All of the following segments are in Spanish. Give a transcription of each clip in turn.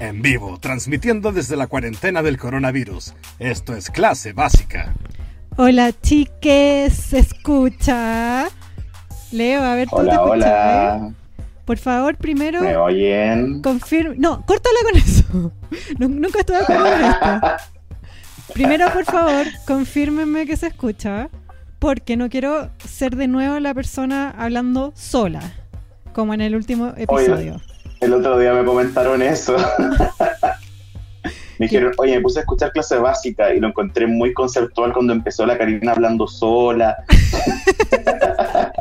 En vivo, transmitiendo desde la cuarentena del coronavirus. Esto es clase básica. Hola chiques, ¿se escucha? Leo, a ver, ¿tú te Hola, escuchas? hola. Por favor, primero, ¿Me oyen? confirme. No, córtala con eso. Nu- Nunca estuve de acuerdo con esto. Primero, por favor, confírmenme que se escucha. Porque no quiero ser de nuevo la persona hablando sola. Como en el último episodio. El otro día me comentaron eso. me dijeron, oye, me puse a escuchar clase básica y lo encontré muy conceptual cuando empezó la Karina hablando sola.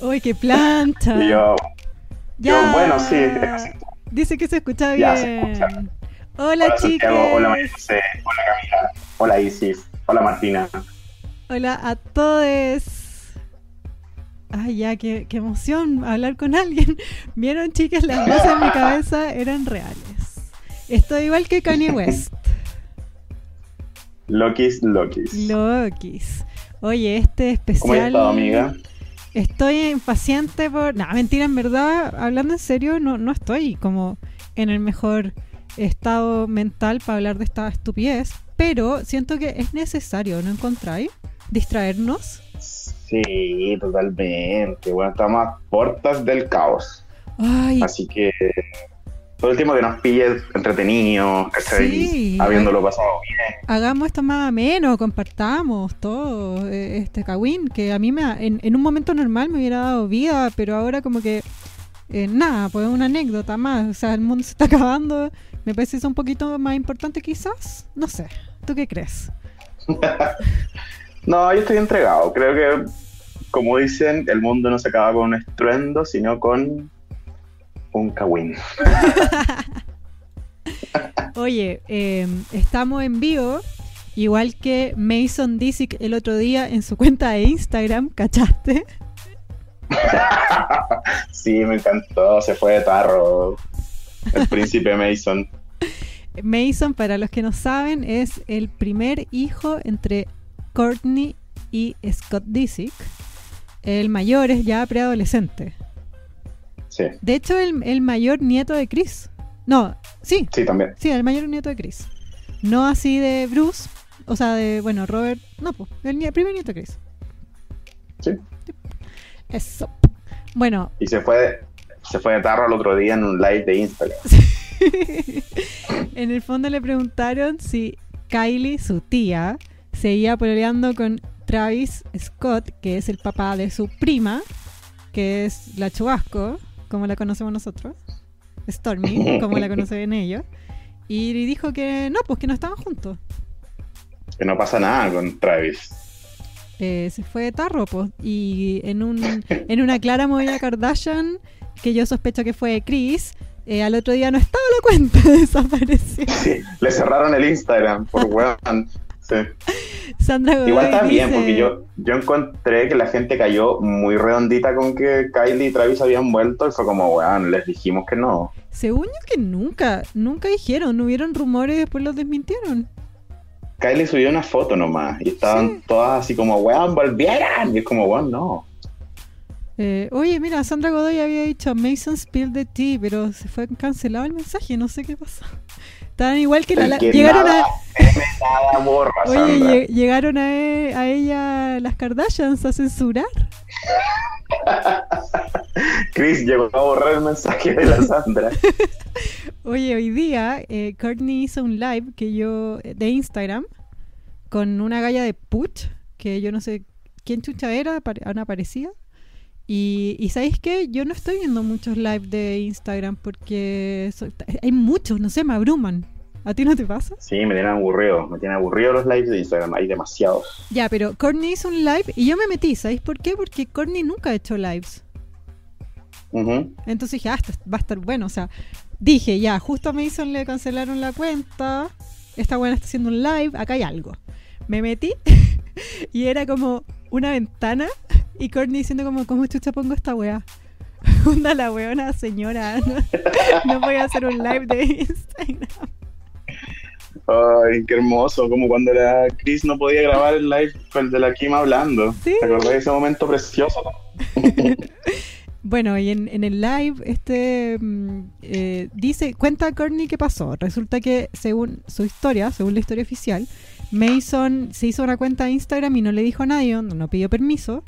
¡Uy, qué plancha! Y yo, Ya. yo, bueno, sí. Dice que se escucha Ya, bien. se escucha. Hola, hola chicas. Hola María José, hola Camila, hola Isis, hola Martina. Hola a todos. Ay, ya, qué, qué emoción hablar con alguien. Vieron, chicas, las voces en mi cabeza eran reales. Estoy igual que Kanye West. Lokis, Lokis. Lokis. Oye, este especial. ¿Cómo has estado, amiga? Estoy impaciente por. No, mentira, en verdad, hablando en serio, no, no estoy como en el mejor estado mental para hablar de esta estupidez. Pero siento que es necesario, ¿no encontráis? Distraernos. Sí, totalmente. Bueno, estamos a puertas del caos. Ay, Así que por último que nos pille entretenidos. Sí. habiéndolo pasado bien. hagamos esto más ameno, compartamos todo eh, este Kawin, que a mí me, en, en un momento normal me hubiera dado vida, pero ahora como que eh, nada, pues una anécdota más, o sea, el mundo se está acabando, me parece que es un poquito más importante quizás, no sé, ¿tú qué crees? No, yo estoy entregado. Creo que, como dicen, el mundo no se acaba con un estruendo, sino con un cagüín. Oye, eh, estamos en vivo, igual que Mason Disick el otro día en su cuenta de Instagram, ¿cachaste? sí, me encantó. Se fue de tarro. El príncipe Mason. Mason, para los que no saben, es el primer hijo entre Courtney y Scott Disick. El mayor es ya preadolescente. Sí, De hecho, el, el mayor nieto de Chris. No, sí, sí, también. sí, el mayor nieto de Chris. No así de Bruce, o sea, de, bueno, Robert. No, pues, el, primer nieto de Chris. Sí. Eso. Bueno, Y se fue, se fue de tarro el otro día en un live de Instagram. en el fondo le preguntaron si Kylie, su tía, seguía peleando con Travis Scott, que es el papá de su prima, que es la Chubasco, como la conocemos nosotros. Stormy, como la conocen ellos. Y dijo que no, pues que no estaban juntos. Que no pasa nada con Travis. Eh, se fue de tarro, pues. Y en, un, en una clara movida Kardashian, que yo sospecho que fue Chris, eh, al otro día no estaba la cuenta, desapareció. Sí, le cerraron el Instagram por weón. Sí. Sandra Godoy Igual está bien, dice- porque yo, yo encontré que la gente cayó muy redondita con que Kylie y Travis habían vuelto y fue como, weón, les dijimos que no. Según yo que nunca, nunca dijeron, no hubieron rumores y después los desmintieron. Kylie subió una foto nomás y estaban Sí. todas así como, weón, volvieran. Y es como, weón, no. Eh, oye, mira, Sandra Godoy había dicho Mason spill the tea, pero se fue cancelado el mensaje, no sé qué pasó. Estaban igual que la... Que llegaron nada a... nada borra, Oye, llegaron a, e- a ella las Kardashians a censurar. Chris llegó a borrar el mensaje de la Sandra. Oye, hoy día eh, Courtney hizo un live que yo de Instagram con una galla de Puch, que yo no sé quién chucha era, una parecida. Y, y ¿sabéis qué? Yo no estoy viendo muchos live de Instagram porque so- hay muchos, no sé, me abruman. ¿A ti no te pasa? Sí, me tienen aburrido. Me tienen aburrido los lives de Instagram. Hay demasiados. Ya, pero Courtney hizo un live y yo me metí, ¿sabéis por qué? Porque Courtney nunca ha hecho lives. Entonces dije, ah, esto va a estar bueno. O sea, dije, ya, justo a Mason le cancelaron la cuenta. Esta buena está haciendo un live, acá hay algo. Me metí y era como una ventana y Courtney diciendo como, ¿cómo chucha pongo esta wea? Onda la weona señora, no, no voy a hacer un live de Instagram. Ay, qué hermoso. Como cuando la Chris no podía grabar el live con el de la Kim hablando. Sí. ¿Te acordás de ese momento precioso? Bueno, y en, en el live, este mm, eh, dice, cuenta Courtney qué pasó. Resulta que según su historia, según la historia oficial, Mason se hizo una cuenta de Instagram y no le dijo a nadie, no pidió permiso.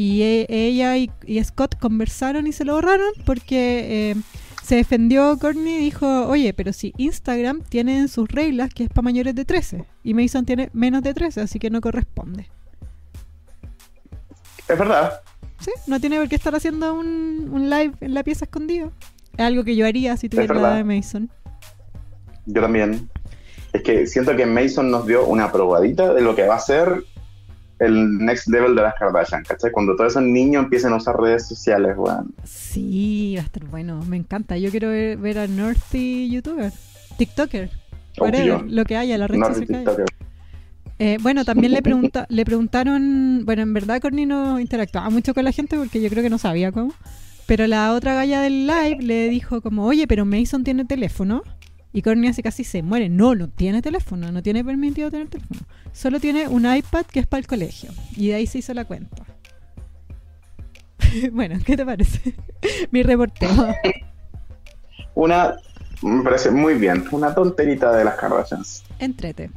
Y e- ella y, y Scott conversaron y se lo borraron porque eh, se defendió Courtney y dijo, oye, pero si Instagram tiene en sus reglas que es para mayores de 13 y Mason tiene menos de 13, así que no corresponde. Es verdad. Sí, no tiene por qué estar haciendo un, un live en la pieza escondido. Es algo que yo haría si tuviera la edad de. Mason. Yo también. Es que siento que Mason nos dio una probadita de lo que va a ser el next level de las Kardashian, ¿cachai? Cuando todos esos niños empiecen a usar redes sociales, weón. Sí, va a estar bueno. Me encanta. Yo quiero ver, ver a Northy YouTuber, TikToker, whatever, lo que haya, la red No, social que haya. Eh, bueno, también le, pregunta, le preguntaron, bueno, en verdad Courtney no interactuaba mucho con la gente porque yo creo que no sabía cómo, pero la otra galla del live le dijo como, oye, pero Mason tiene teléfono. Y Courtney así casi se muere. No, no tiene teléfono, no tiene permitido tener teléfono. Solo tiene un iPad que es para el colegio. Y de ahí se hizo la cuenta. bueno, ¿qué te parece? Mi reporteo. Una, me parece muy bien, una tonterita de las Kardashians. Entrete.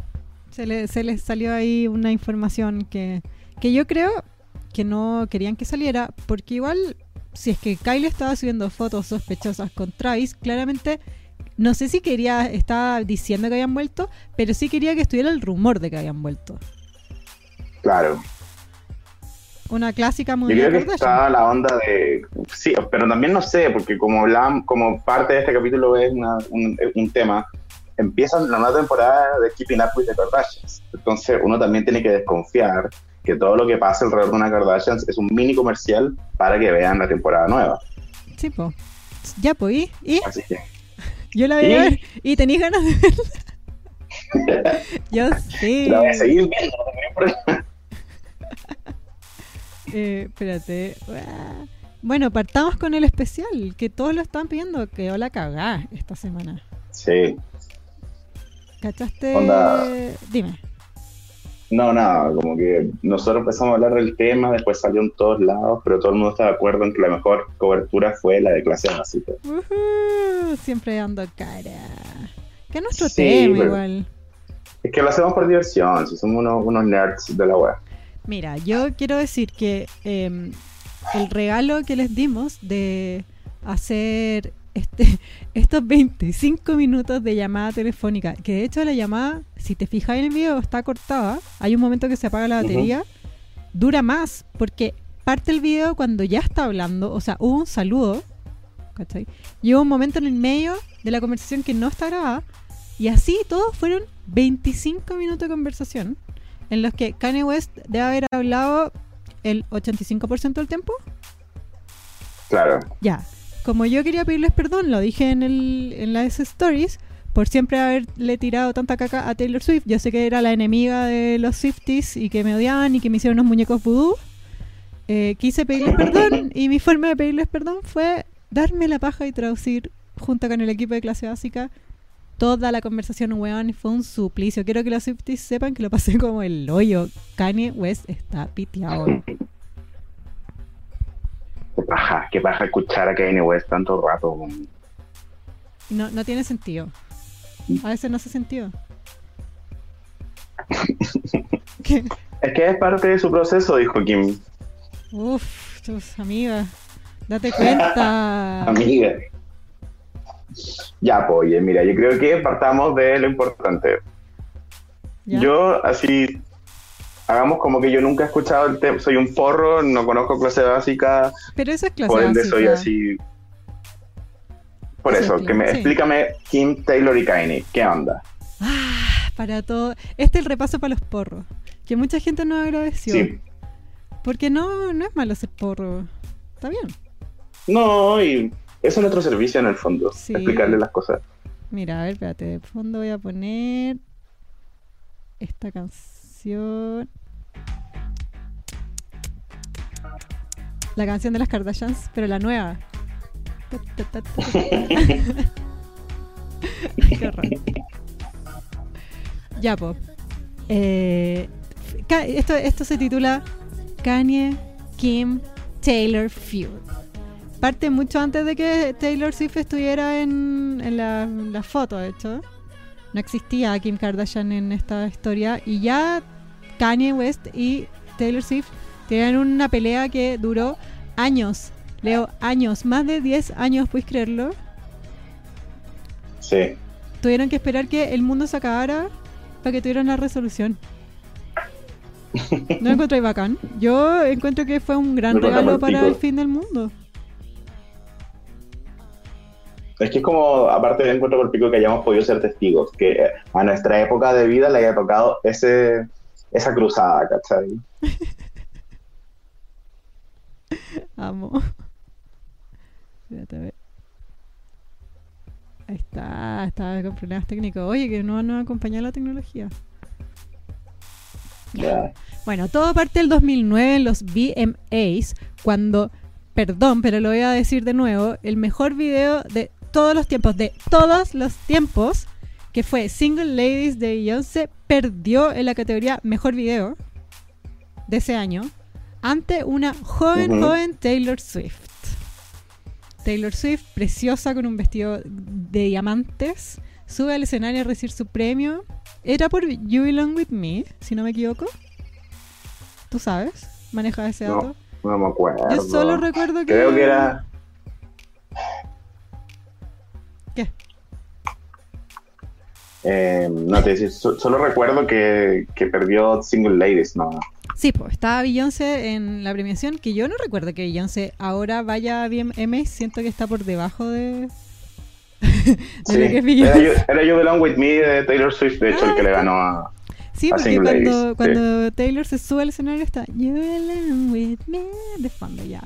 Se le, se les salió ahí una información que, que yo creo que no querían que saliera, porque igual, si es que Kylie estaba subiendo fotos sospechosas con Travis, claramente, no sé si quería, estaba diciendo que habían vuelto, pero sí quería que estuviera el rumor de que habían vuelto. Claro. Una clásica Yo muy creo que está la onda de. Sí, pero también no sé, porque como, la, como parte de este capítulo es una- un, un tema, empiezan la nueva temporada de Keeping Up with the Kardashians. Entonces uno también tiene que desconfiar que todo lo que pasa alrededor de una Kardashians es un mini comercial para que vean la temporada nueva. Sí, po. Ya, pues, ¿y? ¿Y? Así que. Yo la voy ver. ¿Y tenéis ganas de verla? Yo sí. La voy a seguir viendo, no. Eh, espérate. Ah. Bueno, partamos con el especial, que todos lo están pidiendo, que hola cagá esta semana. Sí. ¿Cachaste? Onda. Dime. No, nada, como que nosotros empezamos a hablar del tema, después salió en todos lados, pero todo el mundo está de acuerdo en que la mejor cobertura fue la de clase básica. Ujú, siempre dando cara. Que es nuestro Sí, tema igual. Es que lo hacemos por diversión, si somos unos, unos nerds de la web. Mira, yo quiero decir que eh, el regalo que les dimos de hacer este, estos 25 minutos de llamada telefónica, que de hecho la llamada, si te fijas en el video, está cortada, hay un momento que se apaga la batería, dura más, porque parte el video cuando ya está hablando, o sea, hubo un saludo, ¿cachai? Y hubo un momento en el medio de la conversación que no está grabada, y así todos fueron 25 minutos de conversación en los que Kanye West debe haber hablado el 85% del tiempo. Claro. Ya, como yo quería pedirles perdón, lo dije en, el, en las stories, por siempre haberle tirado tanta caca a Taylor Swift. Yo sé que era la enemiga de los Swifties y que me odiaban y que me hicieron unos muñecos vudú. Eh, quise pedirles perdón y mi forma de pedirles perdón fue darme la paja y traducir junto con el equipo de clase básica toda la conversación, weón, fue un suplicio. Quiero que los Swifties sepan que lo pasé como el hoyo. Kanye West está piteado. Qué paja, qué paja escuchar a Kanye West tanto rato. No, no tiene sentido. A veces no hace sentido. ¿Qué? Es que es parte de su proceso, dijo Kim. Uf, tus amigas. Date cuenta. Amiga. Ya, pues, oye, mira, yo creo que partamos de lo importante. ¿Ya? Yo, así, hagamos como que yo nunca he escuchado el tema, soy un porro, no conozco clase básica, Pero eso es clase por ende soy así. Por eso, que me, sí. explícame Kim, Taylor y Kanye, ¿qué onda? Ah, para todo. Este es el repaso para los porros. Que mucha gente nos agradeció. Sí. Porque no, no es malo ser porro. Está bien. No, y eso es nuestro servicio en el fondo, Sí. explicarle las cosas. Mira, a ver, espérate. De fondo voy a poner esta canción. La canción de las Kardashians, pero la nueva. Qué horror. Ya, po. Eh, esto, esto se titula Kanye, Kim, Taylor Feud. parte mucho antes de que Taylor Swift estuviera en, en la, la foto, de hecho. No existía Kim Kardashian en esta historia y ya Kanye West y Taylor Swift tenían una pelea que duró años. Leo, años, más de 10 años, ¿puedes creerlo? Sí. Tuvieron que esperar que el mundo se acabara para que tuvieran la resolución. ¿No lo encontré bacán? Yo encuentro que fue un gran regalo para el fin del mundo. Es que es como, aparte del encuentro por pico, que hayamos podido ser testigos, que eh, a nuestra época de vida le haya tocado ese, esa cruzada, ¿cachai? Amo. Espérate, a ver. Ahí está, estaba con problemas técnicos. Oye, que no nos acompaña la tecnología. Ya. Bueno, todo parte del 2009 en los VMAs, cuando, perdón, pero lo voy a decir de nuevo, el mejor video de todos los tiempos, de todos los tiempos, que fue Single Ladies de Beyoncé, perdió en la categoría Mejor Video de ese año ante una joven, joven Taylor Swift. Taylor Swift, preciosa con un vestido de diamantes, sube al escenario a recibir su premio. Era por You Belong With Me, si no me equivoco. ¿Tú sabes? ¿Manejas ese No, dato? No me acuerdo. Yo solo recuerdo que... Creo que era. ¿Qué? eh, no te so- solo recuerdo que, que perdió Single Ladies, ¿no? Sí, pues estaba Beyoncé en la premiación, que yo no recuerdo que Beyoncé ahora vaya a BMX, siento que está por debajo de, de Sí, lo que es era, Beyoncé. era You Belong With Me de Taylor Swift, de hecho, Ah, el que le está. ganó a. Sí, a porque cuando, Ladies, sí. cuando Taylor se sube al escenario está You belong with me de fondo ya.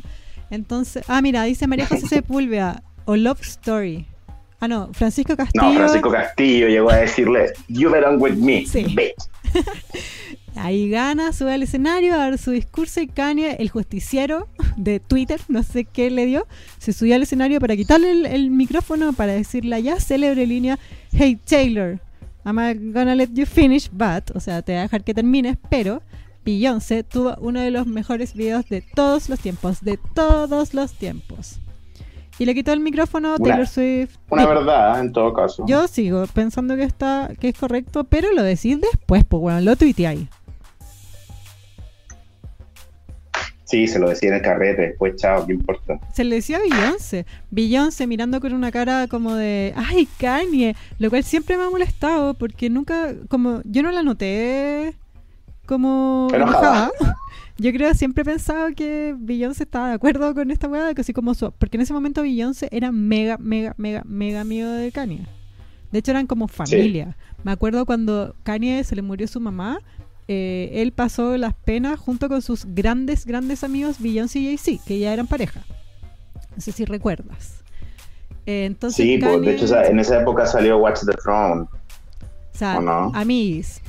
Entonces, ah, mira, dice María José Sepúlveda o Love Story. Ah, no, Francisco Castillo. No, Francisco Castillo llegó a decirle You Belong With Me, Sí. Ahí gana, sube al escenario a dar su discurso y Kanye, el justiciero de Twitter, no sé qué le dio, se subió al escenario para quitarle el, el micrófono para decirle ya célebre línea Hey Taylor, I'm gonna let you finish, but, o sea, te voy a dejar que termines, pero Beyoncé tuvo uno de los mejores videos de todos los tiempos, de todos los tiempos. Y le quitó el micrófono Una- Taylor Swift. Una dijo, verdad, en todo caso. Yo sigo pensando que está que es correcto, pero lo decís después, pues bueno, lo tuiteé Sí, se lo decía en el carrete, después, chao, ¿qué importa? Se le decía a Beyoncé. Beyoncé mirando con una cara como de, ay, Kanye, lo cual siempre me ha molestado porque nunca, como, yo no la noté como Enojada. enojada. Yo creo siempre he pensado que Beyoncé estaba de acuerdo con esta weá, que así como su, porque en ese momento Beyoncé era mega, mega, mega, mega amigo de Kanye. De hecho eran como familia. Me acuerdo cuando Kanye se le murió su mamá, eh, él pasó las penas junto con sus grandes, grandes amigos Beyoncé y Jay-Z, que ya eran pareja. No sé si recuerdas. Eh, entonces, Sí, pues, de hecho, en esa época salió Watch the Throne. o sea, ¿o no? amiguis.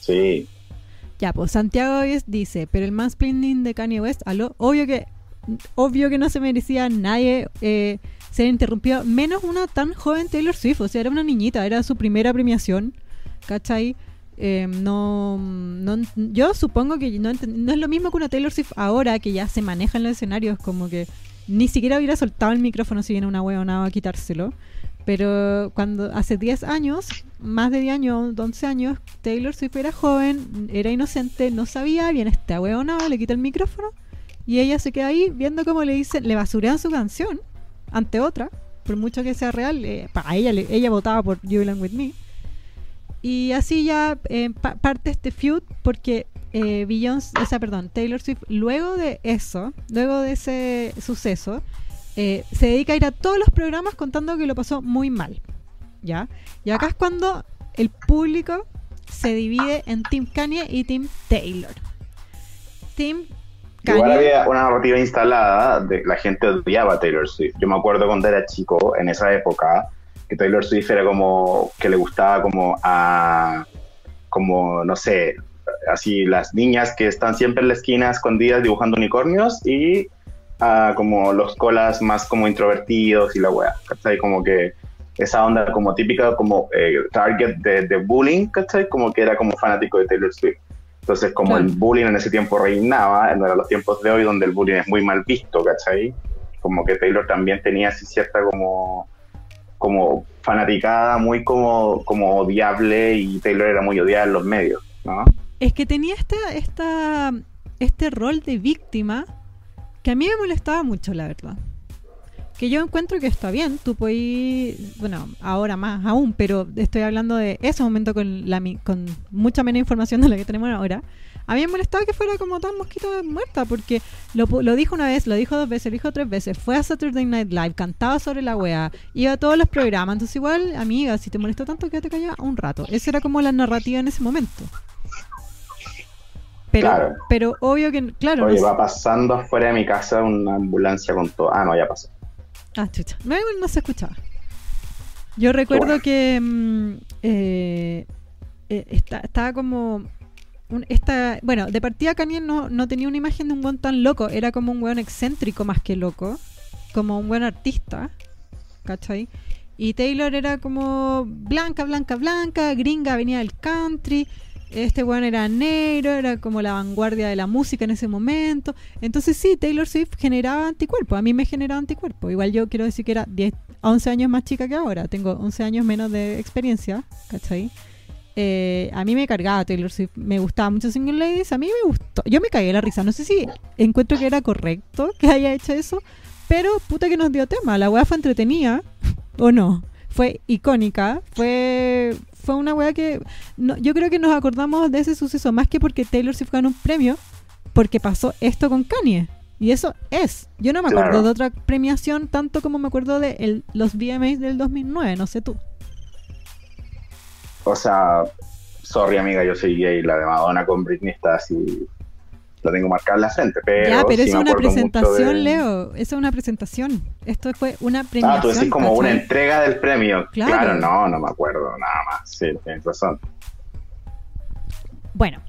Sí. Ya, pues Santiago dice, pero el mansplaining de Kanye West, aló, obvio que, obvio que no se merecía nadie eh, ser interrumpido, menos una tan joven Taylor Swift, o sea, era una niñita, era su primera premiación, ¿cachai? Eh, no, no, yo supongo que no, es lo mismo que una Taylor Swift ahora que ya se maneja en los escenarios, como que ni siquiera hubiera soltado el micrófono si viene una huevonada a quitárselo. Pero cuando hace 10 años, más de 10 años, 11 años, Taylor Swift era joven, era inocente, no sabía, viene esta huevonada, le quita el micrófono y ella se queda ahí viendo cómo le dicen, le basurean su canción ante otra, por mucho que sea real, eh, para ella, ella votaba por You Belong With Me. Y así ya eh, pa- parte este feud porque eh, Beyoncé, o sea, perdón, Taylor Swift, luego de eso, luego de ese suceso, eh, se dedica a ir a todos los programas contando que lo pasó muy mal. ¿Ya? Y acá es cuando el público se divide en Team Kanye y Team Taylor. Team Igual Kanye. había una narrativa instalada de la gente odiaba a Taylor Swift. Yo me acuerdo cuando era chico, en esa época, que Taylor Swift era como que le gustaba como a, como, no sé, así las niñas que están siempre en la esquina escondidas dibujando unicornios y a como los colas más como introvertidos y la wea, ¿cachai? Como que esa onda como típica como eh, target de, de bullying, ¿cachai? Como que era como fanático de Taylor Swift. Entonces, como Claro. el bullying en ese tiempo reinaba, no eran los tiempos de hoy donde el bullying es muy mal visto, ¿cachai? Como que Taylor también tenía así cierta como, como fanaticada, muy como, como odiable y Taylor era muy odiada en los medios, ¿no? Es que tenía esta, esta, este rol de víctima que a mí me molestaba mucho, la verdad. Que yo encuentro que está bien, tú puedes, bueno, ahora más aún, pero estoy hablando de ese momento con, la, con mucha menos información de la que tenemos ahora. A mí me molestaba que fuera como tan mosquita muerta, porque lo, dijo una vez, lo dijo dos veces, lo dijo tres veces, fue a Saturday Night Live, cantaba sobre la wea, iba a todos los programas, entonces igual, amiga, si te molesta tanto, quédate callada un rato. Esa era como la narrativa en ese momento. Pero, Claro. pero obvio que, claro, Oye, no va pasando afuera de mi casa una ambulancia con todo. Ah, no, ya pasó. Ah, chucha. No, no se escuchaba. Yo recuerdo bueno. que mm, eh, eh, está- estaba como. Esta, bueno, de partida Kanye no, no tenía una imagen de un buen tan loco. Era como un buen excéntrico más que loco. Como un buen artista. ¿Cachai? Y Taylor era como blanca, blanca, blanca. Gringa, venía del country. Este weón era negro, era como la vanguardia de la música en ese momento. Entonces sí, Taylor Swift generaba anticuerpos. A mí me generaba anticuerpos. Igual yo quiero decir que era 10, 11 años más chica que ahora. Tengo 11 años menos de experiencia, ¿cachai? Eh, a mí me cargaba Taylor Swift. Me gustaba mucho Single Ladies. A mí me gustó. Yo me cagué la risa. No sé si encuentro que era correcto que haya hecho eso. Pero puta que nos dio tema. La weá fue entretenida. ¿O no? Fue icónica. Fue, fue una weá que... no- yo creo que nos acordamos de ese suceso más que porque Taylor Swift ganó un premio. Porque pasó esto con Kanye. Y eso es. Yo no me acuerdo Claro. de otra premiación tanto como me acuerdo de el- los VMAs del 2009. No sé tú. O sea, sorry amiga, yo soy gay, la de Madonna con Britney está así, la tengo marcada en la frente, pero... ya, pero sí es una presentación, de- Leo. Eso es una presentación. Esto fue una premiación. Ah, tú decís como una entrega del premio. Claro. Claro. no, no me acuerdo nada más. Sí, tienes razón. Bueno,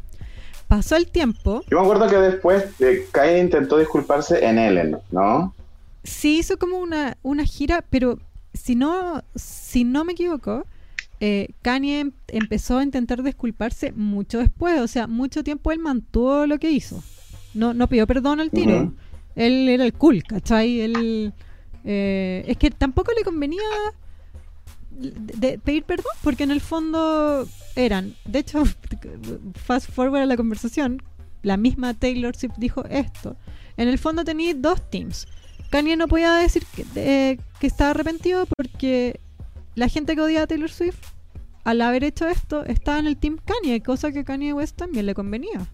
pasó el tiempo. Yo me acuerdo que después eh, Kanye intentó disculparse en Ellen, ¿no? Sí hizo como una, una gira, pero si no, si no me equivoco, eh, Kanye em- empezó a intentar disculparse mucho después. O sea, mucho tiempo él mantuvo lo que hizo. No, no pidió perdón al tiro. Él era el cool, ¿cachai? Él, eh, es que tampoco le convenía de, de pedir perdón, porque en el fondo eran, de hecho, fast forward a la conversación, la misma Taylor Swift dijo esto. En el fondo tenía dos teams. Kanye no podía decir que, eh, que estaba arrepentido porque la gente que odiaba a Taylor Swift, al haber hecho esto, estaba en el team Kanye, cosa que Kanye West también le convenía.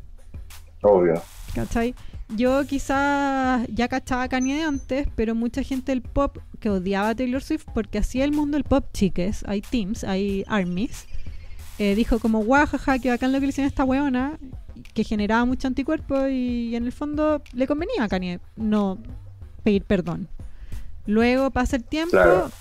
Obvio. ¿Cachai? Yo quizás ya cachaba a Kanye de antes, pero mucha gente del pop que odiaba a Taylor Swift, porque así el mundo del pop, chiques, hay teams, hay armies, eh, dijo como, guau, jaja, que bacán lo que le hicieron a esta weona, que generaba mucho anticuerpo y, en el fondo le convenía a Kanye no pedir perdón. Luego pasa el tiempo Claro.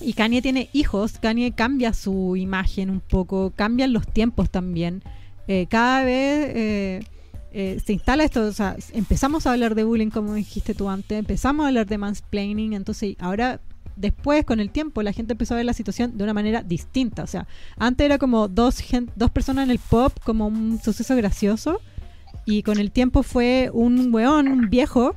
Y Kanye tiene hijos, Kanye cambia su imagen un poco, cambian los tiempos también. Eh, cada vez eh, eh, se instala esto, o sea, empezamos a hablar de bullying como dijiste tú antes, empezamos a hablar de mansplaining, entonces ahora después con el tiempo la gente empezó a ver la situación de una manera distinta, o sea, antes era como dos, dos personas en el pop como un suceso gracioso y con el tiempo fue un weón, un viejo,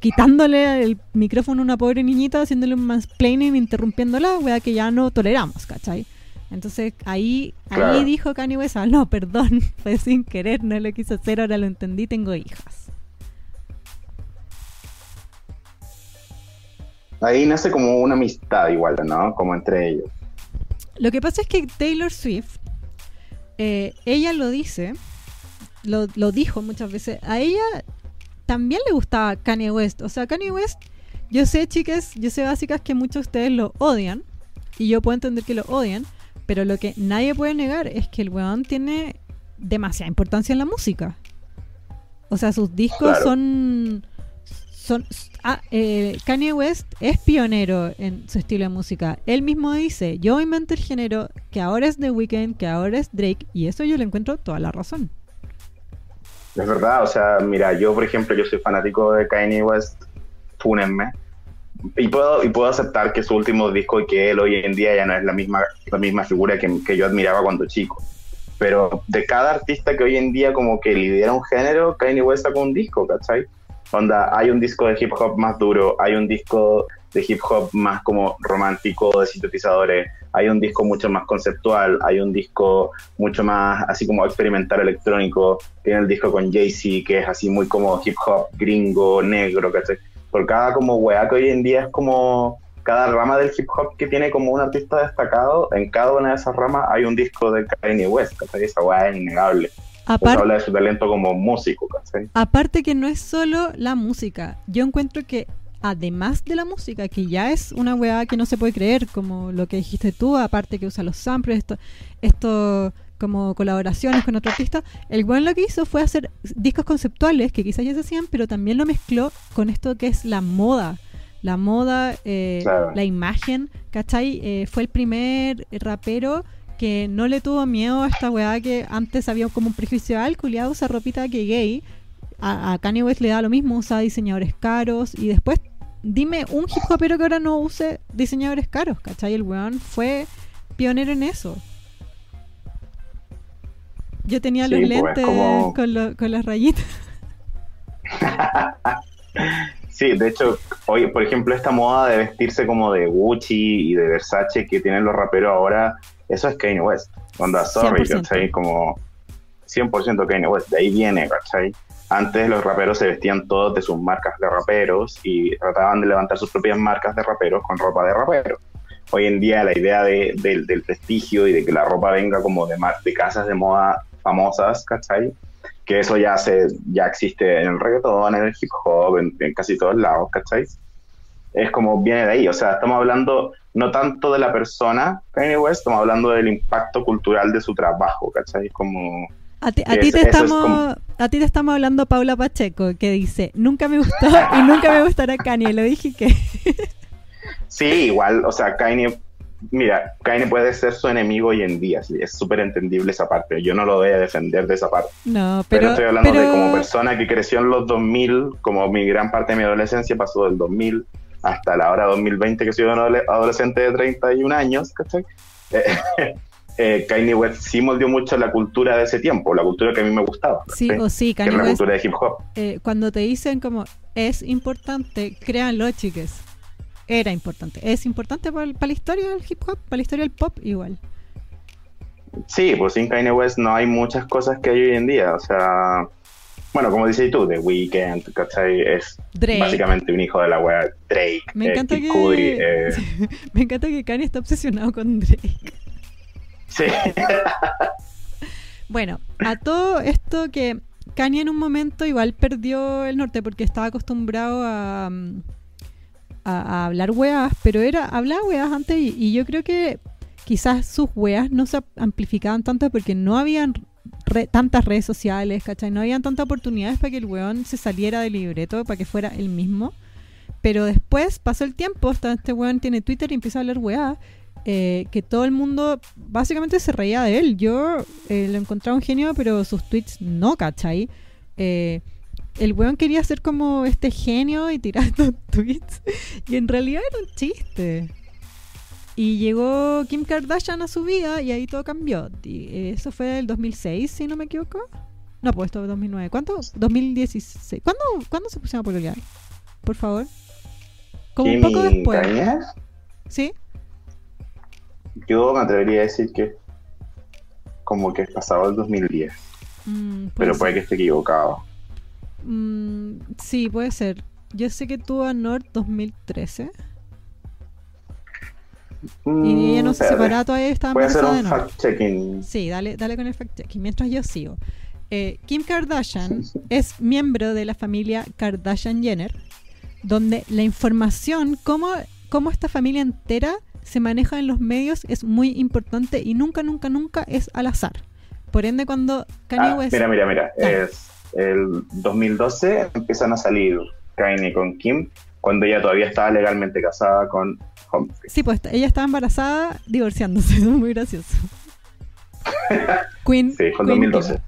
quitándole el micrófono a una pobre niñita, haciéndole un mansplaining, interrumpiéndola, wea que ya no toleramos, ¿cachai? Entonces ahí, ahí dijo Kanye West, "Ah, no, perdón, fue sin querer, no lo quise hacer, ahora lo entendí, tengo hijas. Ahí nace como una amistad igual, ¿no? Como entre ellos. Lo que pasa es que Taylor Swift, eh, ella lo dice, lo, lo dijo muchas veces, a ella también le gustaba Kanye West. O sea, Kanye West, yo sé, chicas, yo sé básicas que muchos de ustedes lo odian, y yo puedo entender que lo odian, pero lo que nadie puede negar es que el weón tiene demasiada importancia en la música. O sea, sus discos Claro. son... son ah, eh, Kanye West es pionero en su estilo de música. Él mismo dice, yo inventé el género que ahora es The Weeknd, que ahora es Drake, y eso yo le encuentro toda la razón. Es verdad, o sea, mira, yo por ejemplo, yo soy fanático de Kanye West, fúnenme. Y puedo, y puedo aceptar que su último disco y que él hoy en día ya no es la misma, la misma figura que, que yo admiraba cuando chico. pero de cada artista que hoy en día como que lidera un género, Kanye West sacó un disco, ¿cachai? Onda, hay un disco de hip hop más duro, hay un disco de hip hop más como romántico, de sintetizadores, hay un disco mucho más conceptual, hay un disco mucho más así como experimental electrónico, tiene el disco con Jay-Z que es así muy como hip hop gringo, negro, ¿cachai? Por cada como weá que hoy en día es como cada rama del hip hop que tiene como un artista destacado, en cada una de esas ramas hay un disco de Kanye West, ¿cachai? Esa weá es innegable. Aparte, habla de su talento como músico, ¿cachai? Aparte que no es solo la música, yo encuentro que además de la música, que ya es una weá que no se puede creer, como lo que dijiste tú, aparte que usa los samples, esto, esto como colaboraciones con otro artista, el weón lo que hizo fue hacer discos conceptuales que quizás ya se hacían, pero también lo mezcló con esto que es la moda. La moda, eh, la imagen, ¿cachai? Eh, fue el primer rapero que no le tuvo miedo a esta weá que antes había como un prejuicio al culiado usa ropita que gay. A, a, Kanye West le da lo mismo, usa diseñadores caros y después dime un hip hopero que ahora no use diseñadores caros, ¿cachai? El weón fue pionero en eso. Yo tenía los pues, lentes con, con las rayitas. sí, de hecho, hoy, por ejemplo, esta moda de vestirse como de Gucci y de Versace que tienen los raperos ahora, eso es Kanye West. Onda, sorry, ¿cachai? Como 100% Kanye West, de ahí viene, ¿cachai? Antes los raperos se vestían todos de sus marcas de raperos y trataban de levantar sus propias marcas de raperos con ropa de rapero. Hoy en día la idea de, del prestigio y de que la ropa venga como de, de casas de moda famosas, ¿cachai? Que eso ya, se, ya existe en el reggaetón, en el hip hop, en, casi todos lados, ¿cachai? Es como viene de ahí, o sea, estamos hablando no tanto de la persona Kanye West, estamos hablando del impacto cultural de su trabajo, ¿cachai? Como a ti, te estamos, a ti te estamos hablando Paula Pacheco, que dice, nunca me gustó y nunca me gustará Kanye. Lo dije que... sí, igual, o sea, Kanye, mira, Kanye puede ser su enemigo hoy en día, es súper entendible esa parte. Yo no lo voy a defender de esa parte. No, pero... estoy hablando de como persona que creció en los 2000, como mi gran parte de mi adolescencia pasó del 2000 hasta la hora 2020, que soy un adolescente de 31 años, ¿cachai? eh, Kanye West sí moldeó mucho la cultura de ese tiempo, la cultura que a mí me gustaba. Sí, o sí, Kanye la cultura de hip hop. Eh, cuando te dicen como es importante, créanlo, chiques. Era importante. Es importante para, la historia del hip hop, para la historia del pop, igual. Sí, pues sin Kanye West no hay muchas cosas que hay hoy en día. O sea, bueno, como dices tú, The Weeknd, ¿cachai? Es básicamente un hijo de la wea Drake. Me encanta, que... Eh. me encanta que Kanye está obsesionado con Drake. Sí. bueno, a todo esto que Kanye en un momento igual perdió el norte porque estaba acostumbrado a, a, hablar weas, pero era hablar weas antes y, yo creo que quizás sus weas no se amplificaban tanto porque no habían tantas redes sociales, ¿cachai? No habían tantas oportunidades para que el weón se saliera del libreto, para que fuera el mismo. Pero después pasó el tiempo, hasta este weón tiene Twitter y empieza a hablar weá. Eh, que todo el mundo básicamente se reía de él. Yo eh, lo encontraba un genio, pero sus tweets no, ¿cachai? Eh, el weón quería ser como este genio y tirar estos tweets. Y en realidad era un chiste. Y llegó Kim Kardashian a su vida y ahí todo cambió. Y eso fue el 2006, si no me equivoco. No, pues esto fue 2009. ¿Cuánto? 2016. ¿Cuándo, ¿cuándo se pusieron a pololear? Por favor. Como un poco después. ¿Sí? Yo me atrevería a decir que como que es pasado el 2010. Mm, pero puede que esté equivocado. Mm, sí, puede ser. Yo sé que tuvo a Nord 2013. y ella no se separó todavía estaba embarazada de fact checking. Sí, dale, dale con el fact checking. Mientras yo sigo. Eh, Kim Kardashian es miembro de la familia Kardashian Jenner, donde la información, cómo, cómo esta familia entera se maneja en los medios es muy importante y nunca, nunca, nunca es al azar. Por ende, cuando Kanye ah, West... Mira, mira, mira. Es el 2012 empiezan a salir Kanye con Kim cuando ella todavía estaba legalmente casada con Humphrey. Sí, pues ella estaba embarazada divorciándose. muy gracioso. Queen. Sí, fue 2012.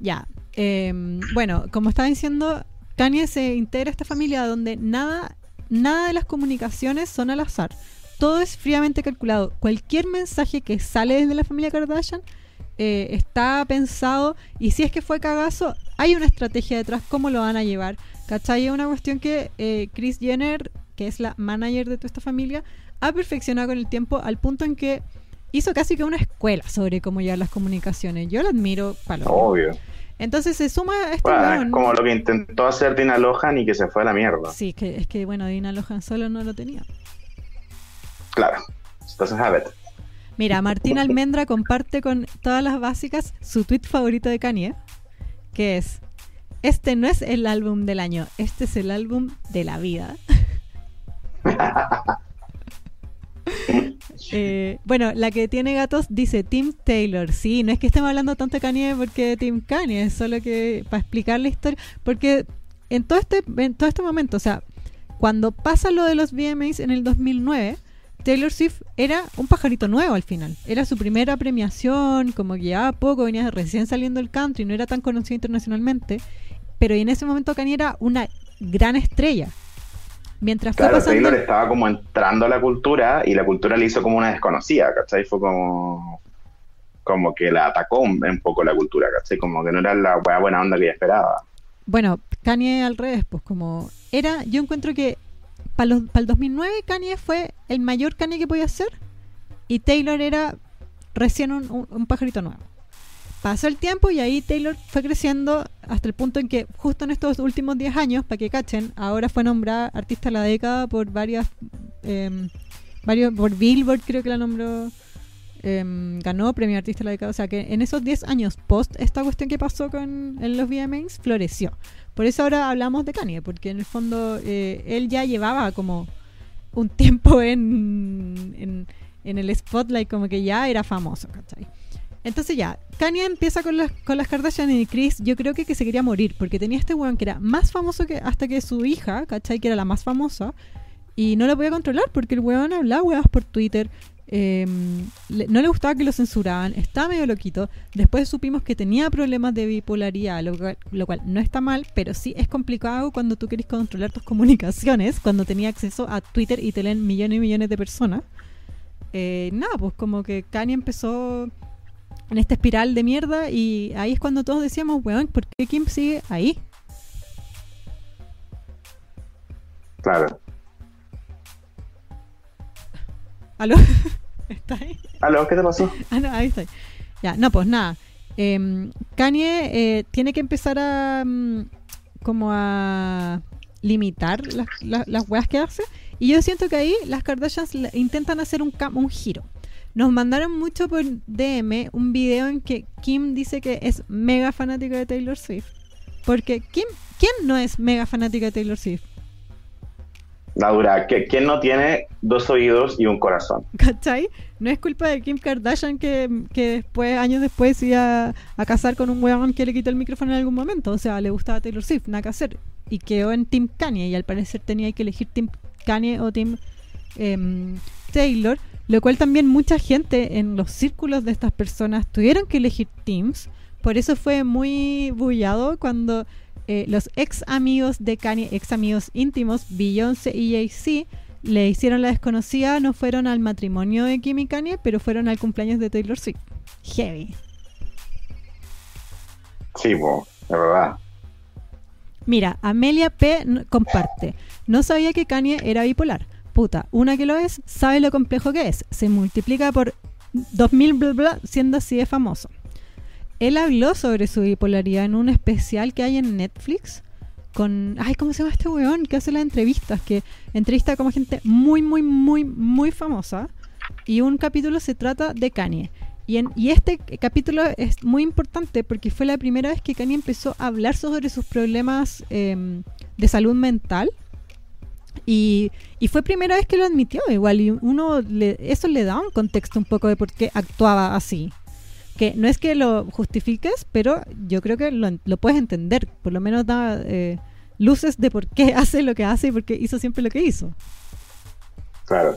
Ya. Em, bueno, como estaba diciendo, Kanye se integra a esta familia donde nada, nada de las comunicaciones son al azar todo es fríamente calculado. Cualquier mensaje que sale desde la familia Kardashian eh, está pensado y si es que fue cagazo, hay una estrategia detrás, cómo lo van a llevar. ¿Cachai? Es una cuestión que eh, Chris Jenner, que es la manager de toda esta familia, ha perfeccionado con el tiempo al punto en que hizo casi que una escuela sobre cómo llevar las comunicaciones. Yo lo admiro, para Obvio. Entonces se suma a este Bueno, como lo que intentó hacer Dina Lohan y que se fue a la mierda. Sí, que, es que bueno, Dina Lohan solo no lo tenía. Claro. Entonces, a ver. Mira, Martín Almendra comparte con todas las básicas su tweet favorito de Kanye, que es, este no es el álbum del año, este es el álbum de la vida. Eh, bueno, la que tiene gatos dice Tim Taylor. Sí, no es que estemos hablando tanto de Kanye porque Tim Kanye, es solo que para explicar la historia. Porque en todo este, en todo este momento, o sea, cuando pasa lo de los VMAs en el 2009, Taylor Swift era un pajarito nuevo al final. Era su primera premiación, como que llevaba poco, venía recién saliendo del country, no era tan conocido internacionalmente. Pero en ese momento Kanye era una gran estrella. Mientras fue pasando. Taylor estaba como entrando a la cultura y la cultura le hizo como una desconocida, ¿cachai? Fue como como que la atacó un, poco la cultura, ¿cachai? Como que no era la buena onda que ella esperaba. Bueno, Kanye al revés, pues como era, yo encuentro que para el 2009 Kanye fue el mayor Kanye que podía ser y Taylor era recién un, pajarito nuevo. Pasó el tiempo y ahí Taylor fue creciendo hasta el punto en que justo en estos últimos 10 años, para que cachen, ahora fue nombrada artista de la década por varias, em, varios, por Billboard creo que la nombró, em, ganó premio artista de la década, o sea que en esos 10 años post esta cuestión que pasó con los VMAs floreció. Por eso ahora hablamos de Kanye, porque en el fondo eh, él ya llevaba como un tiempo en, en, el spotlight, como que ya era famoso. Entonces ya, Kanye empieza con las, con las Kardashian y Chris, yo creo que, que se quería morir, porque tenía este weón que era más famoso que hasta que su hija, ¿cachai? Que era la más famosa, y no la podía controlar porque el weón hablaba weas por Twitter, le- no le gustaba que lo censuraban, estaba medio loquito. Después supimos que tenía problemas de bipolaridad, lo cual, no está mal, pero sí es complicado cuando tú quieres controlar tus comunicaciones, cuando tenía acceso a Twitter y te leen millones y millones de personas. Eh, nada, pues como que Kanye empezó en esta espiral de mierda y ahí es cuando todos decíamos, weón, ¿por qué Kim sigue ahí? Claro. ¿Aló? ¿Está ahí? ¿Aló? ¿Qué te pasó? Ah, no, ahí estoy. Ya, no, pues nada. Em, Kanye eh, tiene que empezar a mm, como a limitar las, las, las weas que hace. Y yo siento que ahí las Kardashians intentan hacer un, cam- un giro. Nos mandaron mucho por DM un video en que Kim dice que es mega fanática de Taylor Swift. Porque Kim, ¿quién no es mega fanática de Taylor Swift? La dura. ¿Qui- ¿Quién no tiene dos oídos y un corazón? ¿Cachai? No es culpa de Kim Kardashian que, después, años después, iba a casar con un weón que le quitó el micrófono en algún momento. O sea, le gustaba Taylor Swift, nada que hacer. Y quedó en Team Kanye. Y al parecer tenía que elegir Team Kanye o Team em, Taylor. Lo cual también mucha gente en los círculos de estas personas tuvieron que elegir teams. Por eso fue muy bullado cuando eh, los ex amigos de Kanye, ex amigos íntimos, Beyoncé y Jay-Z, le hicieron la desconocida, no fueron al matrimonio de Kim y Kanye, pero fueron al cumpleaños de Taylor Swift. Heavy. Sí, po, de verdad. Mira, Amelia P. comparte. No sabía que Kanye era bipolar. Puta, una que lo es, sabe lo complejo que es. Se multiplica por 2000 bla bla, siendo así de famoso. Él habló sobre su bipolaridad en un especial que hay en Netflix con... Ay, ¿cómo se llama este weón? Que hace las entrevistas, que entrevista como gente muy, muy, muy, muy famosa. Y un capítulo se trata de Kanye. Y, en- y este capítulo es muy importante porque fue la primera vez que Kanye empezó a hablar sobre sus problemas em, de salud mental. Y, y fue primera vez que lo admitió igual. Y uno le- eso le da un contexto un poco de por qué actuaba así. Que no es que lo justifiques, pero yo creo que lo, lo puedes entender. Por lo menos da eh, luces de por qué hace lo que hace y por qué hizo siempre lo que hizo. Claro.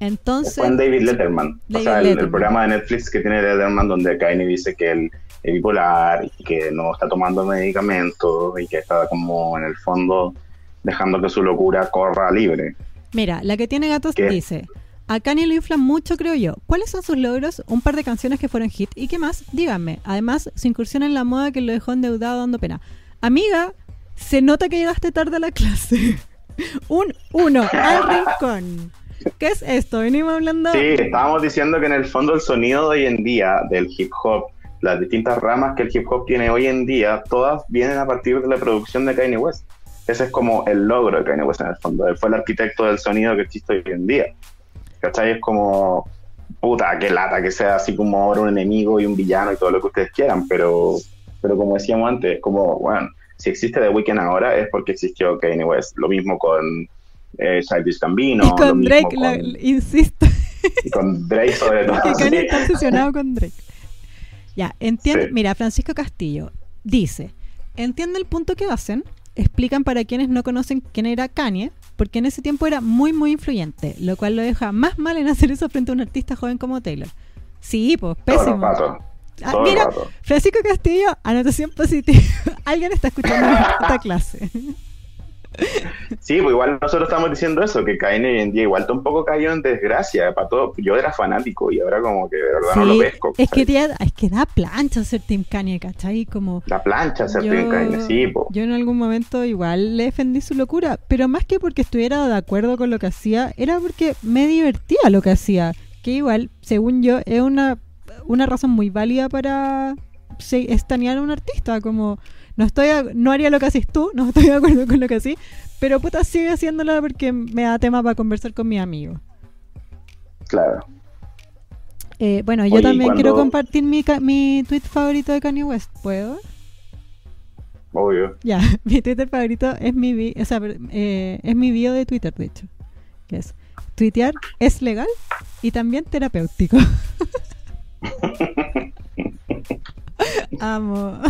Entonces... En David Letterman. David o sea, el, programa de Netflix que tiene Letterman donde Kanye dice que él es bipolar y que no está tomando medicamentos y que está como en el fondo dejando que su locura corra libre. Mira, la que tiene gatos ¿Qué? dice, A Kanye lo inflan mucho, creo yo. ¿Cuáles son sus logros? Un par de canciones que fueron hit. ¿Y qué más? Díganme. Además, su incursión en la moda que lo dejó endeudado dando pena. Amiga, se nota que llegaste tarde a la clase. Un uno al rincón. ¿Qué es esto? Venimos hablando. Sí, estábamos diciendo que en el fondo el sonido de hoy en día del hip hop, las distintas ramas que el hip hop tiene hoy en día, todas vienen a partir de la producción de Kanye West. Ese es como el logro de Kanye West en el fondo. Él fue el arquitecto del sonido que existe hoy en día. ¿Cachai? Es como, puta, qué lata que sea así como ahora un enemigo y un villano y todo lo que ustedes quieran, pero, pero como decíamos antes, como, bueno, si existe The Weeknd ahora es porque existió Kanye West. Lo mismo con eh, Childish Gambino. Y con Drake, con- la- insisto. y con Drake sobre todo. Kanye está obsesionado con Drake. Ya, entiende. Sí. Mira, Francisco Castillo dice: Entiende el punto que hacen. Explican para quienes no conocen quién era Kanye, porque en ese tiempo era muy, muy influyente, lo cual lo deja más mal en hacer eso frente a un artista joven como Taylor. Sí, pues, pésimo. Ah, mira. Francisco Castillo, anotación positiva. Alguien está escuchando esta clase. Sí, pues igual nosotros estamos diciendo eso, que Kanye hoy en día igual tampoco cayó en desgracia. Para todo. Yo era fanático y ahora como que de verdad no lo pesco. es que, tía- es que da plancha ser Team Kanye, ¿cachai? Como La plancha ser Team Kanye, sí, po. yo en algún momento igual le defendí su locura, pero más que porque estuviera de acuerdo con lo que hacía, era porque me divertía lo que hacía, que igual, según yo, es una, una razón muy válida para estanear a un artista, como no estoy a- no haría lo que haces tú, no estoy de acuerdo con lo que haces, pero puta sigue haciéndolo porque me da tema para conversar con mi amigo. Claro. Eh, bueno, yo Oye, ¿y también cuando- quiero compartir mi, mi tweet favorito de Kanye West, ¿puedo? Obvio. Ya, mi Twitter favorito es mi, o sea, eh, es mi bio de Twitter, de hecho. Que es, tuitear es legal y también terapéutico. Amo.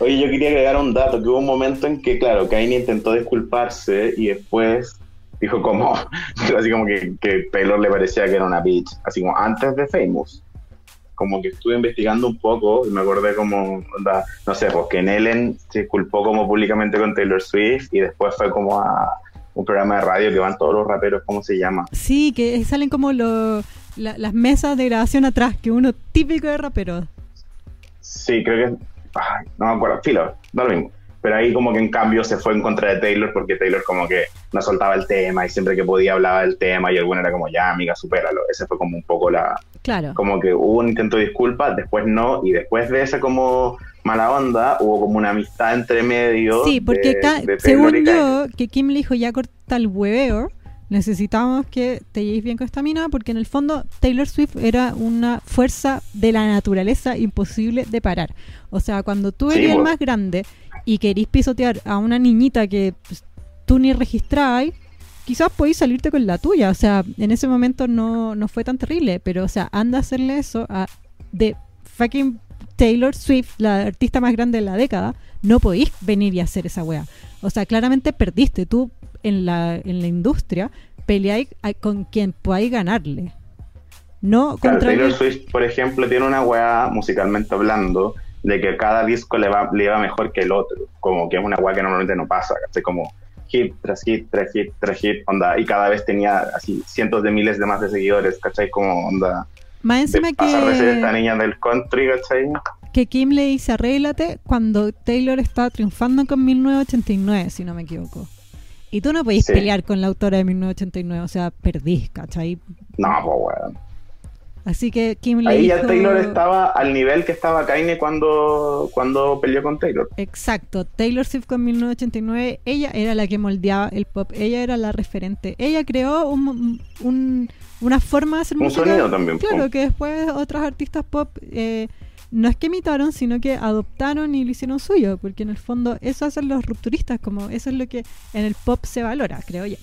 Oye, yo quería agregar un dato, que hubo un momento en que, claro, Kanye intentó disculparse y después dijo como, así como que, que Taylor le parecía que era una bitch, así como antes de Famous. Como que estuve investigando un poco y me acordé como, onda, no sé, pues que en Ellen se disculpó como públicamente con Taylor Swift y después fue como a un programa de radio que van todos los raperos, ¿cómo se llama? Sí, que salen como lo- la- las mesas de grabación atrás, que uno típico de rapero. Sí, creo que. Ay, no me acuerdo, filo, da lo mismo. Pero ahí, como que en cambio, se fue en contra de Taylor porque Taylor, como que no soltaba el tema y siempre que podía hablaba del tema y el bueno era como, ya, amiga, supéralo. Ese fue como un poco la. Claro. Como que hubo un intento de disculpa, después no, y después de esa, como mala onda, hubo como una amistad entre medio. Sí, porque de- según yo, que Kim le dijo ya corta el hueveo, necesitamos que te lleves bien con esta mina, porque en el fondo Taylor Swift era una fuerza de la naturaleza imposible de parar. O sea, cuando tú Sí, eres el po. más grande y querís pisotear a una niñita que pues, tú ni registrabas, quizás podéis salirte con la tuya. O sea, en ese momento no, no fue tan terrible, pero o sea, anda a hacerle eso a de fucking Taylor Swift, la artista más grande de la década, no podéis venir y hacer esa wea. O sea, claramente perdiste. Tú en la, en la industria peleáis a- con quien podáis ganarle. No Claro, contra Taylor Swift, por ejemplo, tiene una weá musicalmente hablando de que cada disco le va, le va mejor que el otro. Como que es una weá que normalmente no pasa. ¿cachai? Como hit tras hit, tras hit, tras hit, onda. Y cada vez tenía así cientos de miles de más de seguidores, ¿cachai? Como onda. Más encima esta que, niña del country, ¿cachai? que Kim le dice arréglate cuando Taylor estaba triunfando con 1989, si no me equivoco. Y tú no podís Sí. pelear con la autora de 1989, o sea, perdís, ¿cachai? No, pues weón. Así que Kim Ahí ya Taylor estaba al nivel que estaba Kanye cuando, cuando peleó con Taylor. Exacto, Taylor Swift con 1989, ella era la que moldeaba el pop, ella era la referente, ella creó un, un- una forma de hacer Un música. sonido también, Claro, po. que después otros artistas pop eh, no es que imitaron, sino que adoptaron y lo hicieron suyo, porque en el fondo eso hacen los rupturistas, como eso es lo que en el pop se valora, creo yo.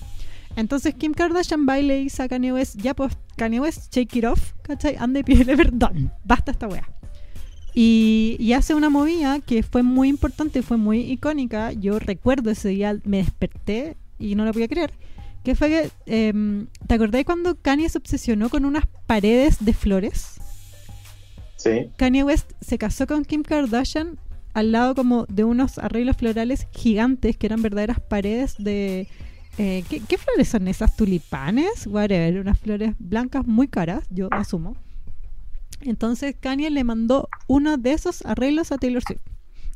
Entonces Kim Kardashian va y le dice a Kanye West, ya pues Kanye West, shake it off, ¿cachai? Anda y pídele perdón, basta esta wea. Y, y hace una movida que fue muy importante, fue muy icónica. Yo recuerdo ese día, me desperté y no lo podía creer. Que fue que, em, ¿te acordás cuando Kanye se obsesionó con unas paredes de flores? Sí. Kanye West se casó con Kim Kardashian al lado como de unos arreglos florales gigantes que eran verdaderas paredes de, eh, ¿qué, qué flores son esas? ¿Tulipanes? Whatever, unas flores blancas muy caras, yo asumo. Entonces Kanye le mandó uno de esos arreglos a Taylor Swift.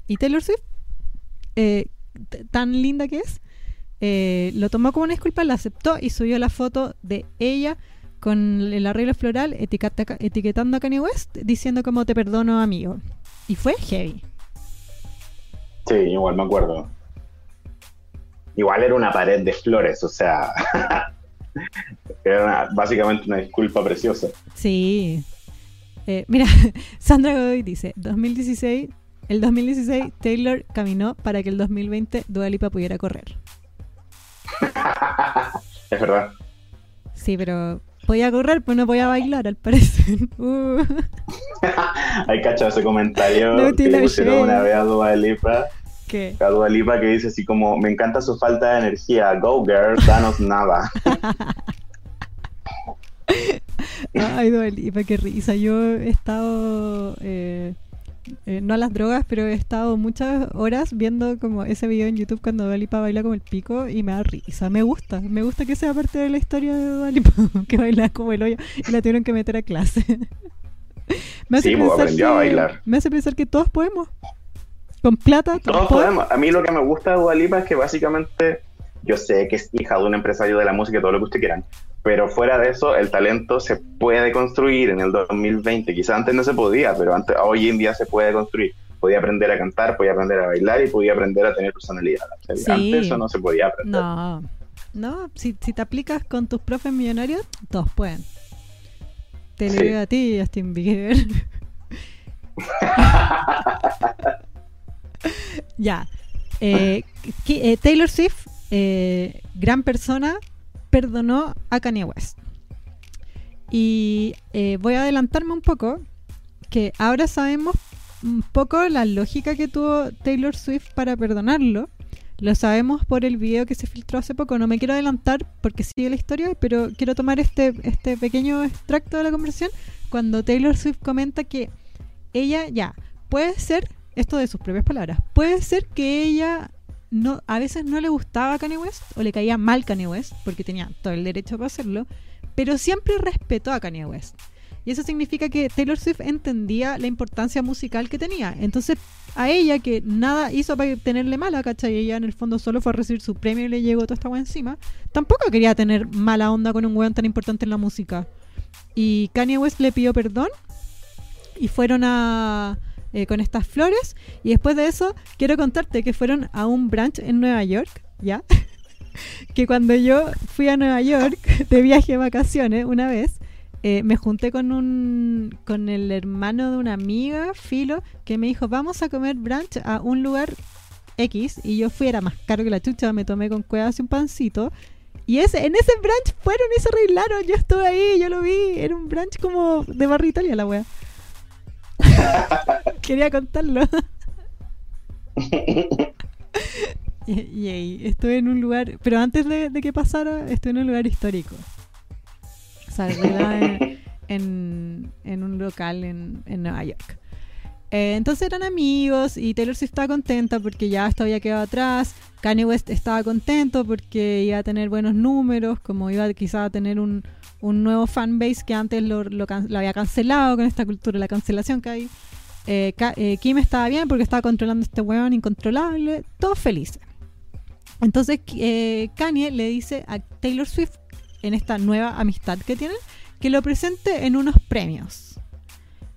Y Taylor Swift, eh, tan linda que es, eh, lo tomó como una disculpa, la aceptó y subió la foto de ella con el arreglo floral etiqueta- etiquetando a Kanye West diciendo como te perdono amigo. Y fue heavy. Sí, igual me acuerdo. Igual era una pared de flores, o sea, era una- básicamente una disculpa preciosa. Sí. Eh, mira, Sandra Godoy dice, 2016, el 2016 Taylor caminó para que el 2020 Dua Lipa pudiera correr. es verdad. Sí, pero podía correr, pero no podía bailar, al parecer. Uh. Hay cacho ese comentario No que pusieron una vez a Dua Lipa, ¿Qué? a Dua Lipa que dice así como, me encanta su falta de energía, go girl, danos nada. Ay, Dua Lipa, qué risa. Yo he estado, eh, eh, no a las drogas, pero he estado muchas horas viendo como ese video en YouTube cuando Dua Lipa baila como el pico y me da risa. Me gusta, me gusta que sea parte de la historia de Dua Lipa, que baila como el hoyo y la tuvieron que meter a clase. me hace Sí, pues, pensar aprendió a bailar. Me hace pensar que todos podemos. Con plata, todos, Todos podemos. A mí lo que me gusta de Dua Lipa es que básicamente yo sé que es hija de un empresario de la música, todo lo que ustedes quieran, pero fuera de eso, el talento se puede construir en el 2020. Quizás antes no se podía, pero antes, hoy en día se puede construir. Podía aprender a cantar, podía aprender a bailar y podía aprender a tener personalidad. O sea, Sí. Antes eso no se podía aprender. No, no, si, si te aplicas con tus profes millonarios, todos pueden. Te lo Sí. digo a ti, Justin Bieber. ya. Eh, eh, Taylor Swift, eh, gran persona, perdonó a Kanye West. Y voy a adelantarme un poco, que ahora sabemos un poco la lógica que tuvo Taylor Swift para perdonarlo. Lo sabemos por el video que se filtró hace poco. No me quiero adelantar porque sigue la historia, pero quiero tomar este, este pequeño extracto de la conversación cuando Taylor Swift comenta que ella ya puede ser, esto de sus propias palabras, puede ser que ella no, a veces no le gustaba Kanye West o le caía mal Kanye West porque tenía todo el derecho para hacerlo, pero siempre respetó a Kanye West. Y eso significa que Taylor Swift entendía la importancia musical que tenía. Entonces, a ella, que nada hizo para tenerle mala, ¿cachai? Ella en el fondo solo fue a recibir su premio y le llegó toda esta weá encima. Tampoco quería tener mala onda con un weón tan importante en la música. Y Kanye West le pidió perdón y fueron a eh, con estas flores. Y después de eso, quiero contarte que fueron a un brunch en Nueva York, ¿ya? que cuando yo fui a Nueva York de viaje de vacaciones una vez, eh, me junté con un con el hermano de una amiga, Filo, que me dijo, vamos a comer brunch a un lugar X, y yo fui, era más caro que la chucha, me tomé con cuevas y un pancito. Y ese, en ese brunch fueron y se arreglaron, yo estuve ahí, yo lo vi, era un brunch como de barrio Italia la wea. Quería contarlo. y, y ahí, estuve en un lugar, pero antes de, de que pasara, estuve en un lugar histórico. O sea, en, en, en un local en, en Nueva York. Eh, entonces eran amigos y Taylor Swift estaba contenta porque ya esto había quedado atrás. Kanye West estaba contento porque iba a tener buenos números, como iba quizá a tener un, un nuevo fanbase que antes lo, había cancelado con esta cultura la cancelación que hay. Eh, eh, Kim estaba bien porque estaba controlando este weón incontrolable, todos felices. Entonces eh, Kanye le dice a Taylor Swift en esta nueva amistad que tienen que lo presente en unos premios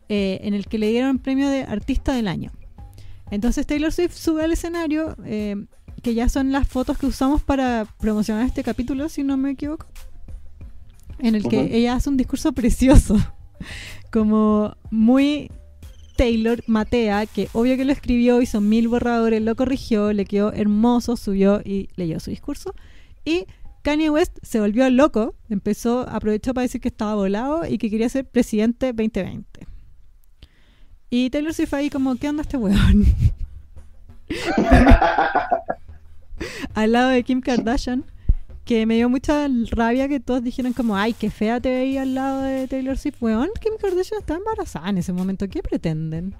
en el que le dieron premio de artista del año. Entonces Taylor Swift sube al escenario, que ya son las fotos que usamos para promocionar este capítulo, si no me equivoco, en el que ella hace un discurso precioso, como muy Taylor Matea, que obvio que lo escribió, hizo mil borradores, lo corrigió, le quedó hermoso, subió y leyó su discurso. Y Kanye West se volvió loco, empezó, aprovechó para decir que estaba volado y que quería ser presidente 2020. Y Taylor Swift ahí como, ¿qué onda este weón? Al lado de Kim Kardashian, que me dio mucha rabia que todos dijeran como, ay, qué fea te veía al lado de Taylor Swift. Weón, Kim Kardashian estaba embarazada en ese momento. ¿Qué pretenden?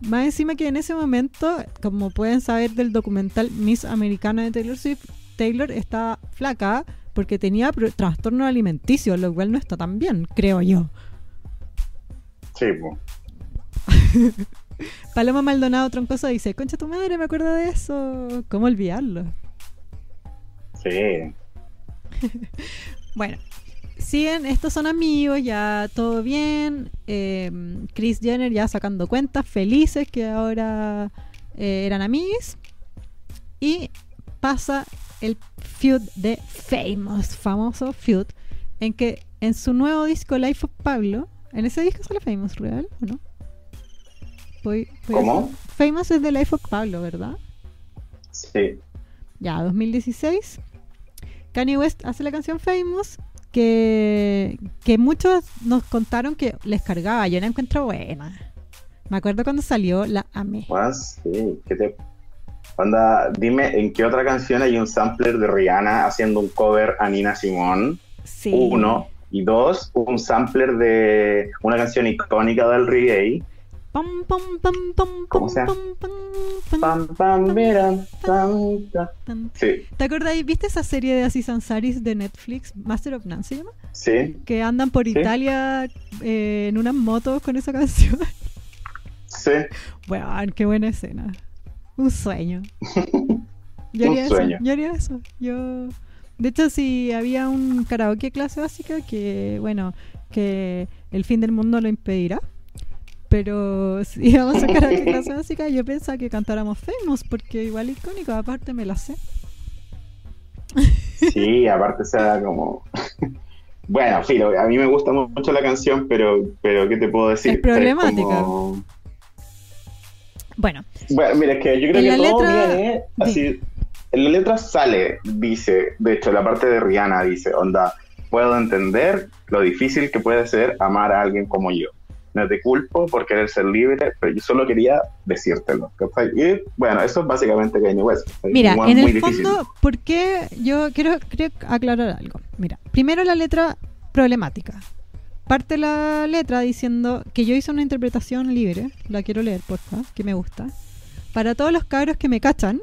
Más encima que en ese momento, como pueden saber del documental Miss Americana de Taylor Swift, Taylor está flaca porque tenía trastorno alimenticio, lo cual no está tan bien, creo yo. Sí. Paloma Maldonado Troncoso dice, concha tu madre, me acuerdo de eso. ¿Cómo olvidarlo? Sí. Bueno, siguen, estos son amigos, ya todo bien. eh, Chris Jenner ya sacando cuentas, felices que ahora eh, eran amigos. Y pasa el feud de Famous, famoso feud, en que en su nuevo disco Life of Pablo, en ese disco sale Famous real, ¿o no? Voy- voy a- ¿Cómo? Famous es de Life of Pablo, ¿verdad? Sí. Ya, 2016. Kanye West hace la canción Famous que, que muchos nos contaron que les cargaba. Yo la encuentro buena. Me acuerdo cuando salió, la amé. Más, sí. ¿Qué te... Onda, dime, ¿en qué otra canción hay un sampler de Rihanna haciendo un cover a Nina Simone? Sí. Uno. Y dos, un sampler de una canción icónica del reggae. Pam, pam, pam, pam, ¿Cómo pam, pam, pam, pam. Sí, ¿Te acordáis? ¿Viste esa serie de Aziz Ansari's de Netflix, Master of None se llama? sí, Que andan por Sí. Italia eh, en unas motos con esa canción. sí. Bueno, qué buena escena. Un sueño. Yo Un haría eso. sueño. Yo haría eso. Yo. De hecho, si había un karaoke clase básica, que bueno, que el fin del mundo lo impedirá. Pero si íbamos a karaoke clase básica, yo pensaba que cantáramos Famous, porque igual icónico, aparte me la sé. Sí, aparte, sea, como. Bueno, filo, a mí me gusta mucho la canción, pero, pero ¿qué te puedo decir? Es problemática. como- Bueno, Bueno, mira, es que yo creo que todo letra- viene así. En la letra sale, dice, de hecho, la parte de Rihanna dice, onda, puedo entender lo difícil que puede ser amar a alguien como yo. No te culpo por querer ser libre, pero yo solo quería decírtelo. Y bueno, eso es básicamente Kanye West. Mira, en muy el difícil. fondo, ¿por qué? Yo quiero, quiero aclarar algo. Mira, primero la letra problemática. Parte la letra diciendo que yo hice una interpretación libre, la quiero leer, porfa, que me gusta. Para todos los cabros que me cachan,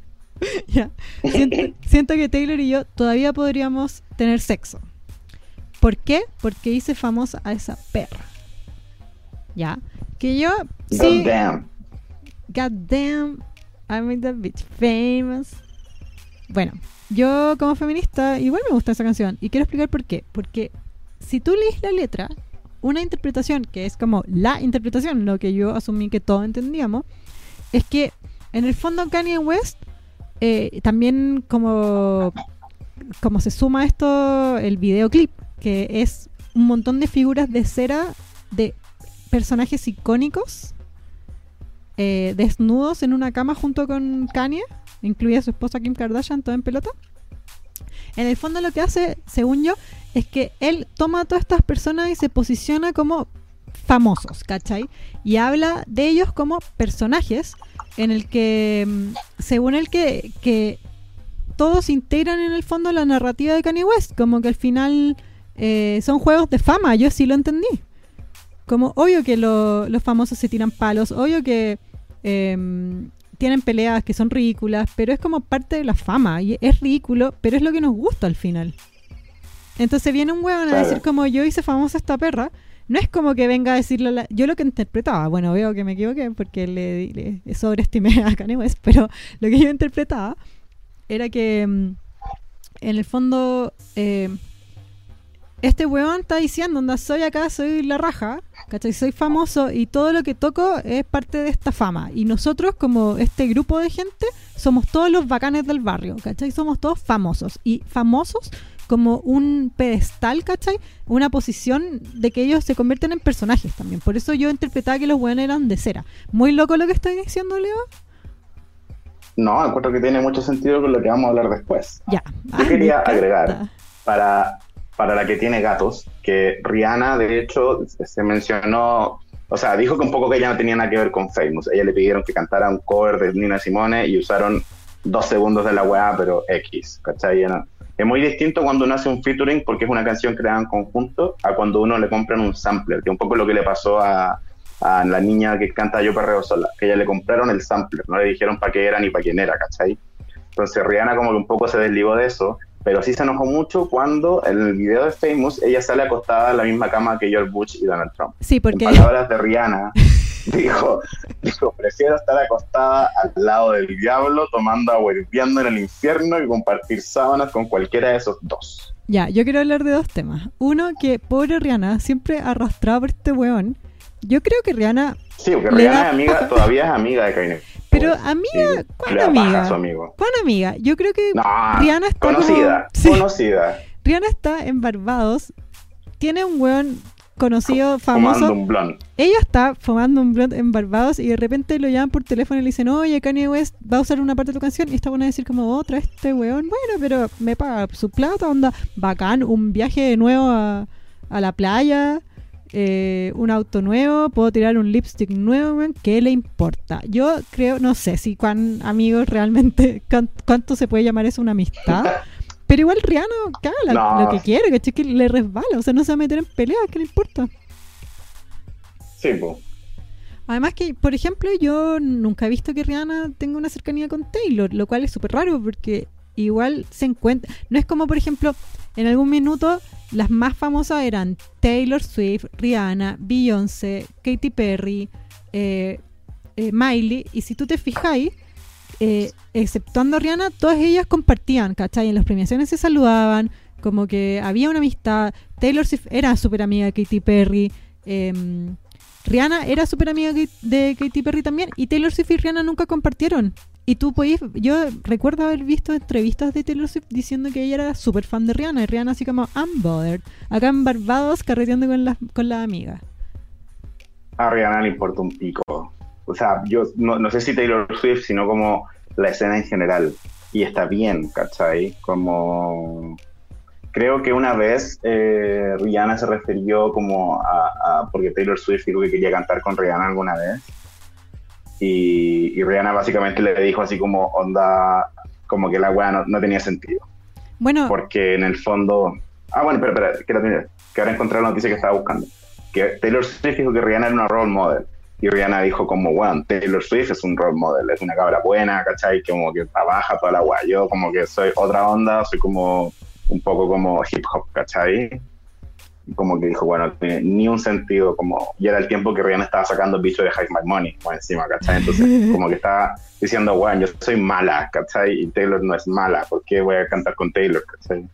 ya, siento, siento que Taylor y yo todavía podríamos tener sexo. ¿Por qué? Porque hice famosa a esa perra. Ya, que yo sí, God damn. God damn, I made that bitch famous. Bueno, yo como feminista igual me gusta esa canción y quiero explicar por qué. Porque si tú lees la letra, una interpretación que es como la interpretación, lo que yo asumí que todos entendíamos, es que en el fondo Kanye West eh, también como, como se suma a esto el videoclip, que es un montón de figuras de cera de personajes icónicos eh, desnudos en una cama junto con Kanye, incluida su esposa Kim Kardashian, todo en pelota. En el fondo lo que hace, según yo, es que él toma a todas estas personas y se posiciona como famosos, ¿cachai? Y habla de ellos como personajes en el que, mm, según él, que, que todos integran en el fondo la narrativa de Kanye West, como que al final eh, son juegos de fama, yo sí lo entendí. Como obvio que lo- los famosos se tiran palos, obvio que em, tienen peleas que son ridículas, pero es como parte de la fama y es ridículo, pero es lo que nos gusta al final. Entonces viene un huevón a decir como yo hice famosa esta perra, no es como que venga a decirle la- yo lo que interpretaba, bueno, veo que me equivoqué porque le, le sobreestimé a Kanye West, pero lo que yo interpretaba era que mm, en el fondo eh, este weón está diciendo, onda, soy acá, soy la raja, ¿cachai? Soy famoso y todo lo que toco es parte de esta fama. Y nosotros, como este grupo de gente, somos todos los bacanes del barrio, ¿cachai? Somos todos famosos. Y famosos como un pedestal, ¿cachai? Una posición de que ellos se convierten en personajes también. Por eso yo interpretaba que los weones eran de cera. Muy loco lo que estoy diciendo, Leo. No, encuentro que tiene mucho sentido con lo que vamos a hablar después. Ya. Yo quería agregar para, para la que tiene gatos, que Rihanna, de hecho, se mencionó, o sea, dijo que un poco que ella no tenía nada que ver con Famous. Ella le pidieron que cantara un cover de Nina Simone y usaron dos segundos de la weá, pero X, ¿cachai? Es muy distinto cuando uno hace un featuring porque es una canción creada en conjunto a cuando uno le compran un sampler, que un poco lo que le pasó a, a la niña que canta Yo Perreo Sola, que ella le compraron el sampler, no le dijeron para qué era ni para quién era, ¿cachai? Entonces Rihanna como que un poco se desligó de eso, pero sí se enojó mucho cuando en el video de Famous ella sale acostada en la misma cama que George Bush y Donald Trump. Sí, porque... En palabras de Rihanna, dijo, dijo, prefiero estar acostada al lado del diablo tomando agua hirviendo en el infierno y compartir sábanas con cualquiera de esos dos. Ya, yo quiero hablar de dos temas. Uno, que pobre Rihanna, siempre arrastrada por este weón. Yo creo que Rihanna... Sí, porque Rihanna da es amiga, todavía es amiga de Kanye. Pero amiga, Sí, ¿cuán le da paja amiga? a su amigo. ¿Cuán amiga? Yo creo que No, Rihanna está como- conocida, Sí. conocida, Rihanna está en Barbados, tiene un weón conocido, fumando famoso. un blond. Ella está fumando un blunt en Barbados y de repente lo llaman por teléfono y le dicen, oye, Kanye West va a usar una parte de tu canción. Y está bueno decir como, otra, este weón, bueno, pero me paga su plata, onda, bacán, un viaje de nuevo a, a la playa, eh, un auto nuevo, puedo tirar un lipstick nuevo, ¿qué le importa? Yo creo, no sé si cuán amigos realmente, cuán- cuánto se puede llamar eso una amistad. Pero igual Rihanna No. lo que quiere, que que le resbala, o sea, no se va a meter en peleas, ¿qué le importa? Sí, po. Además que, por ejemplo, yo nunca he visto que Rihanna tenga una cercanía con Taylor, lo cual es súper raro porque igual se encuentra... No es como, por ejemplo, en algún minuto las más famosas eran Taylor Swift, Rihanna, Beyoncé, Katy Perry, eh, eh, Miley, y si tú te fijáis, eh, exceptuando a Rihanna, todas ellas compartían, ¿cachai? En las premiaciones se saludaban, como que había una amistad. Taylor Swift era súper amiga de Katy Perry. em, Rihanna era súper amiga de- de Katy Perry también. Y Taylor Swift y Rihanna nunca compartieron. Y tú podías. Yo recuerdo haber visto entrevistas de Taylor Swift diciendo que ella era súper fan de Rihanna. Y Rihanna así como unbothered. Acá en Barbados carreteando con las con las amigas. A Rihanna le importa un pico. O sea, yo no, sé si Taylor Swift, sino como la escena en general. Y está bien, ¿cachai? Como... Creo que una vez eh, Rihanna se refirió como a- Porque Taylor Swift dijo que quería cantar con Rihanna alguna vez. Y, y Rihanna básicamente le dijo así como onda... Como que la weá no, no tenía sentido. Bueno, Porque en el fondo... Ah, bueno, espera, espera, que, la que ahora encontré la noticia que estaba buscando. Que Taylor Swift dijo que Rihanna era una role model. Y Rihanna dijo como, bueno, Taylor Swift es un role model, es una cabra buena, ¿cachai? Como que trabaja toda la guay. Yo como que soy otra onda, soy como un poco como hip hop, ¿cachai? Como que dijo, bueno, no tiene ni un sentido, como, y era el tiempo que Rihanna estaba sacando bicho de Hide My Money, por encima, ¿cachai? Entonces, como que estaba diciendo, bueno, yo soy mala, ¿cachai? Y Taylor no es mala, ¿por qué voy a cantar con Taylor, ¿cachai?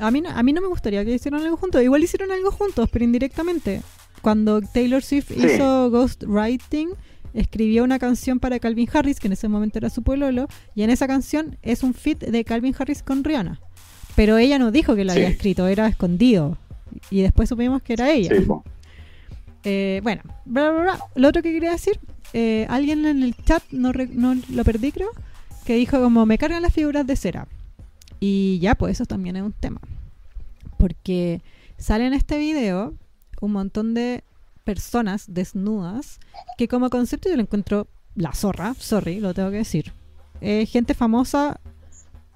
a mí, no- a mí no me gustaría que hicieran algo juntos. Igual hicieron algo juntos, pero indirectamente. Cuando Taylor Swift Sí. hizo Ghostwriting, escribió una canción para Calvin Harris, que en ese momento era su pololo, y en esa canción es un feat de Calvin Harris con Rihanna. Pero ella no dijo que lo había escrito, era escondido. Y después supimos que era ella. Sí. Eh, bueno, bla, bla, bla. Lo otro que quería decir, eh, alguien en el chat, no, re- no lo perdí creo, que dijo como me cargan las figuras de cera. Y ya, pues eso también es un tema. Porque sale en este video un montón de personas desnudas que como concepto yo lo encuentro la zorra, sorry, lo tengo que decir. Eh, gente famosa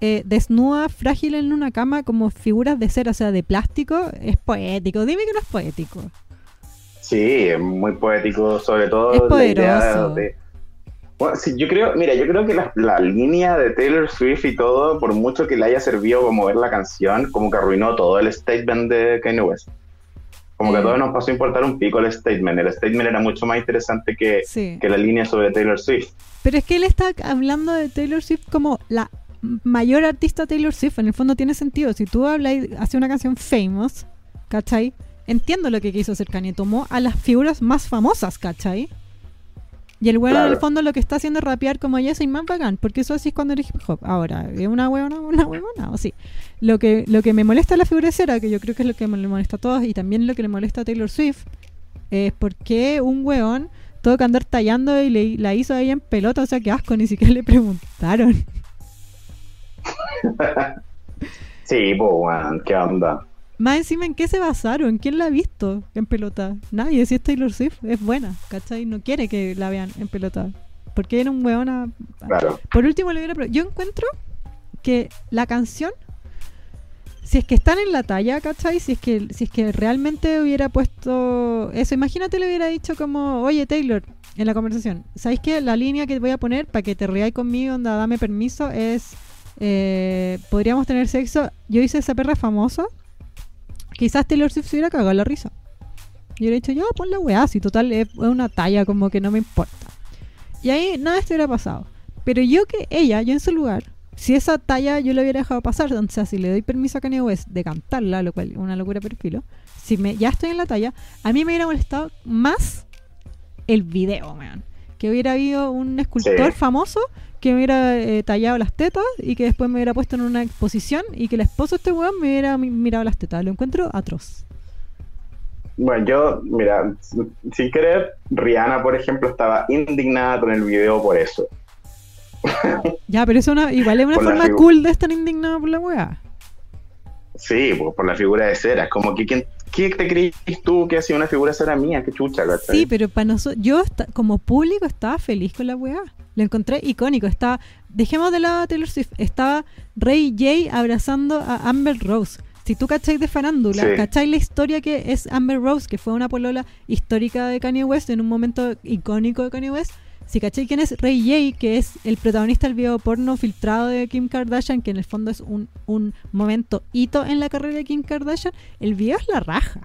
eh, desnuda, frágil en una cama como figuras de cera, o sea, de plástico, es poético. Dime que no es poético. Sí, es muy poético, sobre todo Es poderoso. de... Bueno, sí, yo creo, mira, yo creo que la, la línea de Taylor Swift y todo, por mucho que le haya servido como ver la canción, como que arruinó todo el statement de Kanye West. Como que a todos nos pasó a importar un pico el statement. El statement era mucho más interesante que, Sí. que la línea sobre Taylor Swift. Pero es que él está hablando de Taylor Swift como la mayor artista Taylor Swift. En el fondo tiene sentido. Si tú hablas hace una canción famous, ¿cachai? Entiendo lo que quiso hacer Kanye. Tomó a las figuras más famosas, ¿cachai? Y el bueno en el fondo lo que está haciendo es rapear como ya soy más bacán, porque eso así es cuando eres hip hop. Ahora, ¿es una huevona una huevona? O sí. Lo que, lo que me molesta a la figura de cera, que yo creo que es lo que me le molesta a todos, y también lo que le molesta a Taylor Swift, es porque un weón tuvo que andar tallando y le, la hizo ahí en pelota, o sea, qué asco, ni siquiera le preguntaron. Sí, weón, qué onda. Más encima, ¿en qué se basaron? ¿Quién la ha visto en pelota? Nadie, si es Taylor Swift, es buena, ¿cachai? No quiere que la vean en pelota. Porque era un weón a... Claro. Por último, le hubiera... Yo encuentro que la canción, si es que están en la talla, ¿cachai? Si es que, si es que realmente hubiera puesto eso, imagínate le hubiera dicho como, oye Taylor, en la conversación, ¿sabéis que la línea que voy a poner para que te reáis conmigo, onda, dame permiso, es eh, podríamos tener sexo. Yo hice esa perra famosa. Quizás Taylor Swift se hubiera cagado la risa. Yo le he dicho, ya, pon la weá, si total es una talla, como que no me importa. Y ahí nada de esto hubiera pasado. Pero yo que ella, yo en su lugar, si esa talla yo le hubiera dejado pasar, o sea, si le doy permiso a Kanye West de cantarla, lo cual es una locura per filo, si me, ya estoy en la talla, a mí me hubiera molestado más el video, man. Que hubiera habido un escultor Sí. famoso que me hubiera eh, tallado las tetas y que después me hubiera puesto en una exposición y que el esposo de este weón me hubiera mi- mirado las tetas. Lo encuentro atroz. Bueno, yo, mira, sin querer, Rihanna, por ejemplo, estaba indignada con el video por eso. Ya, pero eso una- igual es una Por forma cool de estar indignado por la weá. Sí, pues por la figura de cera. Es como que, ¿quién, ¿qué te crees tú que ha sido una figura de cera mía? Qué chucha, ¿cachai? Sí, pero para nosotros, yo como público estaba feliz con la weá. Lo encontré icónico. Estaba, dejemos de lado a Taylor Swift. Estaba Ray J abrazando a Amber Rose. Si tú cacháis de farándula, Sí. cacháis la historia que es Amber Rose, que fue una polola histórica de Kanye West en un momento icónico de Kanye West. Si cacháis quién es Ray J, que es el protagonista del video porno filtrado de Kim Kardashian, que en el fondo es un, un momento hito en la carrera de Kim Kardashian, el video es la raja.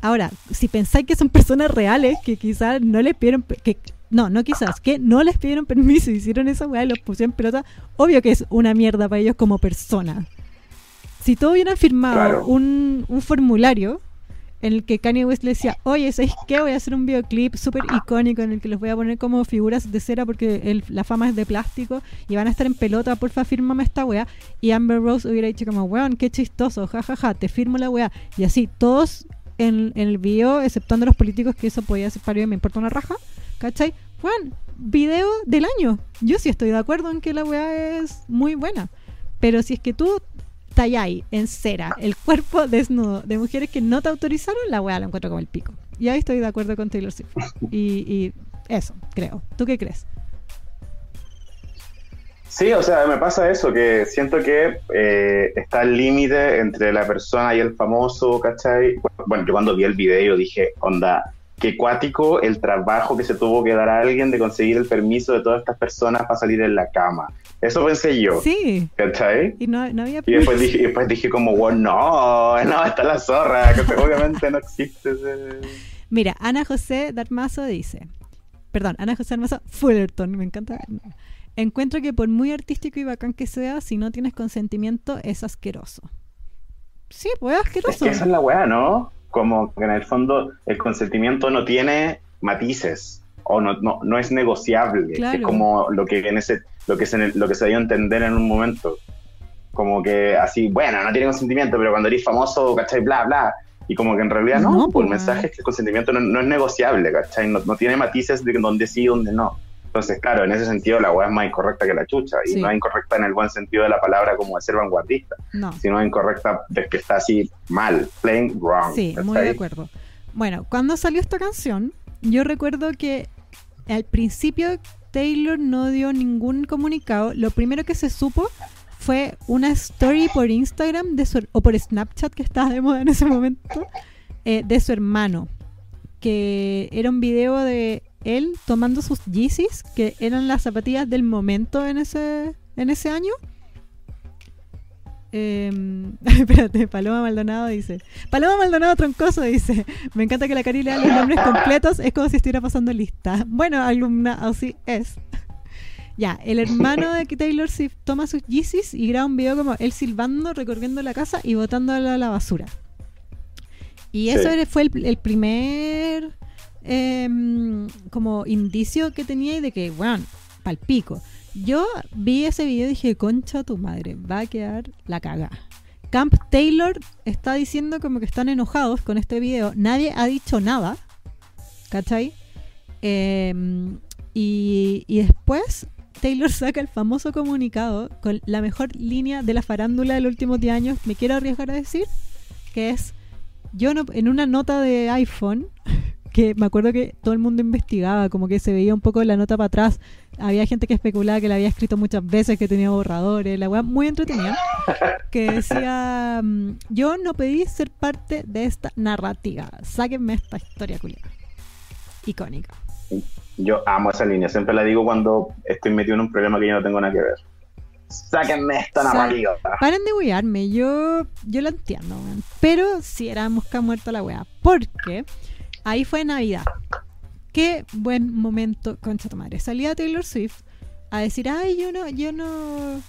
Ahora, si pensáis que son personas reales que quizás no les pidieron que no, no quizás, que no les pidieron permiso y hicieron esa weá y los pusieron en pelota, obvio que es una mierda para ellos como personas. Si todos hubieran firmado Claro. un, un formulario en el que Kanye West le decía, oye, ¿sabéis qué? Voy a hacer un videoclip súper icónico en el que los voy a poner como figuras de cera porque el- la fama es de plástico y van a estar en pelota, porfa, fírmame esta weá. Y Amber Rose hubiera dicho como, weón, qué chistoso, jajaja, te firmo la weá. Y así, todos en, en el video, exceptuando los políticos, que eso podía ser para ellos, me importa una raja, ¿cachai? Weón, video del año. Yo sí estoy de acuerdo en que la weá es muy buena. Pero si es que tú talláis en cera el cuerpo desnudo de mujeres que no te autorizaron, la weá la encuentro como el pico. Y ahí estoy de acuerdo con Taylor Swift. Y, y eso, creo. ¿Tú qué crees? Sí, o sea, me pasa eso, que siento que eh, está el límite entre la persona y el famoso, ¿cachai? Bueno, yo cuando vi el video dije, onda, qué cuático el trabajo que se tuvo que dar a alguien de conseguir el permiso de todas estas personas para salir en la cama. Eso pensé yo, Sí. ¿cachai? Y no, no había Y después dije, y después dije como, bueno, no, no, está la zorra, que obviamente no existe ese... Mira, Ana José Darmazo dice, perdón, Ana José Darmazo Fullerton, me encanta. Encuentro que por muy artístico y bacán que sea, si no tienes consentimiento es asqueroso. Sí, pues es Es asqueroso. que esa es la weá, ¿no? Como que en el fondo el consentimiento no tiene matices o no, no, no es negociable. que Claro. Es como lo que en ese, lo que se, lo que se dio a entender en un momento. Como que así, bueno, no tiene consentimiento, pero cuando eres famoso, ¿cachai? Bla, bla. Y como que en realidad no, No, el pues. mensaje es que el consentimiento no, no es negociable, ¿cachai? No, no tiene matices de donde sí y donde no. Entonces, claro, en ese sentido la weá es más incorrecta que la chucha. Y Sí. no es incorrecta en el buen sentido de la palabra como de ser vanguardista No, sino incorrecta de que está así mal, plain wrong. sí, muy de acuerdo. Bueno, cuando salió esta canción, yo recuerdo que al principio Taylor no dio ningún comunicado. Lo primero que se supo fue una story por Instagram de su, o por Snapchat, que estaba de moda en ese momento, eh, de su hermano. Que era un video de él tomando sus Yeezys, que eran las zapatillas del momento en ese, en ese año. Eh, espérate, Paloma Maldonado dice. Paloma Maldonado Troncoso dice. Me encanta que la Cari lea los nombres completos. Es como si estuviera pasando lista. Bueno, alumna, así es. Ya, el hermano de Taylor Swift toma sus Yeezys y graba un video como él silbando, recorriendo la casa y botándola a la basura. Y eso Sí. fue el, el primer em, como indicio que tenía y de que, bueno, palpico. Yo vi ese video y dije, concha tu madre, va a quedar la caga. Camp Taylor está diciendo como que están enojados con este video. Nadie ha dicho nada. ¿Cachai? Em, y, y después Taylor saca el famoso comunicado con la mejor línea de la farándula de los últimos 10 años. Me quiero arriesgar a decir que es yo no, en una nota de iPhone que me acuerdo que todo el mundo investigaba, como que se veía un poco la nota para atrás. Había gente que especulaba que la había escrito muchas veces, que tenía borradores, la weá muy entretenida. Que decía: mm, Yo no pedí ser parte de esta narrativa. Sáquenme esta historia culiada. Icónica. Yo amo esa línea, siempre la digo cuando estoy metido en un problema que yo no tengo nada que ver. Sáquenme esta Sa- narrativa. Paren de huearme, yo, yo lo entiendo, weón. Pero si era mosca muerta la wea. Porque ahí fue Navidad. Qué buen momento, concha tu madre. Salía Taylor Swift a decir, ay, yo no, yo no,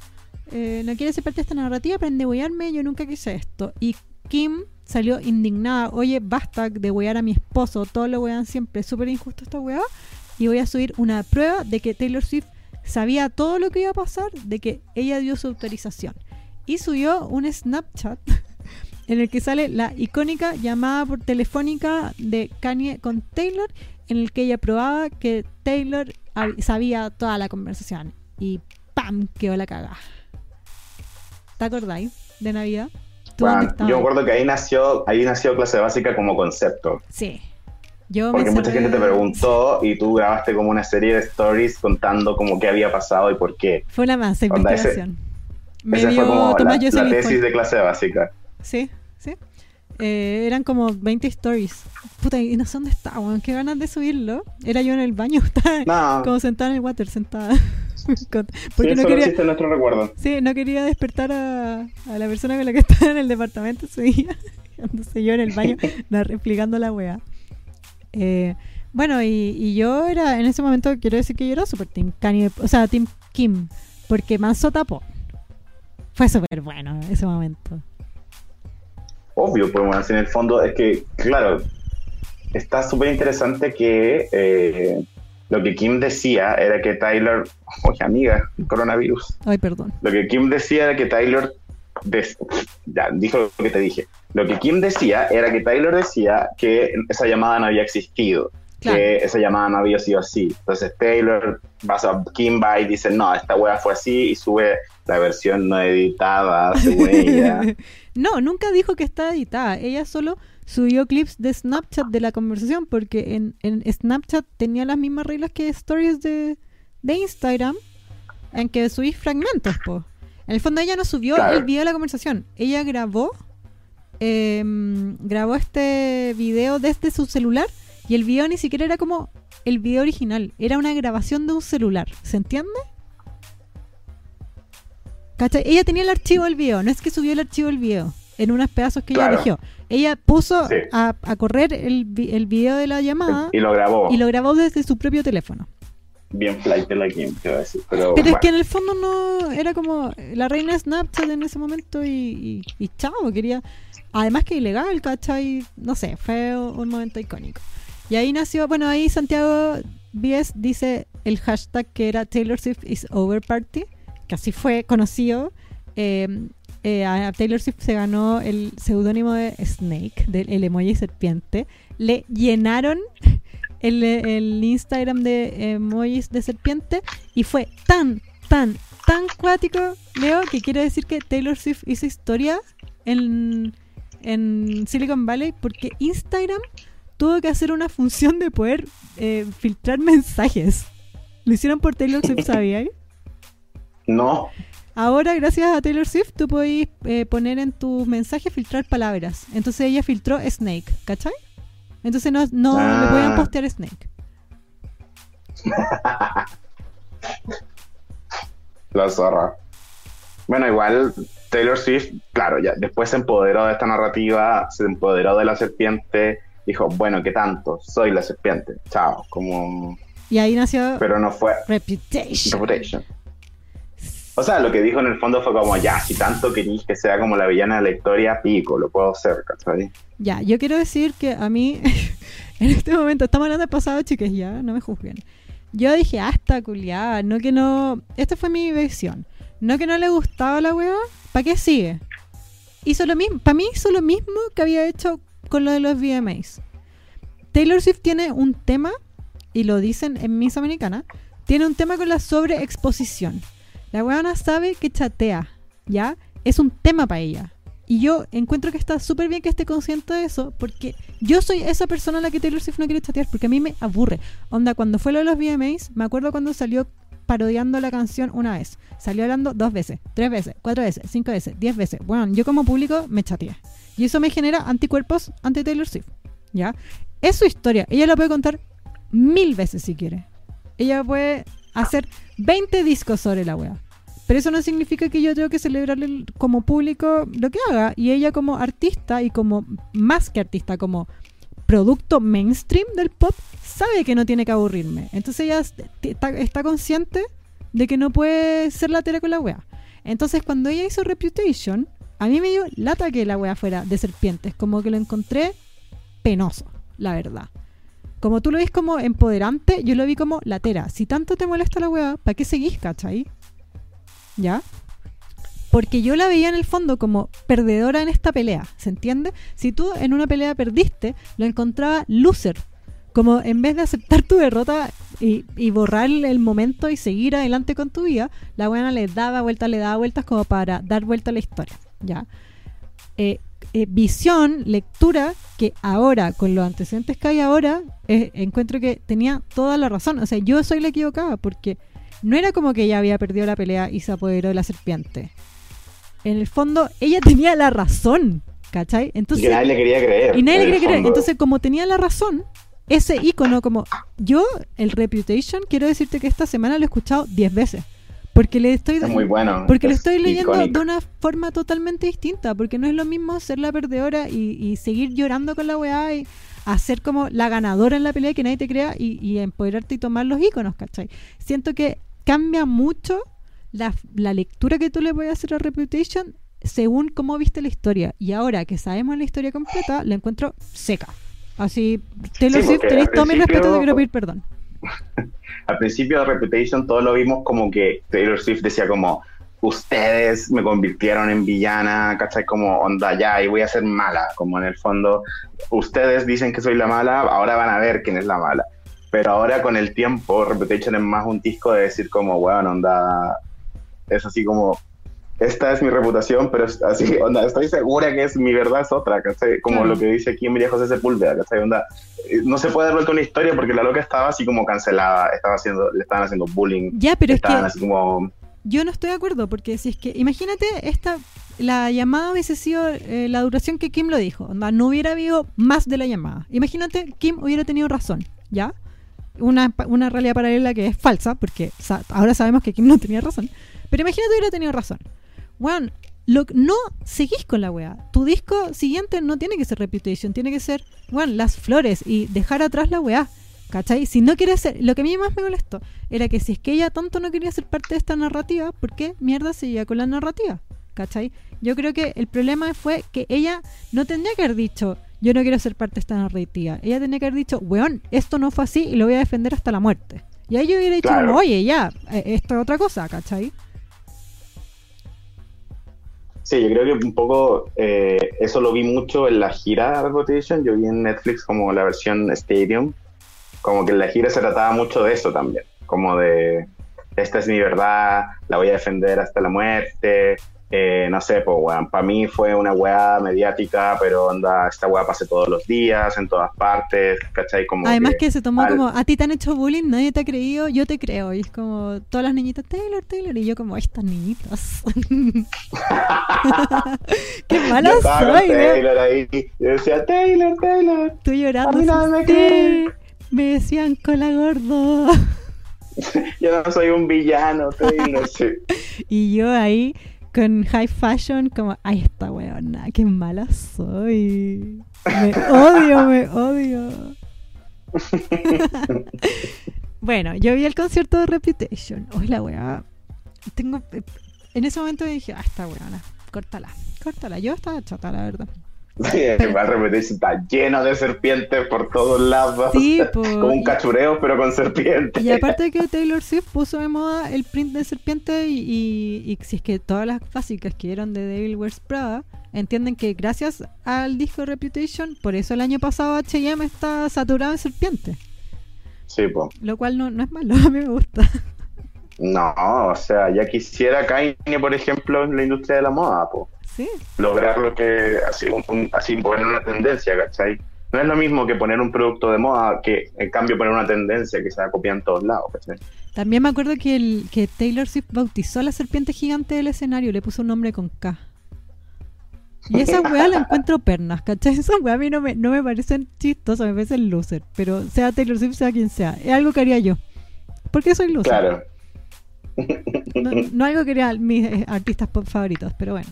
eh, no quiero ser parte de esta narrativa, paren de huearme, yo nunca quise esto. Y Kim salió indignada, oye, basta de huear a mi esposo, todo lo huean siempre, súper injusto esta wea. Y voy a subir una prueba de que Taylor Swift sabía todo lo que iba a pasar, de que ella dio su autorización. Y subió un Snapchat en el que sale la icónica llamada por telefónica de Kanye con Taylor, en el que ella probaba que Taylor sabía toda la conversación. Y ¡pam! quedó la cagada. ¿Te acordáis de Navidad? Yo me acuerdo que ahí nació, ahí nació clase básica como concepto. Sí. Yo Porque mucha gente te preguntó y tú grabaste como una serie de stories contando como qué había pasado y por qué. Fue una ese- investigación. Me Esa dio fue como la, tesis de clase básica. Sí, sí. Eh, eran como 20 stories. Puta, y no sé dónde está, weón. Qué ganas de subirlo. Era yo en el baño, estaba No, como sentada en el water, sentada. Con- sí, Porque no quería, existe nuestro recuerdo. sí, no quería despertar a, a la persona con la que estaba en el departamento ese día. Entonces yo en el baño, explicando la wea. Eh, bueno, y, y yo era, en ese momento, quiero decir que yo era super Team Kanye, o sea, Team Kim, porque Manso tapó. Fue súper bueno ese momento. Obvio, pues bueno, en el fondo es que, claro, está súper interesante que eh, lo que Kim decía era que Tyler, oye amiga, coronavirus, Ay, perdón. lo que Kim decía era que Tyler, des- ya, dijo lo que te dije, lo que Kim decía era que Tyler decía que esa llamada no había existido, Claro. que esa llamada no había sido así. Entonces Taylor, vas a Kim va y dice, no, esta wea fue así y sube la versión no editada, según ella. no, nunca dijo que estaba editada. Ella solo subió clips de Snapchat de la conversación porque en, en Snapchat tenía las mismas reglas que stories de, de Instagram en que subís fragmentos, po. En el fondo ella no subió Claro. el video de la conversación. Ella grabó em, grabó este video desde su celular y el video ni siquiera era como el video original. Era una grabación de un celular. ¿Se entiende? ¿Cachai? Ella tenía el archivo del video, no es que subió el archivo del video en unos pedazos que ella Claro. eligió. Ella puso Sí. a, a correr el, el video de la llamada y lo grabó. y lo grabó desde su propio teléfono. Bien flight de la te voy a decir. Pero, Pero es bueno. que en el fondo no era como la reina Snapchat en ese momento y, y, y chao, quería. Además que ilegal, ¿cachai? No sé, fue un momento icónico. Y ahí nació, bueno, ahí Santiago Víez dice el hashtag que era Taylor Swift is over party, que así fue conocido. Eh, eh, a Taylor Swift se ganó el seudónimo de Snake, del el emoji serpiente. Le llenaron el, el Instagram de emojis de serpiente y fue tan, tan, tan cuático, Leo, que quiere decir que Taylor Swift hizo historia en, en Silicon Valley porque Instagram tuvo que hacer una función de poder eh, filtrar mensajes. Lo hicieron por Taylor Swift, ¿sabías? No, Ahora, gracias a Taylor Swift, tú podés eh, poner en tus mensajes filtrar palabras. Entonces ella filtró Snake, ¿cachai? Entonces no, no Ah. le podían postear Snake. la zorra. Bueno, igual Taylor Swift, claro, ya después se empoderó de esta narrativa, se empoderó de la serpiente, dijo, bueno, ¿qué tanto? Soy la serpiente, chao, como... Y ahí nació Pero no fue Reputation. Reputation. O sea, lo que dijo en el fondo fue como, ya, si tanto querís que sea como la villana de la historia, pico, lo puedo hacer, ¿cachai? Ya, yo quiero decir que a mí, en este momento, estamos hablando del pasado, chicas, ya, no me juzguen. Yo dije, hasta culiada, no que no. Esta fue mi visión. No que no le gustaba la weá, ¿para qué sigue? Hizo lo mismo, para mí hizo lo mismo que había hecho con lo de los VMAs. Taylor Swift tiene un tema, y lo dicen en Miss Americana, tiene un tema con la sobreexposición. La weona sabe que chatea, ¿ya? Es un tema para ella. Y yo encuentro que está súper bien que esté consciente de eso, porque yo soy esa persona a la que Taylor Swift no quiere chatear, porque a mí me aburre. Onda, cuando fue lo de los VMAs, me acuerdo cuando salió parodiando la canción una vez. Salió hablando dos veces, tres veces, cuatro veces, cinco veces, diez veces. Bueno, yo como público me chateé. Y eso me genera anticuerpos ante Taylor Swift. ¿Ya? Es su historia. Ella la puede contar mil veces si quiere. Ella puede hacer 20 discos sobre la wea. Pero eso no significa que yo tengo que celebrarle como público lo que haga. Y ella como artista y como más que artista, como producto mainstream del pop, sabe que no tiene que aburrirme. Entonces ella está, consciente de que no puede ser la tele con la wea. Entonces cuando ella hizo Reputation, a mí me dio lata que la wea fuera de serpientes. Como que lo encontré penoso, la verdad. Como tú lo ves como empoderante, yo lo vi como latera. Si tanto te molesta la wea, ¿para qué seguís, cachai? ¿Ya? Porque yo la veía en el fondo como perdedora en esta pelea, ¿se entiende? Si tú en una pelea perdiste, lo encontraba loser. Como en vez de aceptar tu derrota y, borrar el momento y seguir adelante con tu vida, la buena le daba vueltas, le daba vueltas como para dar vuelta a la historia, ¿ya? Eh, eh, visión, lectura, que ahora, con los antecedentes que hay ahora, eh, encuentro que tenía toda la razón. O sea, yo soy la equivocada, porque no era como que ella había perdido la pelea y se apoderó de la serpiente. En el fondo, ella tenía la razón, ¿cachai? Entonces, y nadie le quería creer. Y nadie le quería creer. Entonces, como tenía la razón, ese icono, como yo, el Reputation, quiero decirte que esta semana lo he escuchado 10 veces. Porque le estoy muy bueno, porque le estoy leyendo de una forma totalmente distinta, porque no es lo mismo ser la perdedora y, seguir llorando con la weá y hacer como la ganadora en la pelea que nadie te crea y, y empoderarte y tomar los iconos, ¿cachai? Siento que cambia mucho la, lectura que tú le puedes hacer a Reputation según cómo viste la historia. Y ahora que sabemos la historia completa, la encuentro seca. Así, Taylor Swift, tenéis todo mi respeto, te quiero pedir perdón. al principio de Reputation todos lo vimos como que Taylor Swift decía como ustedes me convirtieron en villana, ¿cachai? Como onda ya y voy a ser mala, como en el fondo ustedes dicen que soy la mala, ahora van a ver quién es la mala. Pero ahora con el tiempo, Reputation es más un disco de decir como, bueno, onda, es así como, esta es mi reputación, pero es así, onda, estoy segura que es mi verdad es otra, ¿cachai? Como lo que dice aquí María José Sepúlveda, ¿cachai? Onda, eh, no se puede dar vuelta una historia porque la loca estaba así como cancelada, estaba haciendo, le estaban haciendo bullying. Ya, pero es que así como... Yo no estoy de acuerdo, porque si es que, imagínate, esta, la llamada hubiese sido eh, la duración que Kim lo dijo, onda, no hubiera habido más de la llamada. Imagínate, Kim hubiera tenido razón, ¿ya? Una, una realidad paralela que es falsa, porque ahora sabemos que Kim no tenía razón. Pero imagínate hubiera tenido razón. Bueno, lo, no seguís con la weá. Tu disco siguiente no tiene que ser Reputation, tiene que ser, bueno, las flores y dejar atrás la weá. ¿Cachai? Si no quiere ser. Lo que a mí más me molestó era que si es que ella tanto no quería ser parte de esta narrativa, ¿por qué mierda seguía con la narrativa? ¿Cachai? Yo creo que el problema fue que ella no tendría que haber dicho, yo no quiero ser parte de esta narrativa. Ella tenía que haber dicho, weón, esto no fue así y lo voy a defender hasta la muerte. Y ahí yo hubiera dicho, oye, ya, eh, esto es otra cosa, ¿cachai? Sí, yo creo que un poco eh, eso lo vi mucho en la gira de Reputation. Yo vi en Netflix como la versión Stadium. Como que en la gira se trataba mucho de eso también. Como de, esta es mi verdad, la voy a defender hasta la muerte. Eh, no sé, pues, weón, para mí fue una weá mediática, pero onda, esta weá pase todos los días, en todas partes, ¿cachai? Como Además que, se tomó como, a ti te han hecho bullying, nadie te ha creído, yo te creo, y es como, todas las niñitas, Taylor, Taylor, y yo como, estas niñitas. Qué mala soy, Taylor ahí, yo decía, Taylor, Taylor. Tú llorando, a me, me decían cola gordo. yo no soy un villano, Taylor, sí. y yo ahí con high fashion, como, ay, esta weona, qué mala soy. Me odio, me odio. bueno, yo vi el concierto de Reputation. Hoy la weá. Tengo. En ese momento dije, ah, esta weona, córtala, córtala. Yo estaba chata, la verdad. Sí, Pero, está lleno de serpientes por todos lados. Sí, Como un cachureo, pero con serpientes. Y aparte de que Taylor Swift puso de moda el print de serpiente y, si es que todas las básicas que eran de Devil Wears Prada entienden que gracias al disco Reputation, por eso el año pasado H&M está saturado de serpientes. Sí, pues. Lo cual no, no es malo, a mí me gusta. No, o sea, ya quisiera Kanye, por ejemplo, en la industria de la moda, pues lograr lo que, así, así poner una tendencia, ¿cachai? No es lo mismo que poner un producto de moda que en cambio poner una tendencia que se va a copiar en todos lados, ¿cachai? También me acuerdo que, el, que Taylor Swift bautizó a la serpiente gigante del escenario, le puso un nombre con K. Y esa weá la encuentro pernas, ¿cachai? Esa weá a mí no me, no me parecen chistosas, me parecen loser. Pero sea Taylor Swift, sea quien sea, es algo que haría yo. Porque soy loser. Claro. No, no algo que haría mis eh, artistas pop favoritos, pero bueno.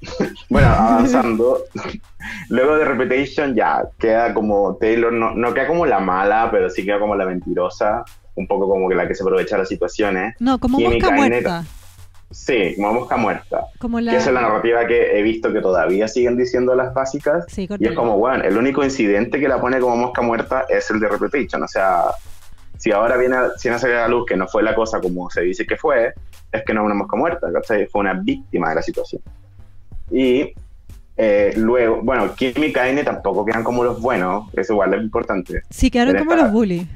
Bueno, avanzando. Luego de Reputation ya queda como Taylor, no, no queda como la mala, pero sí queda como la mentirosa. Un poco como que la que se aprovecha de las situaciones. No, como mosca muerta. Sí, como mosca muerta. Como la. Que esa es la narrativa que he visto que todavía siguen diciendo las básicas. Sí, Y es como, bueno, el único incidente que la pone como mosca muerta es el de Reputation. O sea, si ahora viene, a- si salir a la luz que no fue la cosa como se dice que fue, es que no es una mosca muerta, ¿cachai? Fue una víctima de la situación. Y eh, luego, bueno, Kimi y Kaine tampoco quedan como los buenos, eso igual es importante. Sí, quedaron como los bullies.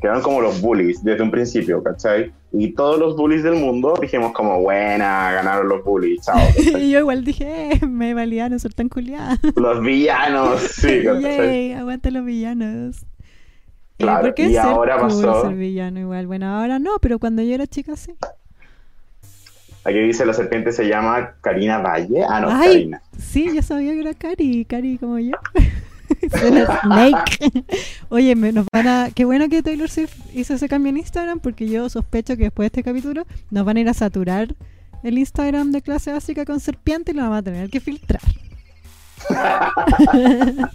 Quedaron como los bullies desde un principio, ¿cachai? Y todos los bullies del mundo dijimos como, buena, ganaron los bullies, chao. y yo igual dije, eh, me valía no ser tan culiada. los villanos, sí, ¿cachai? Yay, aguanta los villanos. Eh, Claro, porque y ahora cool pasó- ser villano igual. Bueno, ahora no, pero cuando yo era chica sí. Aquí dice la serpiente se llama Karina Valle. Ah, no, Ay. Karina. Sí, yo sabía que era Cari, Cari como yo. Snake. Oye, me- nos van a. Qué bueno que Taylor Swift hizo ese cambio en Instagram, porque yo sospecho que después de este capítulo nos van a ir a saturar el Instagram de clase básica con serpiente y lo vamos a tener que filtrar.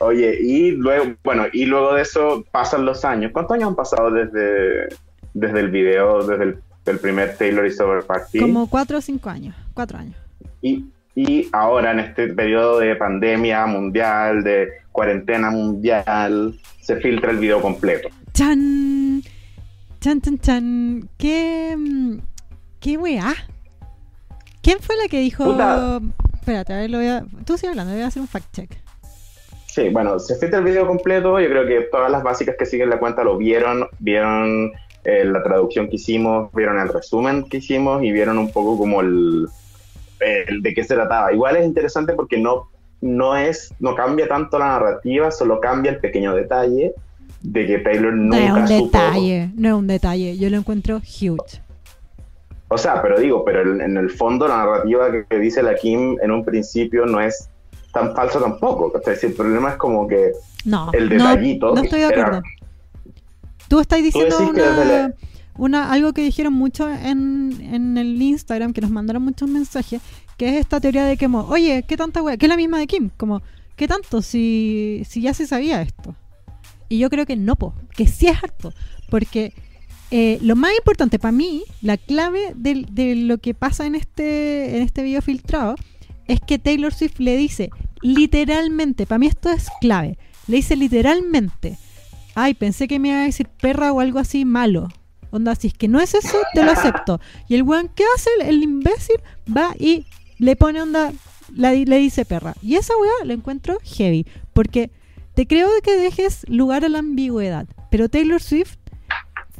Oye, y luego, bueno, y luego de eso pasan los años. ¿Cuántos años han pasado desde, desde el video, desde el, del primer Taylor is Over Party? Como cuatro o cinco años. Cuatro años. Y, y ahora en este periodo de pandemia mundial, de cuarentena mundial, se filtra el video completo. ¡Chan! ¡Chan, chan, chan! ¿Qué. ¿Qué weá? ¿Quién fue la que dijo.? Puta. Espérate, a ver, lo voy a. Tú sigue hablando, voy a hacer un fact check. Sí, bueno, se filtra el video completo. Yo creo que todas las básicas que siguen la cuenta lo vieron, vieron eh, la traducción que hicimos, vieron el resumen que hicimos y vieron un poco como el, el de qué se trataba. Igual es interesante porque no, no es, no cambia tanto la narrativa, solo cambia el pequeño detalle de que Taylor No nunca es un supo. detalle, no es un detalle. Yo lo encuentro huge. O sea, pero digo, pero en, en el fondo la narrativa que, que dice la Kim en un principio no es tan falsa tampoco. ¿cachai? Si el problema es como que No, El no, detallito no estoy de era- acuerdo. Tú estás diciendo una, desde la- una- algo que dijeron mucho en, en el Instagram, que nos mandaron muchos mensajes, que es esta teoría de que, como, oye, ¿qué tanta wea? Que es la misma de Kim, como, ¿qué tanto si, si ya se sabía esto? Y yo creo que no, po, que sí es harto, porque eh, lo más importante para mí, la clave del- de, lo que pasa en este, en este video filtrado, es que Taylor Swift le dice, literalmente, para mí esto es clave, le dice literalmente, ay, pensé que me iba a decir perra o algo así malo. Onda, si es que no es eso, te lo acepto. Y el weón, ¿qué hace? El, imbécil va y le pone onda, le dice perra. Y esa weá la encuentro heavy, porque te creo que dejes lugar a la ambigüedad. Pero Taylor Swift,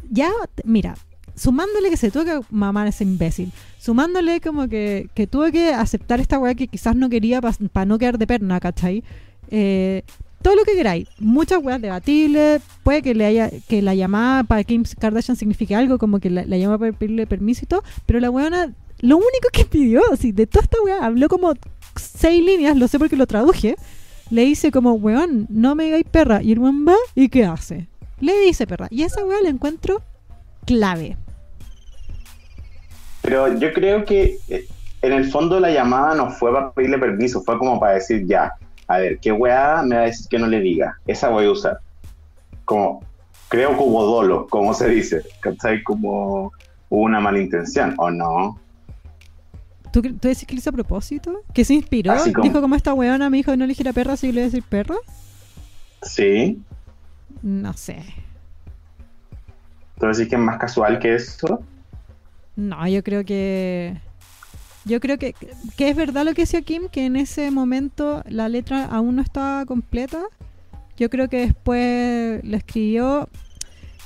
ya, mira, sumándole que se tuvo que mamar a ese imbécil, sumándole como que, que tuvo que aceptar esta weá que quizás no quería para no quedar de perna, ¿cachai? Eh, todo lo que queráis, muchas weas debatibles, puede que le haya, que la llamada para Kim Kardashian signifique algo, como que la, la llamada para pedirle permiso y todo, pero la weona, lo único que pidió, así, de toda esta wea, habló como seis líneas, lo sé porque lo traduje, le dice como, weón, no me digáis perra, y el weón va, ¿y qué hace? Le dice perra, y esa wea la encuentro clave. Pero yo creo que eh, en el fondo la llamada no fue para pedirle permiso, fue como para decir ya, a ver, ¿qué weá me va a decir que no le diga? Esa voy a usar. Como, creo como dolo, como se dice, ¿cachai? Como hubo una mala intención, ¿o no? ¿Tú, ¿Tú decís que lo hizo a propósito? ¿Que se inspiró? Así como- Dijo como esta weona me dijo que no eligiera perra, así que le voy a decir perra. Sí. No sé. ¿Tú decís que es más casual que eso? No, yo creo que. Yo creo que, que es verdad lo que decía Kim, que en ese momento la letra aún no estaba completa. Yo creo que después lo escribió.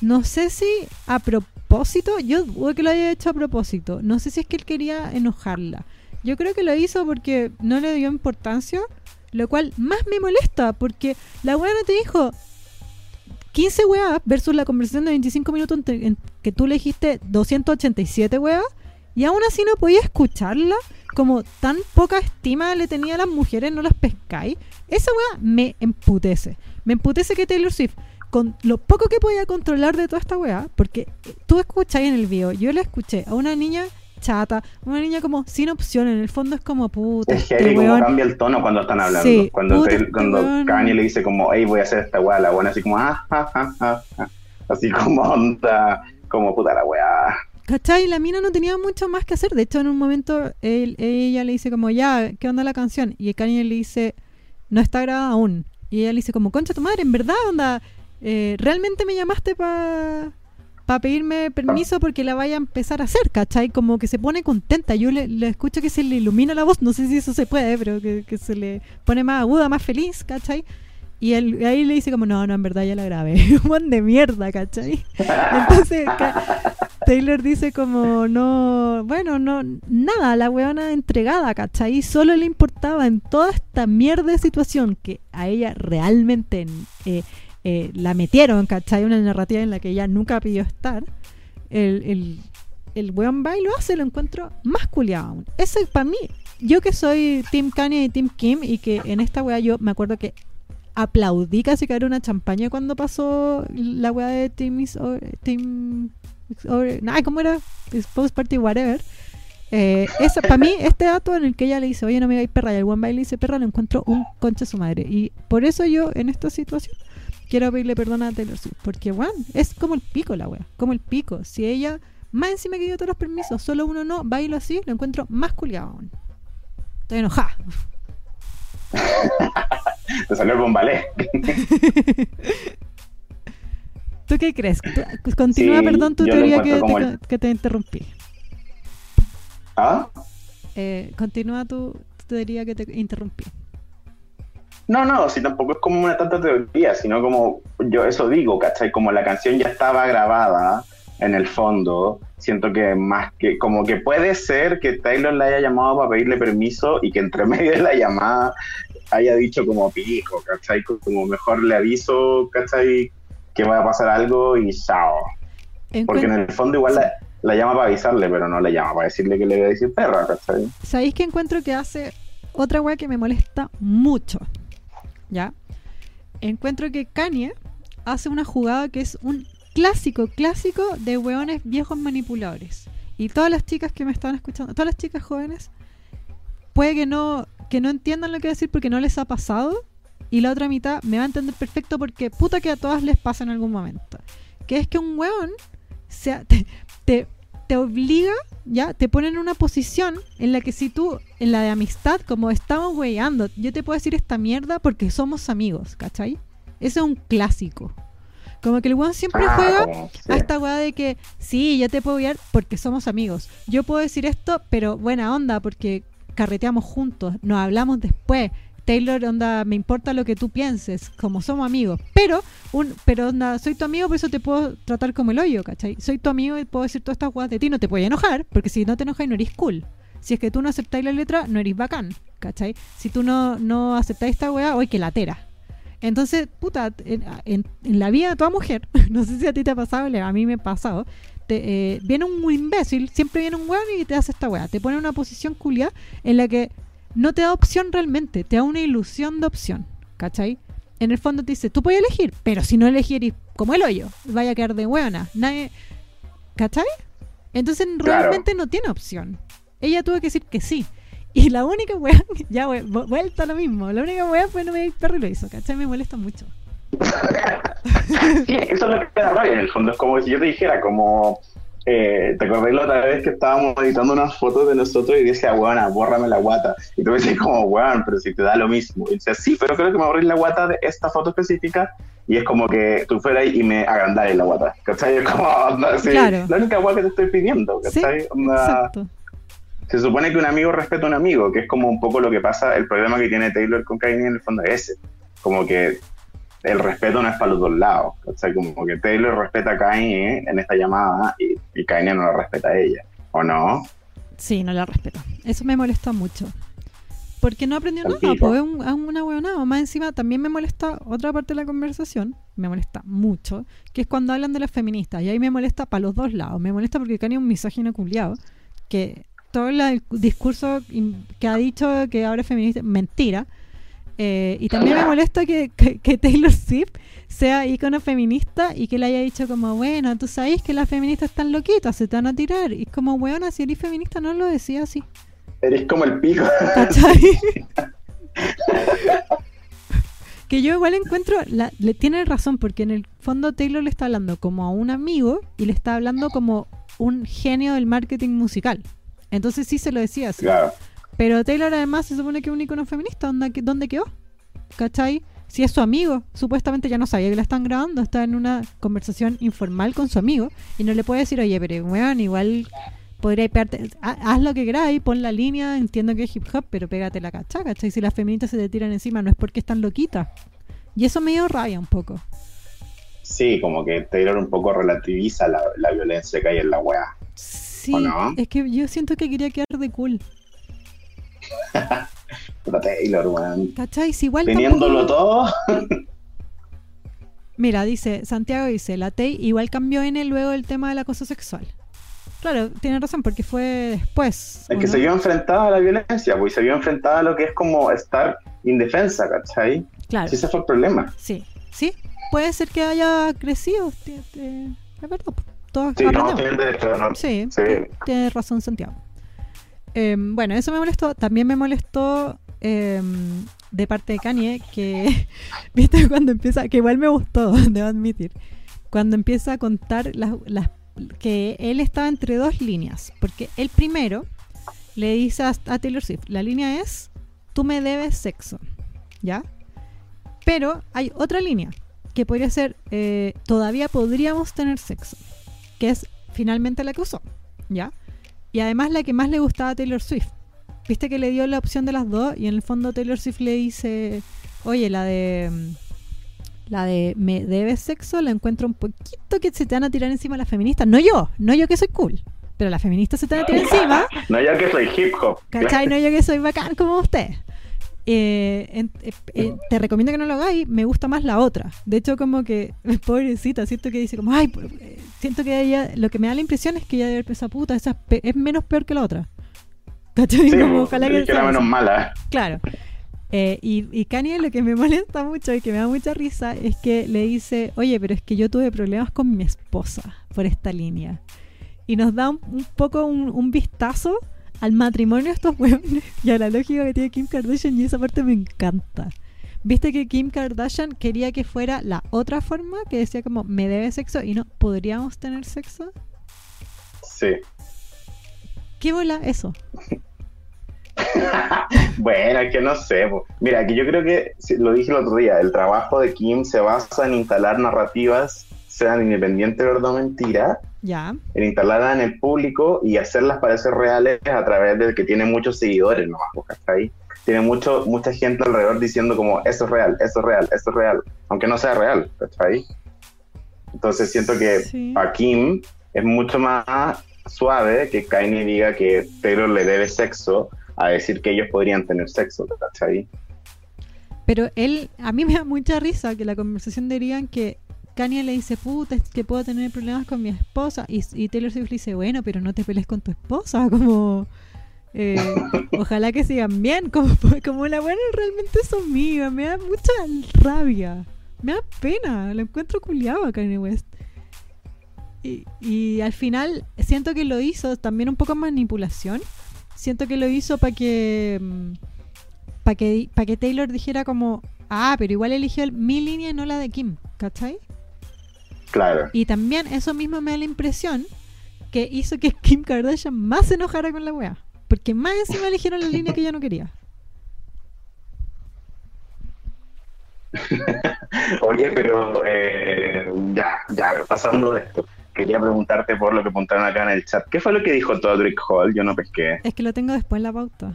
No sé si a propósito. Yo dudo que lo haya hecho a propósito. No sé si es que él quería enojarla. Yo creo que lo hizo porque no le dio importancia. Lo cual más me molesta. Porque la weá no te dijo 15 weas versus la conversación de 25 minutos que tú le dijiste 287 weas y aún así no podía escucharla. como tan poca estima le tenía a las mujeres, no las pescáis. Esa weá me emputece. Me emputece que Taylor Swift, con lo poco que podía controlar de toda esta weá, porque tú escucháis en el video, yo la escuché a una niña chata, una niña como sin opción, en el fondo es como puta. Es este heavy como weón. cambia el tono cuando están hablando. Sí, cuando puta, Taylor- este cuando weón. Kanye le dice como, hey, voy a hacer esta weá, la buena así como, ah, ah, ah, ah, ah. Así como onda, como puta la weá. ¿Cachai? La mina no tenía mucho más que hacer. De hecho, en un momento ella le dice como, ya, ¿qué onda la canción? Y Kanye le dice, no está grabada aún. Y ella le dice como, concha tu madre, en verdad, onda, eh, ¿realmente me llamaste para pa pedirme permiso porque la vaya a empezar a hacer? ¿Cachai? Como que se pone contenta. Yo le, le escucho que se le ilumina la voz, no sé si eso se puede, pero que, que se le pone más aguda, más feliz, ¿cachai? Y él, ahí le dice como, no, no, en verdad ya la grabé. Un buen de mierda, ¿cachai? Entonces, Taylor dice como, no, bueno, no, nada, la weona entregada, ¿cachai? Solo le importaba en toda esta mierda de situación que a ella realmente eh, eh, la metieron, ¿cachai? Una narrativa en la que ella nunca pidió estar. El, el, el weón va y lo hace, lo encuentro más culiado aún. Eso para mí, yo que soy Team Kanye y Team Kim y que en esta wea yo me acuerdo que aplaudí casi que era una champaña cuando pasó la weá de Team is o- Team ¿cómo era? Post Party Whatever. Eh, para mí, este dato en el que ella le dice, oye, no me digáis perra, y el one le dice perra, lo encuentro un concha de su madre. Y por eso yo, en esta situación, quiero pedirle perdón a Taylor Swift. Porque, weón, es como el pico la wea, como el pico. Si ella, más encima que dio todos los permisos, solo uno no, bailo así, lo encuentro más culiado aún. Estoy enojada. Te salió con ballet. ¿Tú qué crees? Tú- Continúa, Sí, perdón, tu teoría que te, el- que te interrumpí. ¿Ah? Eh, continúa tu, tu teoría que te interrumpí. No, no, si tampoco es como una tanta teoría, sino como yo eso digo, ¿cachai? Como la canción ya estaba grabada en el fondo, siento que más que, como que puede ser que Taylor la haya llamado para pedirle permiso y que entre medio de la llamada haya dicho como pico, ¿cachai? Como mejor le aviso, ¿cachai? Que va a pasar algo y chao. Porque en el fondo igual la, la llama para avisarle, pero no le llama para decirle que le voy a decir perra, ¿cachai? ¿Sabéis que encuentro que hace otra weá que me molesta mucho? ¿Ya? Encuentro que Kanye hace una jugada que es un clásico, clásico de weones viejos manipuladores. Y todas las chicas que me están escuchando, todas las chicas jóvenes, puede que no, que no entiendan lo que decir porque no les ha pasado. Y la otra mitad me va a entender perfecto porque puta que a todas les pasa en algún momento. Que es que un weón se, te, te, te obliga, ya, te pone en una posición en la que si tú, en la de amistad, como estamos weyando, yo te puedo decir esta mierda porque somos amigos, ¿cachai? Ese es un clásico. Como que el weón siempre Ah, juega sí. a esta weá de que sí, yo te puedo guiar porque somos amigos. Yo puedo decir esto, pero buena onda porque carreteamos juntos, nos hablamos después. Taylor, onda, me importa lo que tú pienses, como somos amigos. Pero, un, pero onda, soy tu amigo, por eso te puedo tratar como el hoyo, ¿cachai? Soy tu amigo y puedo decir todas estas weas de ti, no te voy a enojar, porque si no te enojas no eres cool. Si es que tú no aceptáis la letra, no eres bacán, ¿cachai? Si tú no, no aceptáis esta wea, hoy que latera. Entonces, puta, en, en- en la vida de toda mujer, no sé si a ti te ha pasado, a mí me ha pasado, te, eh, viene un imbécil, siempre viene un weón y te hace esta weá, te pone en una posición culia en la que no te da opción realmente, te da una ilusión de opción, ¿cachai? En el fondo te dice, tú puedes elegir, pero si no elegís como el hoyo, vaya a quedar de weona, nadie, ¿cachai? Entonces Claro. realmente no tiene opción. Ella tuvo que decir que sí. Y la única weá, ya we- vu- vuelta a lo mismo, la única weá fue no me di perro y lo hizo, ¿cachai? Me molesta mucho. Sí, eso es lo que me da rabia en el fondo. Es como si yo te dijera, como. Eh, ¿Te acordás la otra vez que estábamos editando unas fotos de nosotros y decía, weona, bórrame la guata? Y tú me decías, como, weón, pero si te da lo mismo. Y decía, sí, pero creo que me borré la guata de esta foto específica. Y es como que tú fueras y me agrandaras la guata. ¿Cachai? Es como, onda, sí, Claro. la única guata que te estoy pidiendo. Sí, ¿Cachai? Onda, exacto. Se supone que un amigo respeta a un amigo, que es como un poco lo que pasa, el problema que tiene Taylor con Kanye en el fondo es ese. Como que el respeto no es para los dos lados. O sea, como que Taylor respeta a Kanye en esta llamada y, y Kanye no la respeta a ella. ¿O no? Sí, no la respeto. Eso me molesta mucho. Porque no aprendió nada, pues es un- una huevonada. Más encima, también me molesta otra parte de la conversación, me molesta mucho, que es cuando hablan de las feministas. Y ahí me molesta para los dos lados. Me molesta porque Kanye es un misógino culiado, que todo el discurso que ha dicho que ahora es feminista, mentira. Eh, y también me molesta que, que, Taylor Swift sea ícono feminista y que le haya dicho como, bueno, tú sabes que las feministas están loquitas, se te van a tirar. Y como, weona, si eres feminista no lo decía así. Eres como el pico. que yo igual encuentro, le tiene razón, porque en el fondo Taylor le está hablando como a un amigo y le está hablando como un genio del marketing musical. Entonces sí se lo decía así. Claro. Pero Taylor además se supone que es un icono feminista. ¿Dónde, quedó? ¿Cachai? Si es su amigo, supuestamente ya no sabía que la están grabando, está en una conversación informal con su amigo y no le puede decir, oye, pero weón, igual podría pegarte, haz lo que queráis, pon la línea, entiendo que es hip hop, pero pégate la cacha, ¿cachai? Si las feministas se te tiran encima, no es porque están loquitas. Y eso me dio rabia un poco. Sí, como que Taylor un poco relativiza la, violencia que hay en la weá. Sí, es que yo siento que quería quedar de cool. Taylor, weón. ¿Cachai? igual Teniéndolo todo. Mira, dice, Santiago dice, la Tay igual cambió en él luego del tema del acoso sexual. Claro, tiene razón, porque fue después. Es que se vio enfrentada a la violencia, pues, se vio enfrentada a lo que es como estar indefensa, ¿cachai? Claro. ese fue el problema. Sí, sí, puede ser que haya crecido, es verdad. Todo sí, no, tiene, sí, tiene razón Santiago. Em, bueno, eso me molestó. También me molestó em, de parte de Kanye que, viste, cuando empieza, que igual me gustó, debo admitir, cuando empieza a contar las, las que él estaba entre dos líneas. Porque el primero le dice a, a Taylor Swift, la línea es, tú me debes sexo, ¿ya? Pero hay otra línea que podría ser, eh, todavía podríamos tener sexo, que es finalmente la que usó, ¿ya? Y además la que más le gustaba a Taylor Swift. Viste que le dio la opción de las dos y en el fondo Taylor Swift le dice, oye, la de... La de me debes sexo la encuentro un poquito que se te van a tirar encima las feministas. No yo, no yo que soy cool. Pero las feministas se te van a tirar encima. No yo que soy hip hop. ¿Cachai? No yo que soy bacán como usted. Eh, eh, eh, te recomiendo que no lo hagáis, me gusta más la otra. De hecho, como que, pobrecita, siento que dice como, ay, siento que ella, lo que me da la impresión es que ella debe haber pensado, puta, esa es, menos peor que la otra. ¿Cachai? como, ojalá que, sea menos mala. Claro. y, y Kanye lo que me molesta mucho y que me da mucha risa es que le dice, oye, pero es que yo tuve problemas con mi esposa por esta línea. Y nos da un, poco un, un vistazo al matrimonio de estos huevones y a la lógica que tiene Kim Kardashian y esa parte me encanta. ¿Viste que Kim Kardashian quería que fuera la otra forma? Que decía como, me debe sexo y no, ¿podríamos tener sexo? Sí. ¿Qué bola eso? bueno, es que no sé. Mira, que yo creo que, lo dije el otro día, el trabajo de Kim se basa en instalar narrativas, sean independientes verdad o mentira, ya. En instalarla en el público y hacerlas parecer reales a través de que tiene muchos seguidores nomás, ahí Tiene mucho, mucha gente alrededor diciendo como, eso es real, eso es real, eso es real, aunque no sea real, ahí Entonces siento que a Kim es mucho más suave que Kanye diga que Taylor le debe sexo a decir que ellos podrían tener sexo, ahí Pero él, a mí me da mucha risa que la conversación dirían que Kanye le dice, puta, es que puedo tener problemas con mi esposa. Y, Taylor Swift le dice, bueno, pero no te pelees con tu esposa. Como, eh, ojalá que sigan bien. Como, como la buena realmente es amiga. Me da mucha rabia. Me da pena. Lo encuentro culiado a Kanye West. Y, y al final siento que lo hizo también un poco manipulación. Siento que lo hizo para que, mm, para que, para que Taylor dijera como, ah, pero igual eligió mi línea y no la de Kim, ¿cachai? Claro. Y también eso mismo me da la impresión que hizo que Kim Kardashian más se enojara con la wea. Porque más encima eligieron la línea que ella no quería. Oye, pero eh, ya, ya, pasando de esto, quería preguntarte por lo que apuntaron acá en el chat. ¿Qué fue lo que dijo Todrick Hall? Yo no pesqué. Es que lo tengo después en la pauta.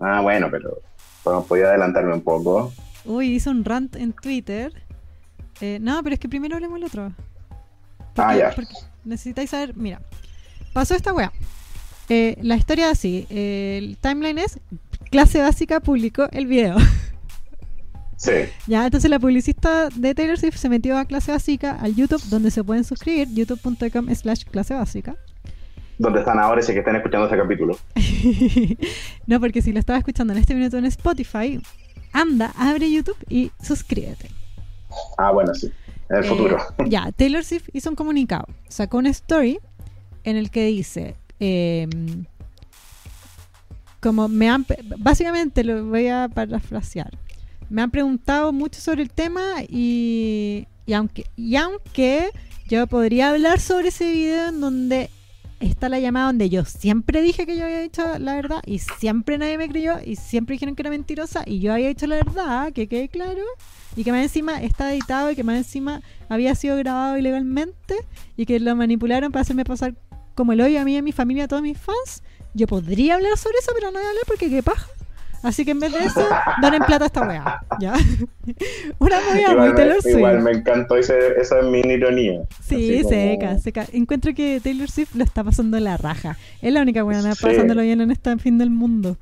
Ah, bueno, pero bueno, podía adelantarme un poco. Uy, hizo un rant en Twitter eh, no, pero es que primero hablemos el otro. ah, ya. necesitáis saber, mira, pasó esta weá. Eh, la historia así, el timeline es, clase básica publicó el video. Sí. Ya, entonces la publicista de Taylor Swift se metió a clase básica al YouTube, donde se pueden suscribir, youtube.com slash clase básica. dónde están ahora si que están escuchando este capítulo. no, porque si lo estaba escuchando en este minuto en Spotify, anda, abre YouTube y suscríbete. Ah, bueno, sí. En el Eh, futuro. Ya, Taylor Swift hizo un comunicado. Sacó una story en el que dice. Eh, como me han. Básicamente lo voy a parafrasear. Me han preguntado mucho sobre el tema y. Y aunque, y aunque yo podría hablar sobre ese video en donde está la llamada donde yo siempre dije que yo había dicho la verdad y siempre nadie me creyó y siempre dijeron que era mentirosa y yo había dicho la verdad, que quede claro, y que más encima está editado y que más encima había sido grabado ilegalmente y que lo manipularon para hacerme pasar como el hoyo a mí, a mi familia, a todos mis fans. Yo podría hablar sobre eso, pero no voy a hablar porque qué paja. Así que en vez de eso, donen plata a esta weá. ¿Ya? Una movida muy Taylor Swift. igual me encantó ese, esa mini ironía. Sí, como- seca, seca. Encuentro que Taylor Swift lo está pasando la raja. Es la única buena Sí. pasándolo bien en este fin del mundo.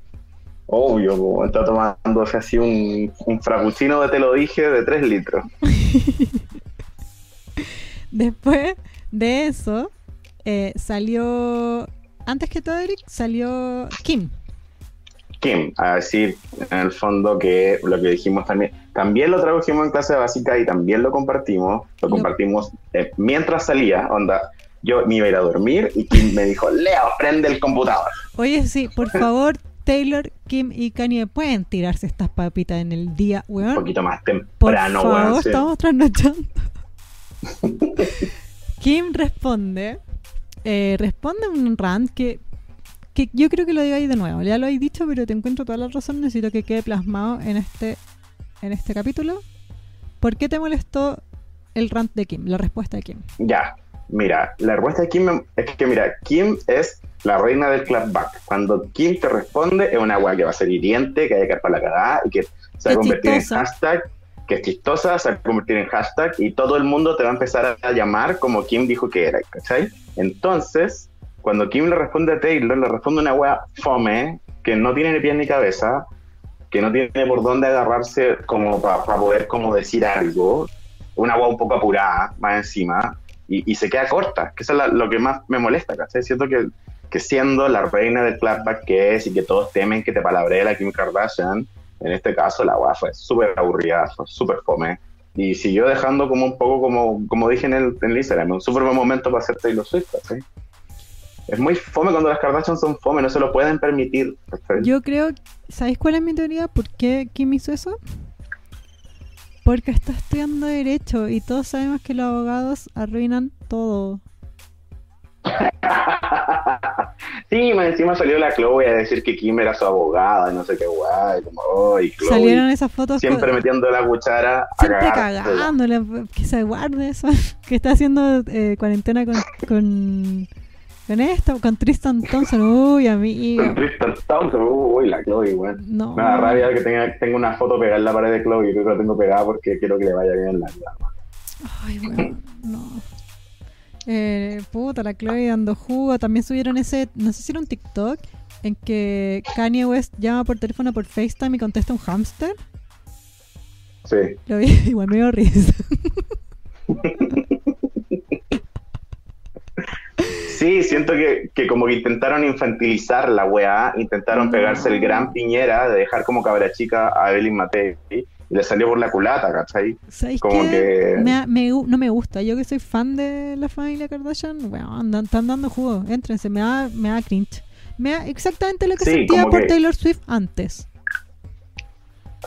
Obvio, como está tomando así un, un frappuccino de te lo dije de 3 litros. Después de eso, eh, salió. Antes que todo, Eric, salió Kim. Kim, a decir en el fondo que lo que dijimos también, también lo tradujimos en clase básica y también lo compartimos, lo Lo- compartimos eh, mientras salía, onda, yo me iba a ir a dormir y Kim me dijo, Leo, prende el computador. Oye, sí, por favor, Taylor, Kim y Kanye pueden tirarse estas papitas en el día, Un weón. poquito más Por temprano, favor, weón. sí. estamos trasnochando. Kim responde, eh, responde un rant que, que yo creo que lo digáis de nuevo. Ya lo habéis dicho, pero te encuentro toda la razón. Necesito que quede plasmado en este, en este capítulo. ¿Por qué te molestó el rant de Kim? La respuesta de Kim. Ya, mira, la respuesta de Kim es que, mira, Kim es la reina del clapback. Cuando Kim te responde, es una weá que va a ser hiriente, que hay que para la cagada y que se va a convertir en hashtag, que es chistosa, se va a convertir en hashtag y todo el mundo te va a empezar a llamar como Kim dijo que era, ¿cachai? Entonces, cuando Kim le responde a Taylor, le responde una weá fome, que no tiene ni pies ni cabeza, que no tiene por dónde agarrarse como para poder como decir algo, una weá un poco apurada, más encima, y, y se queda corta, que eso es la- lo que más me molesta, ¿cachai? Siento que, que siendo la reina del clapback que es y que todos temen que te palabree la Kim Kardashian, en este caso la weá fue súper aburrida, fue súper fome, y siguió dejando como un poco, como, como dije en el, en el Instagram, un súper buen momento para hacer Taylor Swift, ¿cachai? Es muy fome cuando las Kardashian son fome, no se lo pueden permitir. Yo creo, ¿sabéis cuál es mi teoría? ¿Por qué Kim hizo eso? Porque está estudiando Derecho y todos sabemos que los abogados arruinan todo. sí, más encima salió la Chloe a decir que Kim era su abogada y no sé qué guay, como, ay, Chloe. Salieron esas fotos Siempre metiendo la cuchara siempre cagar. cagándole, que se guarde eso, que está haciendo eh, cuarentena con, con, con esto, con Tristan Thompson, uy, amigo. Con Tristan Thompson, uy, la Chloe. No. Me da rabia que tenga, tenga una foto pegada en la pared de Chloe creo que la tengo pegada porque quiero que le vaya bien en la vida. Ay, weón, no. Eh, puta, la Chloe dando jugo. También subieron ese, no sé si era un TikTok, en que Kanye West llama por teléfono por FaceTime y contesta un hámster. Sí. Lo vi, igual me dio risa. Sí, siento que, que como que intentaron infantilizar la weá, intentaron No. pegarse el gran piñera de dejar como cabra chica a Evelyn Matei y le salió por la culata, ¿cachai? ¿Sabéis Como qué? que- Me, me no me gusta. Yo que soy fan de la familia Kardashian, bueno, andan, están dando jugo. Éntrense, me da, me da cringe. Me da exactamente lo que Sí, sentía por que- Taylor Swift antes.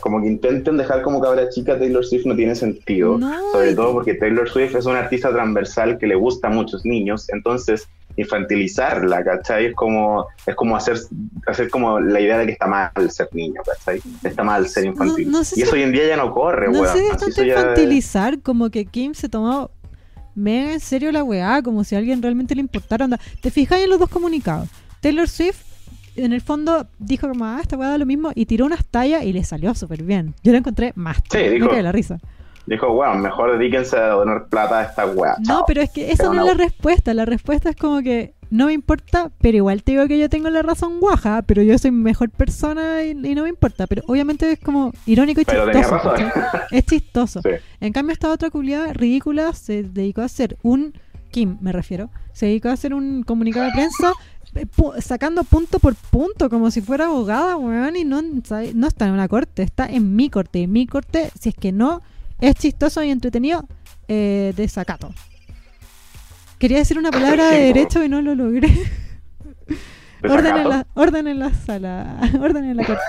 Como que intenten dejar como cabra chica Taylor Swift no tiene sentido. No, Sobre todo porque Taylor Swift es una artista transversal que le gusta a muchos niños, entonces infantilizarla, ¿cachai? Es como, es como hacer, hacer como la idea de que está mal ser niño, ¿cachai? Está mal ser infantil. No- no sé y si- eso hoy en día ya no corre, No weón. sé eso ya- infantilizar como que Kim se tomó mega en serio la weá, como si a alguien realmente le importara. Onda. ¿Te fijáis en los dos comunicados? Taylor Swift, en el fondo, dijo como, ah, esta weá da lo mismo, y tiró unas tallas y le salió súper bien. Yo la encontré más. Sí, me dijo- de la risa. Dijo, weón, mejor dedíquense a donar plata a esta weá. No, chao". pero es que esa Pero no es la respuesta. La respuesta es como que no me importa, pero igual te digo que yo tengo la razón guaja, pero yo soy mejor persona y, y no me importa. Pero obviamente es como irónico y Pero tenía chistoso. Es chistoso. Sí. En cambio, esta otra culiada ridícula se dedicó a hacer un Kim me refiero, se dedicó a hacer un comunicado de prensa eh, sacando punto por punto, como si fuera abogada, weón, y no, no está en una corte, está en mi corte. Y mi corte, si es que no es chistoso y entretenido, eh, desacato. Quería decir una palabra de derecho y no lo logré. Orden en, la, orden en la sala, orden en la corte.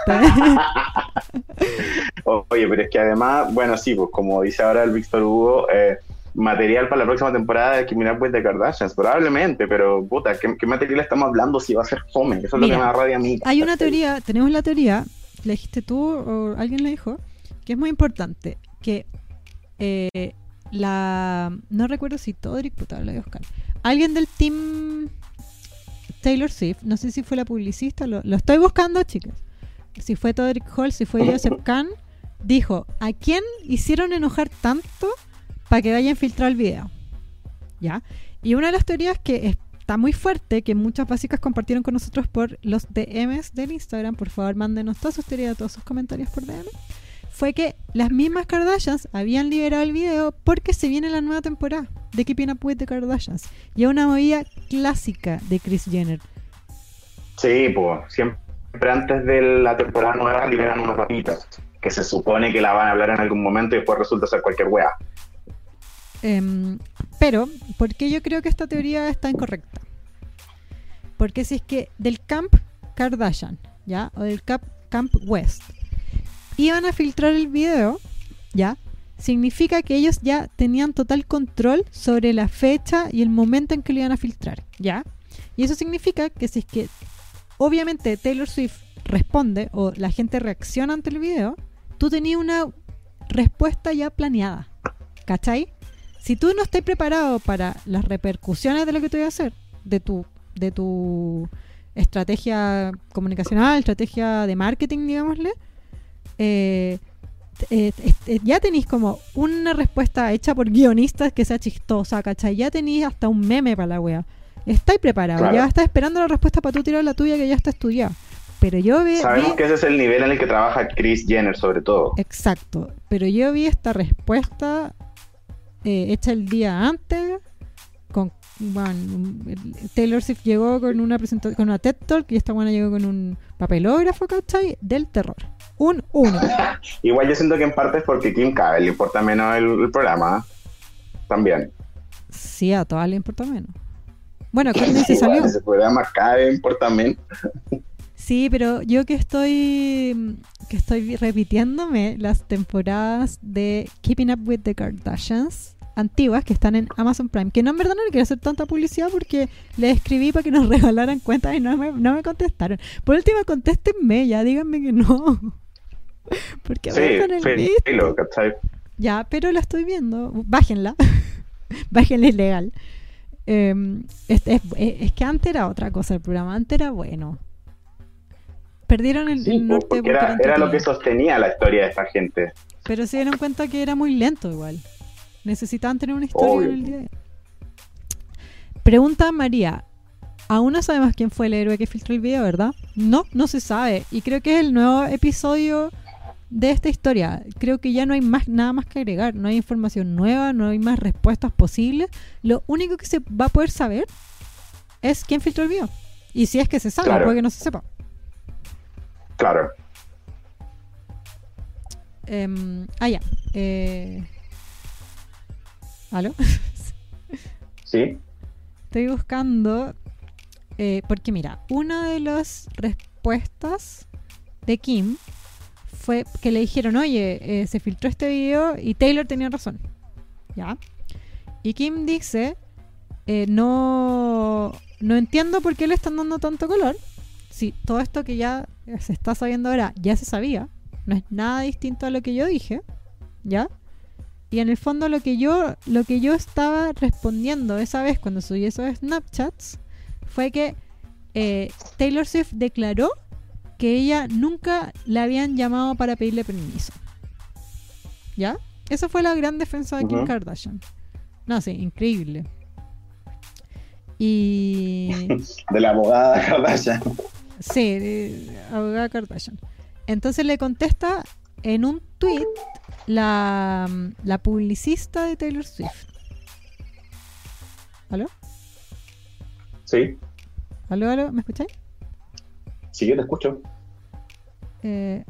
O- Oye, pero es que además, bueno, sí, pues como dice ahora el Víctor Hugo, eh, material para la próxima temporada de Up with the Kardashians, probablemente, pero puta, ¿qué, qué material estamos hablando si va a ser fome? Eso es lo que me da rabia a mí. Hay una teoría, tenemos la teoría, la dijiste tú o alguien la dijo, que es muy importante, que eh, la... No recuerdo si Todrick, puta, la a buscar. Alguien del team Taylor Swift, no sé si fue la publicista, lo, lo estoy buscando, chicas. Si fue Todrick Hall, si fue Joseph Kahn, dijo, ¿a quién hicieron enojar tanto para que vayan a filtrar el video? ¿Ya? Y una de las teorías que está muy fuerte, que muchas básicas compartieron con nosotros por los DMs del Instagram, por favor mándenos todas sus teorías, todos sus comentarios por DM, fue que las mismas Kardashians habían liberado el video porque se viene la nueva temporada de Keeping Up With The Kardashians. Y es una movida clásica de Kris Jenner. Sí, pues siempre antes de la temporada nueva liberan unas papitas que se supone que la van a hablar en algún momento y después resulta ser cualquier wea. Em, pero, ¿por qué yo creo que esta teoría está incorrecta? Porque si es que del Camp Kardashian, ¿ya? O del Camp, Camp West, iban a filtrar el video, ¿ya? Significa que ellos ya tenían total control sobre la fecha y el momento en que lo iban a filtrar, ¿ya? Y eso significa que si es que obviamente Taylor Swift responde o la gente reacciona ante el video, tú tenías una respuesta ya planeada, ¿cachai? Si tú no estás preparado para las repercusiones de lo que te voy a hacer, de tu, de tu estrategia comunicacional, estrategia de marketing, digámosle, eh, eh, eh, ya tenéis como una respuesta hecha por guionistas que sea chistosa, ¿cachai? Ya tenéis hasta un meme para la wea. Estáis preparados, Claro. ya estás esperando la respuesta para tú tirar la tuya que ya está estudiada. Pero yo ve, Sabemos vi- que ese es el nivel en el que trabaja Chris Jenner, sobre todo. Exacto, pero yo vi esta respuesta eh, hecha el día antes. Con, bueno, Taylor Swift llegó con una presentación, con una TED Talk y esta buena llegó con un papelógrafo, ¿cachai? Del terror. Un uno. Igual yo siento que en parte es porque Kim K le importa menos el, el programa. También. Sí, a todas le importa menos. Bueno, Courtney se salió. Ese programa cada vez importa menos. Sí, pero yo que estoy que estoy repitiéndome las temporadas de Keeping Up with the Kardashians antiguas que están en Amazon Prime, que no en verdad no le quiero hacer tanta publicidad porque le escribí para que nos regalaran cuentas y no me, no me contestaron. Por último, contéstenme, ya díganme que no. Porque Sí, me dejan el filo, ¿cachai? Ya, pero la estoy viendo. Bájenla. Bájenla ilegal. Eh, es, es- es que antes era otra cosa el programa. Antes era bueno. Perdieron el, Sí, norte porque era, lo que sostenía la historia de esta gente. Pero se dieron cuenta que era muy lento igual. Necesitaban tener una historia Obvio. en el día. Pregunta María. Aún no sabemos quién fue el héroe que filtró el video, ¿verdad? No, no se sabe. Y creo que es el nuevo episodio de esta historia. Creo que ya no hay más nada más que agregar. No hay información nueva, no hay más respuestas posibles. Lo único que se va a poder saber es quién filtró el video. Y si es que se sabe, Claro. puede que no se sepa. Claro. Em, ah, ya. Eh... ¿Aló? Sí. Estoy buscando. eh, porque mira, una de las respuestas de Kim fue que le dijeron, oye, eh, se filtró este video y Taylor tenía razón. ¿Ya? Y Kim dice, eh, no, no entiendo por qué le están dando tanto color. Si todo esto que ya se está sabiendo ahora ya se sabía, no es nada distinto a lo que yo dije, ¿ya? Y en el fondo lo que yo lo que yo estaba respondiendo esa vez cuando subí esos Snapchats fue que eh, Taylor Swift declaró que ella nunca la habían llamado para pedirle permiso. ¿Ya? Esa fue la gran defensa de Kim. Kardashian. No, sí, increíble. Y De la abogada Kardashian. Sí, de- abogada Kardashian. Entonces le contesta en un tweet la, la publicista de Taylor Swift. ¿Aló? Sí, ¿Aló, aló? ¿Me escucháis? Sí, yo te escucho. Eh,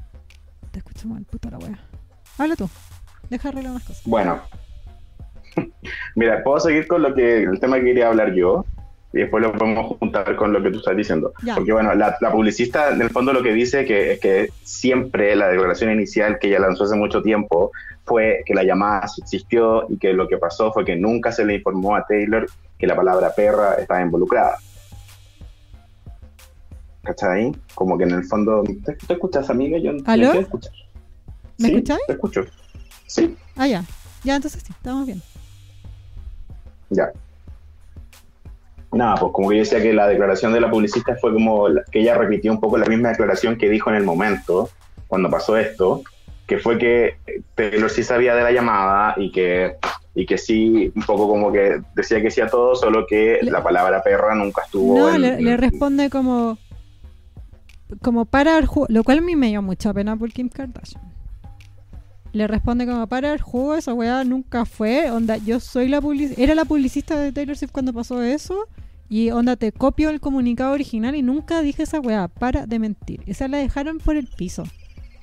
te escucho mal, puta la wea. Habla tú. Deja arreglar unas cosas. Bueno, mira, puedo seguir con lo que el tema que quería hablar yo y después lo podemos juntar con lo que tú estás diciendo. Ya. Porque bueno, la, la publicista en el fondo lo que dice que es que siempre la declaración inicial que ella lanzó hace mucho tiempo fue que la llamada existió y que lo que pasó fue que nunca se le informó a Taylor que la palabra perra estaba involucrada. ¿Cachai? Como que en el fondo... ¿Te, te escuchas, amiga? Yo no ¿Aló? te escuchar. ¿Me Sí, escucháis? Te escucho. Sí, Ah, ya. Ya, entonces sí, estamos bien. ya. Nada, pues como que yo decía que la declaración de la publicista fue como la- que ella repitió un poco la misma declaración que dijo en el momento, cuando pasó esto, que fue que Taylor sí sabía de la llamada y que, y que sí, un poco como que decía que sí a todo, solo que Le- la palabra perra nunca estuvo No, en- le, le responde como. Como para el jugo. Lo cual a mí me dio mucha pena por Kim Kardashian. Le responde como para el jugo, esa weá nunca fue. Onda, yo soy la public Era la publicista de Taylor Swift cuando pasó eso. Y onda, te copio el comunicado original y nunca dije esa weá. Para de mentir. Esa la dejaron por el piso.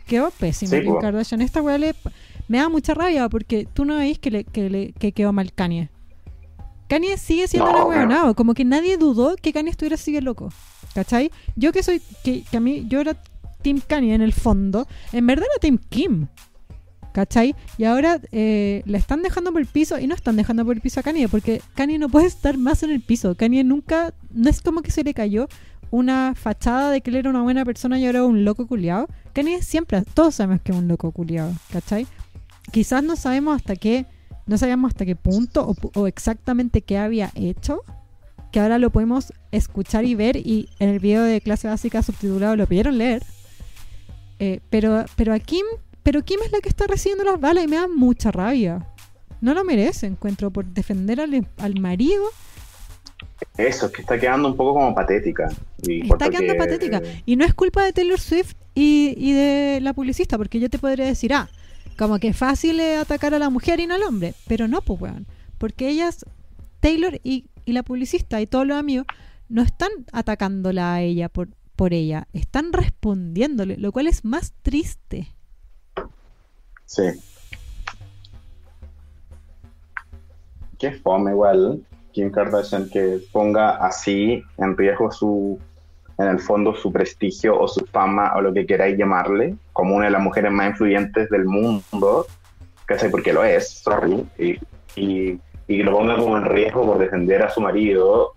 Quedó pésimo Sí, Kim. Kardashian. Esta weá le, me da mucha rabia porque tú no veis que, le, que, le, que quedó mal Kanye. Kanye sigue siendo No, un ahueonado, Como que nadie dudó que Kanye estuviera así de loco. ¿Cachai? Yo que soy. Que, a mí. Yo era Team Kanye en el fondo. En verdad era Team Kim. ¿Cachai? Y ahora eh, la están dejando por el piso y no están dejando por el piso a Kanye porque Kanye no puede estar más en el piso. Kanye nunca, no es como que se le cayó una fachada de que él era una buena persona y ahora un loco culiado. Kanye siempre, todos sabemos que es un loco culiado, ¿cachai? Quizás no sabemos hasta qué, no sabíamos hasta qué punto o, o exactamente qué había hecho, que ahora lo podemos escuchar y ver y en el video de clase básica subtitulado lo pidieron leer. Eh, pero, pero a Kim, pero Kim es la que está recibiendo las balas y me da mucha rabia. No lo merece, encuentro, por defender al, al marido. Eso, es que está quedando un poco como patética. Y Está quedando que- patética. Y no es culpa de Taylor Swift y, y de la publicista, porque yo te podría decir, ah, como que fácil es atacar a la mujer y no al hombre. Pero no, pues, weón. Porque ellas, Taylor y, y la publicista y todos los amigos, no están atacándola a ella por, por ella. Están respondiéndole, lo cual es más triste. Sí. Qué fome igual Kim Kardashian que ponga así en riesgo su, en el fondo su prestigio o su fama o lo que queráis llamarle, como una de las mujeres más influyentes del mundo, ¿cachai? Porque lo es, sorry, y, y lo ponga como en riesgo por defender a su marido,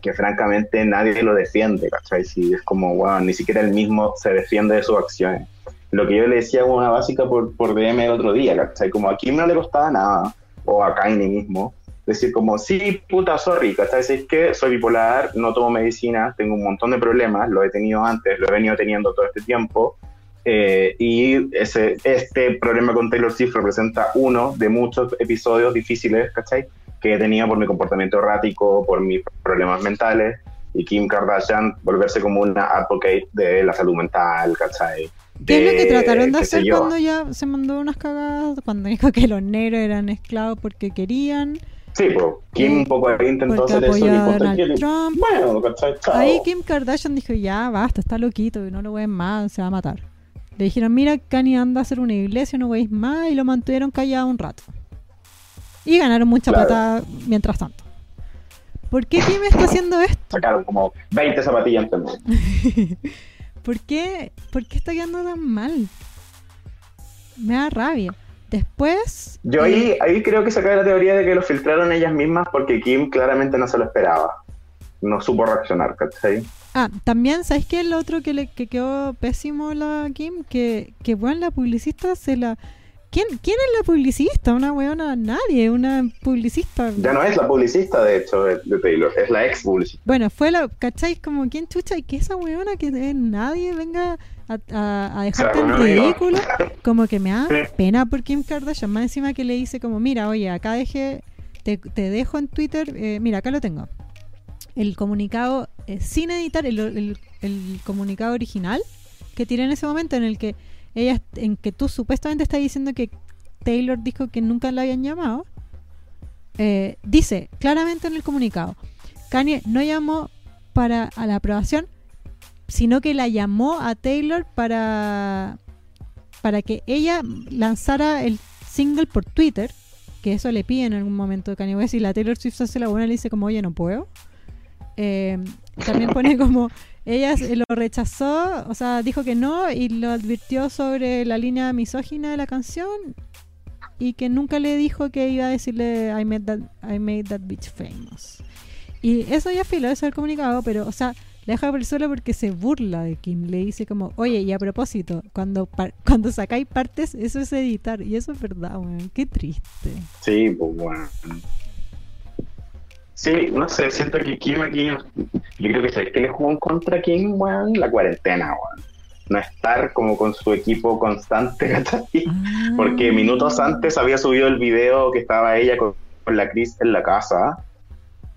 que francamente nadie lo defiende, ¿cachai? Si es como, wow, ni siquiera él mismo se defiende de sus acciones lo que yo le decía una básica por, por DM el otro día, ¿cachai? Como a Kim no le costaba nada, o a Kanye mismo, decir como, sí, puta, sorry, ¿cachai? Si es que soy bipolar, no tomo medicina, tengo un montón de problemas, lo he tenido antes, lo he venido teniendo todo este tiempo, eh, y ese, este problema con Taylor Swift representa uno de muchos episodios difíciles, ¿cachai? Que he tenido por mi comportamiento errático, por mis problemas mentales, y Kim Kardashian volverse como una advocate de la salud mental, ¿cachai? ¿Qué es lo que trataron de hacer cuando ya se mandó unas cagadas? Cuando dijo que los negros eran esclavos porque querían. Sí, pues Kim un poco ahí intentó hacer eso y Trump. Bueno, ¿cachai? Chao. Ahí Kim Kardashian dijo, ya, basta, está loquito y no lo veis más, se va a matar. Le dijeron, mira, Kanye anda a hacer una iglesia, no veis más, y lo mantuvieron callado un rato. Y ganaron mucha Claro. plata mientras tanto. ¿Por qué Kim está haciendo esto? Sacaron como 20 zapatillas en. ¿Por qué, ¿Por qué está quedando tan mal? Me da rabia. Después... Yo eh, ahí, ahí creo que saca la teoría de que lo filtraron ellas mismas porque Kim claramente no se lo esperaba. No supo reaccionar, ¿cachai? Ah, también, ¿sabes qué es lo otro que le que quedó pésimo la Kim? Que, que bueno, la publicista se la... ¿Quién, ¿Quién es la publicista? Una weona, nadie, una publicista. Ya no es la publicista, de hecho, de, de Taylor, es la ex publicista. Bueno, fue la, ¿cachai? Como, ¿quién chucha? Y que esa weona que nadie venga a, a, a dejarte en ridículo. Como que me da Sí. pena por Kim Kardashian. Más encima que le dice como, mira, oye, acá dejé, te, te dejo en Twitter, eh, mira, acá lo tengo. El comunicado, eh, sin editar, el, comunicado original que tiré en ese momento en el que ella, en que tú supuestamente estás diciendo que Taylor dijo que nunca la habían llamado. eh, dice claramente en el comunicado, Kanye no llamó para a la aprobación, sino que la llamó a Taylor para, para que ella lanzara el single por Twitter, que eso le pide en algún momento de Kanye West, y la Taylor Swift hace la buena y le dice como, oye, no puedo. Eh, también pone como, ella lo rechazó, o sea, dijo que no y lo advirtió sobre la línea misógina de la canción y que nunca le dijo que iba a decirle I made that, I made that bitch famous. Y eso ya filo, eso es el comunicado, pero, o sea, le deja por el suelo porque se burla de Kim. Le dice como, oye, y a propósito, cuando, par- cuando sacáis partes, eso es editar. Y eso es verdad, weón. Qué triste. Sí, pues bueno. Sí, no sé, siento que Kim aquí, yo creo que sabes que le jugó en contra a Kim, weón, la cuarentena, weón. No estar como con su equipo constante, ¿cachai? Porque Ah. minutos antes había subido el video que estaba ella con, con la Chris en la casa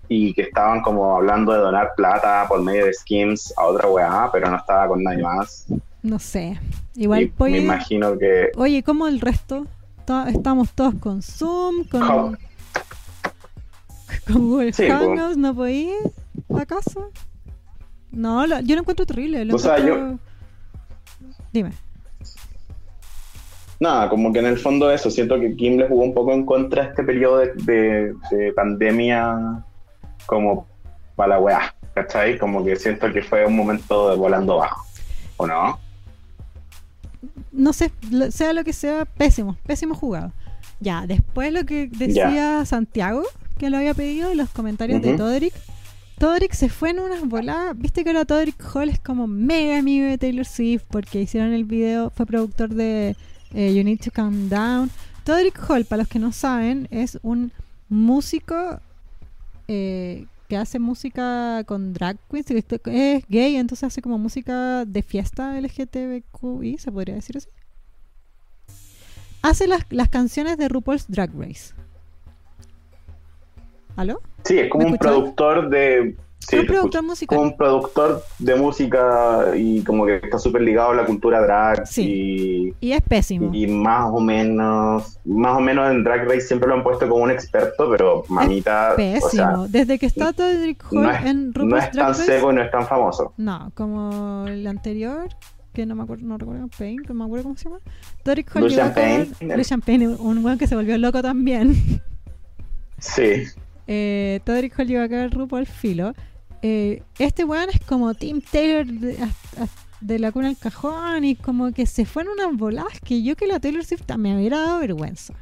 y que estaban como hablando de donar plata por medio de Skims a otra weá, pero no estaba con nadie más. No sé. Igual puede- me imagino que Oye, ¿cómo el resto? To- Estamos todos con Zoom, con, Co- con Google Sí. Hangouts, ¿no podéis acaso? No, lo- yo lo encuentro terrible. Lo O sea, encuentro- Dime. Nada, como que en el fondo eso, siento que Kim le jugó un poco en contra este periodo de, de- de pandemia como para la weá, ¿cachai? Como que siento que fue un momento de volando bajo, ¿o no? No sé, sea lo que sea, pésimo, pésimo jugado. Ya, después lo que decía Santiago, que lo había pedido en los comentarios de. Todrick. Todrick se fue en unas voladas. Viste que ahora Todrick Hall es como mega amigo de Taylor Swift porque hicieron el video, fue productor de eh, You Need to Calm Down. Todrick Hall, para los que no saben, es un músico eh, que hace música con drag queens, es gay, entonces hace como música de fiesta LGTBQI, se podría decir así. Hace las, las canciones de RuPaul's Drag Race. ¿Aló? Sí, es como ¿Me un productor de... Sí, un productor musical. como un productor de música y como que está súper ligado a la cultura drag Y es pésimo. y, más o menos, más o menos en Drag Race siempre lo han puesto como un experto, pero mamita, Pésimo. o sea, Desde que está Todrick Hall no es, en no RuPaul's es Drag tan Race. seco y no es tan famoso. No, como el anterior, que no me acuerdo, no recuerdo, Payne, que no me acuerdo cómo se llama. Todrick Hall Lucian con- Payne. Lucian Payne, un weón que se volvió loco también. Sí. Eh, Todrick Hall llegó acá al grupo al filo. Eh, este weón es como Tim Taylor de, la cuna al cajón y como que se fue en unas voladas que yo que la Taylor Swift me hubiera dado vergüenza.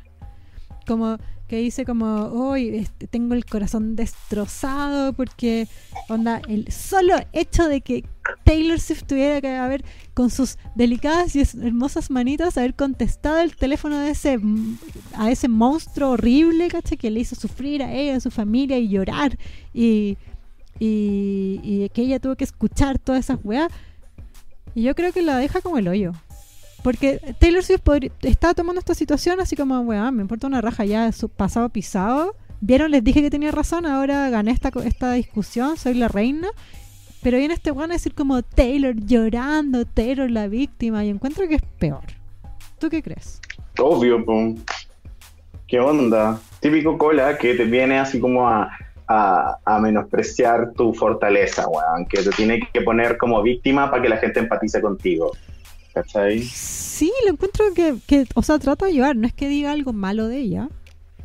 Como que dice como, hoy este, tengo el corazón destrozado porque, onda, el solo hecho de que Taylor Swift tuviera que haber, con sus delicadas y hermosas manitas, haber contestado el teléfono de ese, a ese monstruo horrible, ¿cachai? Que le hizo sufrir a ella, a su familia y llorar y, y, que ella tuvo que escuchar todas esas weas. Y yo creo que la deja como el hoyo. Porque Taylor Swift está tomando esta situación así como, weón, me importa una raja ya, su pasado pisado. Vieron, les dije que tenía razón, ahora gané esta, esta discusión, soy la reina. Pero viene este weón a decir como Taylor llorando, Taylor la víctima, y encuentro que es peor. ¿Tú qué crees? Obvio, po. ¿Qué onda? Típico cola que te viene así como a, a, a menospreciar tu fortaleza, weón. Que te tiene que poner como víctima para que la gente empatice contigo. ¿Cachai? Sí, lo encuentro que, que, o sea, trata de ayudar, no es que diga algo malo de ella.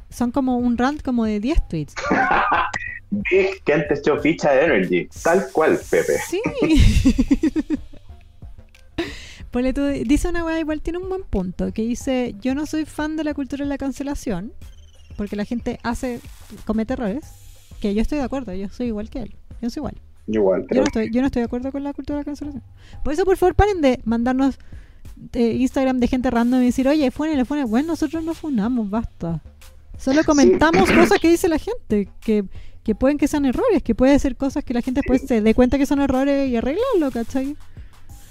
Son como un rant como de 10 tweets. Big Kent Show Ficha de Energy. Tal cual, Pepe. Sí. Ponle tú, dice una weá, igual tiene un buen punto, que dice, yo no soy fan de la cultura de la cancelación, porque la gente hace, comete errores, que yo estoy de acuerdo, yo soy igual que él, yo soy igual. Igual, Yo no, estoy, yo no estoy de acuerdo con la cultura de la cancelación. Por eso, por favor, paren de mandarnos eh, Instagram de gente random y decir, oye, funele, funele. Bueno, nosotros no funamos, basta. Solo comentamos cosas que dice la gente, que, que pueden que sean errores, que puede ser cosas que la gente después se dé cuenta que son errores y arreglarlo, ¿cachai?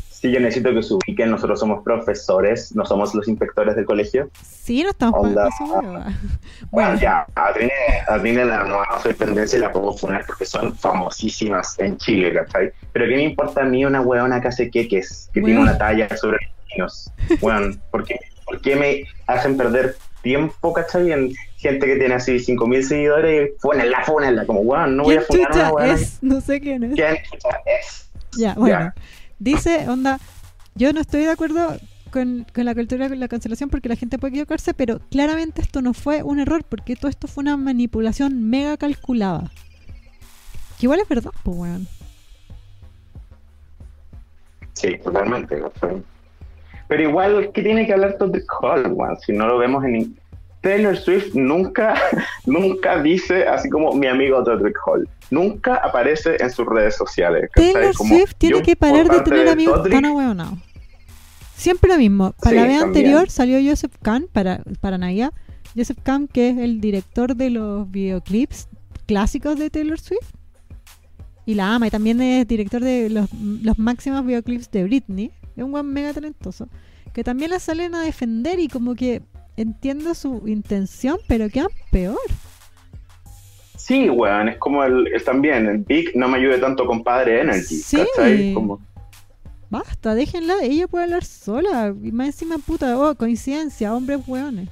sí, yo necesito que se ubiquen. Nosotros somos profesores, no somos los inspectores del colegio. Sí, no estamos para eso. Bueno, Bueno, ya, a Trine, a Trine la nueva sorprendencia la puedo poner porque son famosísimas en Chile, ¿cachai? Pero ¿qué me importa a mí una huevona que hace queques, que tiene Weón. una talla sobre los niños? Bueno, ¿por qué, ¿por qué me hacen perder tiempo, ¿cachai? En gente que tiene así 5.000 seguidores y fuenenla, fuenenla, como, weón, no voy a ¿Quién funar una es? No sé quién es. ¿Quién es? Ya, bueno. Dice, onda, yo no estoy de acuerdo con, con la cultura de la cancelación porque la gente puede equivocarse, pero claramente esto no fue un error porque todo esto fue una manipulación mega calculada. Que igual es verdad, pues, weón. Sí, totalmente. Pero igual, ¿qué tiene que hablar Todd Hall? Si no lo vemos en... Taylor Swift nunca, nunca dice así como mi amigo Todd Hall. Nunca aparece en sus redes sociales. Taylor Como Swift tiene que parar de tener amigos Todrick, tan ahueonados. Siempre lo mismo. Para Sí, la vez también. anterior salió Joseph Kahn, para, para Navidad. Joseph Kahn, que es el director de los videoclips clásicos de Taylor Swift. Y la ama, y también es director de los, los máximos videoclips de Britney. Es un buen mega talentoso. Que también la salen a defender y como que entiendo su intención, pero quedan peor. Sí, weón, es como el, el también, el Big no me ayude tanto con Padre Energy. Sí. ¿cachai? Como, Basta, déjenla, ella puede hablar sola. Y más encima, puta, oh, coincidencia, hombres hueones.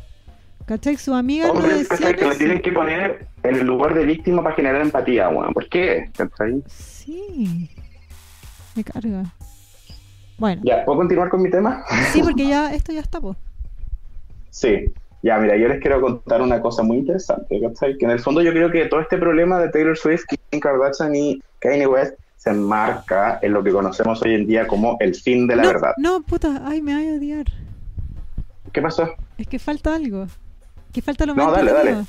¿Cachai? Su amiga no hombres decía ¿cachai? que le tienen que poner en el lugar de víctima para generar empatía, weón. ¿Por qué? ¿Cachai? Sí. Me carga. Bueno, Ya, ¿puedo continuar con mi tema? sí, porque ya esto ya está, po. Sí, ya, mira, yo les quiero contar una cosa muy interesante, ¿cachai? Que en el fondo yo creo que todo este problema de Taylor Swift, Kim Kardashian y Kanye West se enmarca en lo que conocemos hoy en día como el fin de la no, verdad. no, puta, ay, me voy a odiar. ¿Qué pasó? Es que falta algo. Que falta lo No, más dale, entretenido. dale.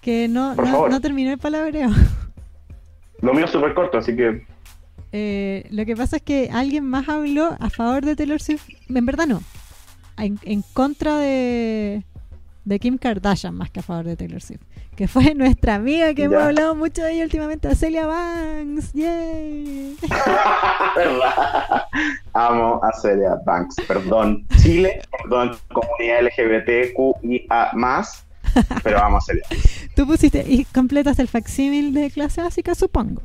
Que no, Por no, favor. no terminé el palabreo. Lo mío es súper corto, así que Eh, lo que pasa es que alguien más habló a favor de Taylor Swift. En verdad no. En, en contra de, de Kim Kardashian más que a favor de Taylor Swift. Que fue nuestra amiga que hemos hablado mucho de ella últimamente, Celia Banks. ¡Yay! Amo a Celia Banks. Perdón, Chile, perdón, comunidad LGBTQIA, pero amo a Celia. Tú pusiste y completas el facsímil de clase básica, supongo.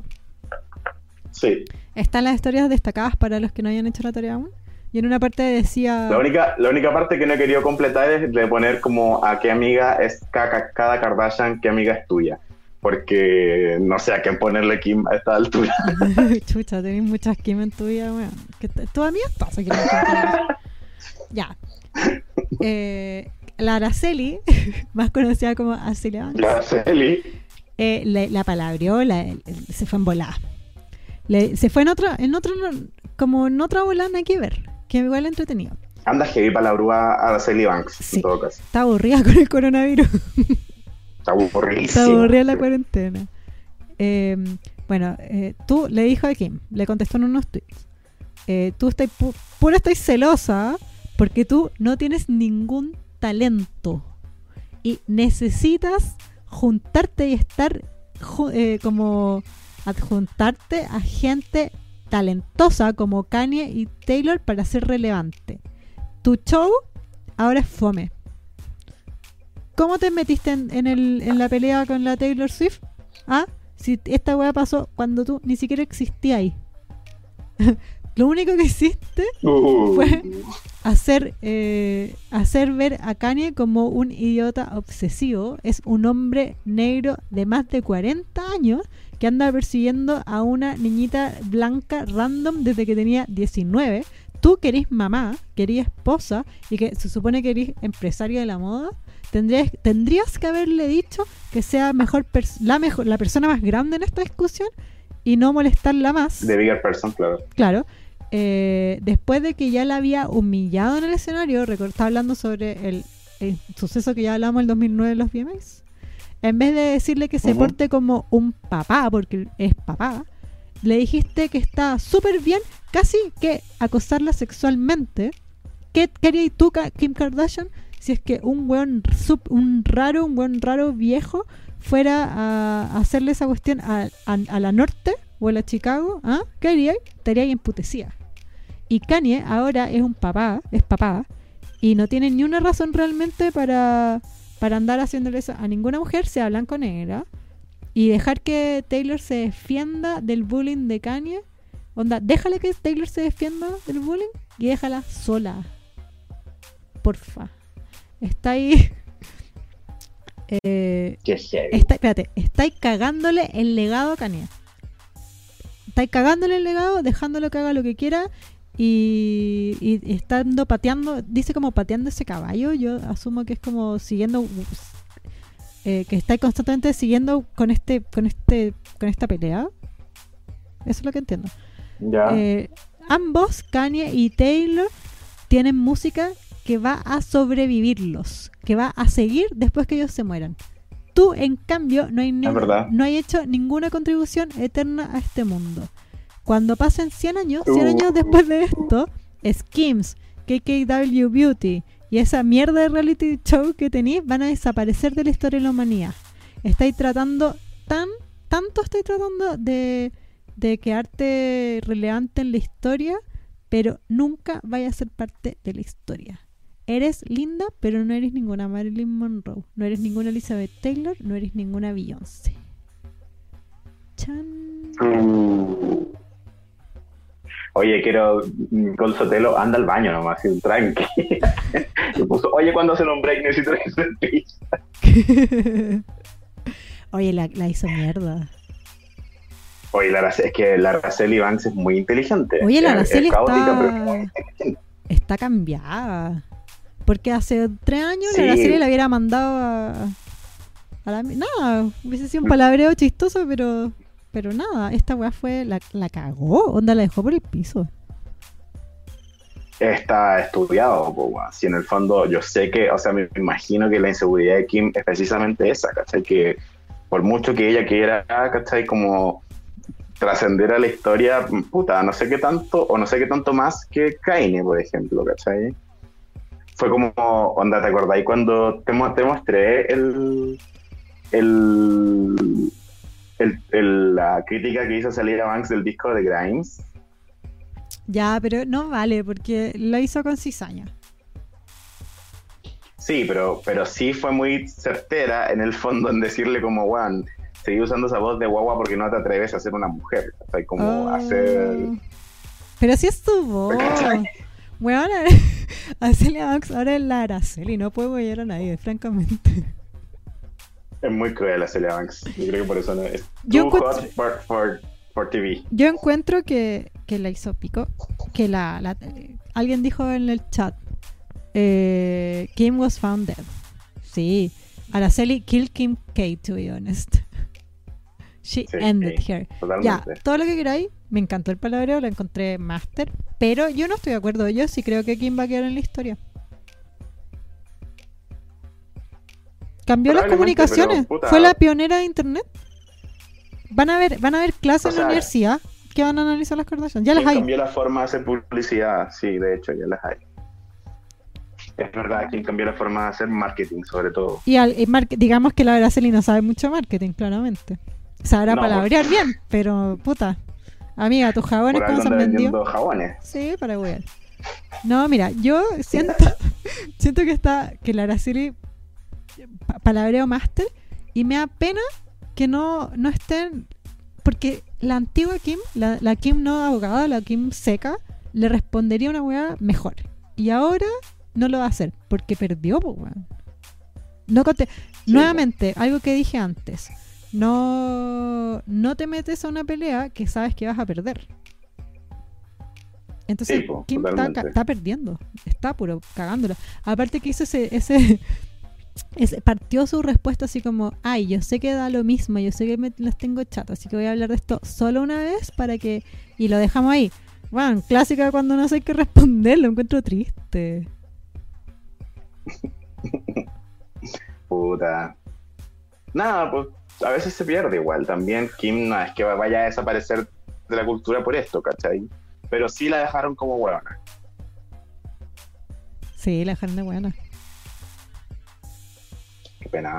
Sí. Están las historias destacadas para los que no hayan hecho la tarea aún. Y en una parte decía. La única, la única parte que no he querido completar es de poner como a qué amiga es cada, cada Kardashian, qué amiga es tuya. Porque no sé a quién ponerle Kim a esta altura. Chucha, tenés muchas Kim en tu vida, weón. Todavía estás aquí. Ya. Eh, la Araceli, más conocida como Araceli La Celi. eh, la palabrió, la- se fue en volada. Le- se fue en otra, en otro, como en otra volada, nada que ver. Que igual entretenido. Anda heavy para la brúa a Araceli Banks, Sí. en todo caso. Está aburrida con el coronavirus. Está aburridísimo. Está aburrida la cuarentena. Eh, bueno, eh, tú le dijo a Kim, le contestó en unos tweets. eh, tú estás pu- pura estás celosa porque tú no tienes ningún talento y necesitas juntarte y estar ju- eh, como adjuntarte a gente talentosa como Kanye y Taylor para ser relevante. Tu show ahora es fome. ¿Cómo te metiste en, en el- en la pelea con la Taylor Swift? Ah, si esta weá pasó cuando tú ni siquiera existías ahí. Lo único que hiciste Uh. fue hacer, eh, hacer ver a Kanye como un idiota obsesivo. Es un hombre negro de más de 40 años que anda persiguiendo a una niñita blanca random desde que tenía 19. Tú que eres mamá, que eres esposa y que se supone que eres empresaria de la moda, tendrías, tendrías que haberle dicho que sea mejor la, mejor, la persona más grande en esta discusión y no molestarla más. De bigger person, claro. Claro. eh, después de que ya la había humillado en el escenario, estaba hablando sobre el, el suceso que ya hablamos el 2009 en los VMAs. En vez de decirle que se porte como un papá, porque es papá, le dijiste que está súper bien, casi que acosarla sexualmente. ¿Qué querías tú, Kim Kardashian, si es que un weón, sup- un raro, un buen raro viejo fuera a hacerle esa cuestión a, a- a la norte o a la Chicago? ¿Ah? ¿Qué harías? Estaría ahí emputecida. Y Kanye ahora es un papá, es papá, y no tiene ni una razón realmente para, para andar haciéndole eso a ninguna mujer, sea blanco o negra, y dejar que Taylor se defienda del bullying de Kanye. Onda, déjale que Taylor se defienda del bullying y déjala sola. Porfa. Está ahí. Eh, está, espérate, estáis cagándole el legado a Kanye. Estáis cagándole el legado, dejándolo que haga lo que quiera y, y estando pateando, dice como pateando ese caballo, yo asumo que es como siguiendo eh, que estáis constantemente siguiendo con este con este con esta pelea. Eso es lo que entiendo. Eh, ambos, Kanye y Taylor, tienen música que va a sobrevivirlos, que va a seguir después que ellos se mueran. Tú, en cambio, no hay, no hay hecho ninguna contribución eterna a este mundo. Cuando pasen 100 años, 100 Uh. años después de esto, Skims, KKW Beauty y esa mierda de reality show que tenéis van a desaparecer de la historia de la humanidad. Estáis tratando tan, tanto estáis tratando de, de quedarte relevante en la historia, pero nunca vaya a ser parte de la historia. Eres linda, pero no eres ninguna Marilyn Monroe. No eres ninguna Elizabeth Taylor, no eres ninguna Beyoncé. Chan. Oye, quiero. Con Sotelo, anda al baño nomás, tranqui. Y puso, Oye, cuando hacen un break necesito que se. Oye, la, la hizo mierda. Oye, la, es que la Araceli Banks es muy inteligente. Oye, la Araceli es caótica, pero está, muy inteligente. está cambiada. Porque hace tres años Sí. la Araceli la hubiera mandado a, a la... Nada, hubiese sido un palabreo chistoso, pero pero nada, esta weá fue... La, la cagó, onda la dejó por el piso. Está estudiado, po, weón. Si en el fondo yo sé que, o sea, me imagino que la inseguridad de Kim es precisamente esa, ¿cachai? Que por mucho que ella quiera, ¿cachai? Como trascender a la historia, puta, no sé qué tanto, o no sé qué tanto más que Kaine, por ejemplo, ¿cachai? Fue como, onda, ¿te acordáis cuando te, te mostré el, el, el- el- la crítica que hizo salir a Banks del disco de Grimes? Ya, pero no vale, porque lo hizo con cizaña. Sí, pero, pero sí fue muy certera en el fondo en decirle como, Juan, seguí usando esa voz de guagua porque no te atreves a ser una mujer. O sea, como Oh. hacer... Pero si es tu voz. ¿Cachai? Weón, Araceli Banks ahora es la Araceli, no puedo apoyar a nadie, francamente. Es muy cruel a Celia Banks. Yo creo que por eso no es Yo too encuentro- hot for, for, for TV. Yo encuentro que, que la hizo pico. Que la, la- alguien dijo en el chat: eh, Kim was found dead. Sí, Araceli killed Kim K, to be honest. She Sí, ended sí, here. Ya, todo lo que queráis. Me encantó el palabreo, lo encontré master. Pero yo no estoy de acuerdo. Yo sí creo que Kim va a quedar en la historia. Cambió las comunicaciones. pero. Fue la pionera de internet. Van a ver, van a ver clases O en sea, la universidad que van a analizar las Kardashian. Ya las hay. cambió la forma de hacer publicidad. Sí, de hecho, ya las hay. Es verdad, quien cambió la forma de hacer marketing, sobre todo. Y, al- y digamos que la Araceli no sabe mucho marketing, claramente. Sabrá No, palabrear bien, pero puta. Amiga, tus jabones, ¿cómo se han vendido? jabones. Sí, para wear. No, mira, yo siento, siento que está, que la Araceli palabreo máster y me da pena que no, no estén, porque la antigua Kim, la, la Kim no abogada, la Kim seca, le respondería una weá mejor. Y ahora no lo va a hacer, porque perdió, pues weón. No Sí, Nuevamente, algo que dije antes. No, no te metes a una pelea que sabes que vas a perder. Entonces, Sí, po, Kim está, está perdiendo. Está puro cagándola. Aparte que hizo ese, ese, partió su respuesta así como, ay, yo sé que da lo mismo, yo sé que me las tengo chatas, así que voy a hablar de esto solo una vez para que... Y lo dejamos ahí. Bueno, clásica cuando no sé qué responder, lo encuentro triste. Puta. Nada, pues a veces se pierde igual. También Kim no es que vaya a desaparecer de la cultura por esto, ¿cachai? Pero sí la dejaron como huevona. Sí, la dejaron de buena. Qué pena.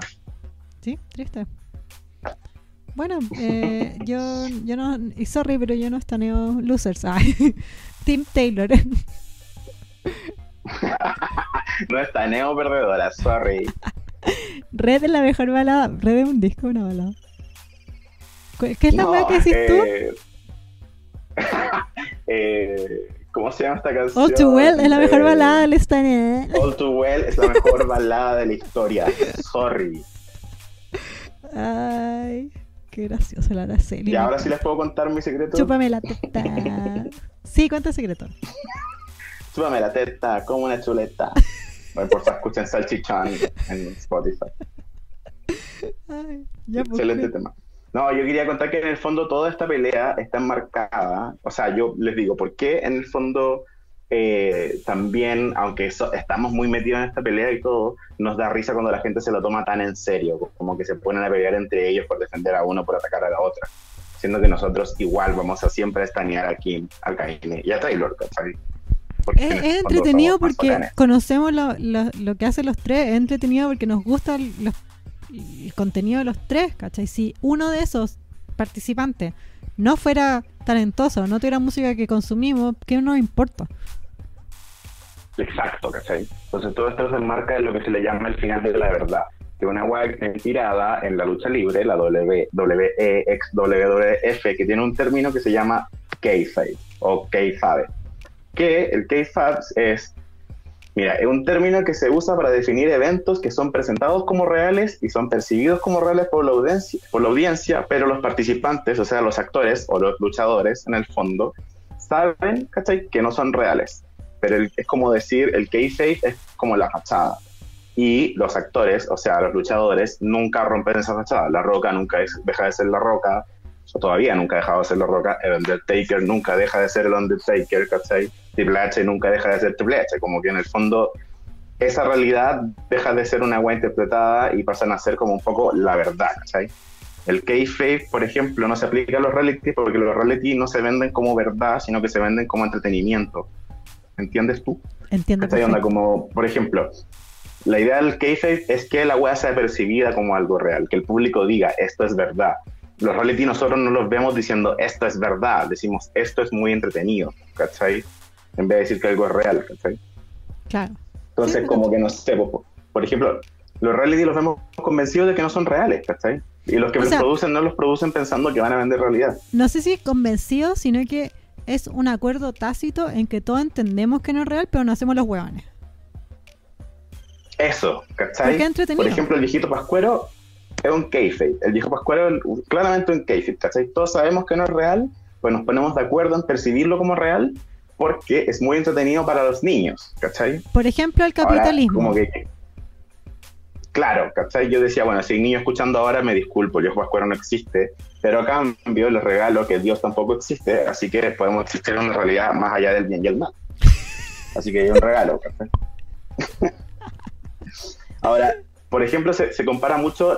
Sí, triste. Bueno, eh, yo, yo no, y sorry, pero yo no estaneo losers. Ay, Tim Taylor. No está neo perdedora, sorry. Red es la mejor balada. Red es un disco, una balada. ¿Cu- ¿Qué es la No, que decís tú? eh, eh, ¿Cómo se llama esta canción? All Too Well es la mejor Eh, balada del estaneo. All Too Well es la mejor balada de la historia. Sorry. Ay, qué gracioso la Araceli. Y ahora sí les puedo contar mi secreto. Chúpame la teta. Sí, cuenta el secreto. Chúpame la teta, como una chuleta. Bueno, por favor, escuchen Salchichón en Spotify. Ay, ya, pues, Excelente tema. No, yo quería contar que en el fondo toda esta pelea está enmarcada, o sea, yo les digo, ¿por qué en el fondo eh, también, aunque eso- estamos muy metidos en esta pelea y todo, nos da risa cuando la gente se lo toma tan en serio, como que se ponen a pelear entre ellos por defender a uno, por atacar a la otra, siendo que nosotros igual vamos a siempre estanear a Kim, a Kaine y a Taylor, Es, es entretenido porque conocemos lo, lo- lo que hacen los tres. Es entretenido porque nos gusta el, los- el contenido de los tres, ¿cachai? Si uno de esos participantes no fuera talentoso, no tuviera música que consumimos, ¿qué nos importa? Exacto, ¿cachai? Entonces todo esto se enmarca en lo que se le llama el final de la verdad, que una web inspirada en la lucha libre, la W, WEX, WWF, que tiene un término que se llama kayfabe o kayfabe, que el kayfabe es, mira, es un término que se usa para definir eventos que son presentados como reales y son percibidos como reales por la audiencia, por la audiencia pero los participantes, o sea, los actores o los luchadores, en el fondo, saben, ¿cachai? Que no son reales pero es como decir, el kayfabe es como la fachada. Y los actores, o sea, los luchadores, nunca rompen esa fachada. La Roca nunca es- deja de ser La Roca, o todavía nunca ha dejado de ser La Roca. El Undertaker nunca deja de ser el Undertaker, ¿cachai? Triple H nunca deja de ser Triple H. Como que en el fondo esa realidad deja de ser una agua interpretada y pasan a ser como un poco la verdad, ¿cachai? El kayfabe, por ejemplo, no se aplica a los reality porque los reality no se venden como verdad, sino que se venden como entretenimiento. ¿Entiendes tú? Entiendo. ¿Cachai? Onda como, por ejemplo, la idea del kayfabe es que la weá sea percibida como algo real, que el público diga, esto es verdad. Los reality nosotros no los vemos diciendo, esto es verdad, decimos, esto es muy entretenido, ¿cachai? En vez de decir que algo es real, ¿cachai? Claro. Entonces, Sí, como que no sé, po- por ejemplo, los reality los vemos convencidos de que no son reales, ¿cachai? Y los que O los sea- producen no los producen pensando que van a vender realidad. No sé si es convencido, sino que es un acuerdo tácito en que todos entendemos que no es real, pero no hacemos los huevones. Eso, ¿cachai? Por ejemplo, el viejito Pascuero es un kayfabe. El viejo Pascuero es claramente un kayfabe, ¿cachai? Todos sabemos que no es real, pues nos ponemos de acuerdo en percibirlo como real porque es muy entretenido para los niños, ¿cachai? Por ejemplo, el Ahora, capitalismo. como que... Claro, ¿cachai? Yo decía, bueno, si hay niños escuchando ahora, me disculpo, el viejo Pascuero no existe, pero a cambio les regalo que Dios tampoco existe, así que podemos existir en una realidad más allá del bien y el mal. Así que es un regalo, ¿cachai? Ahora, por ejemplo, se, se compara mucho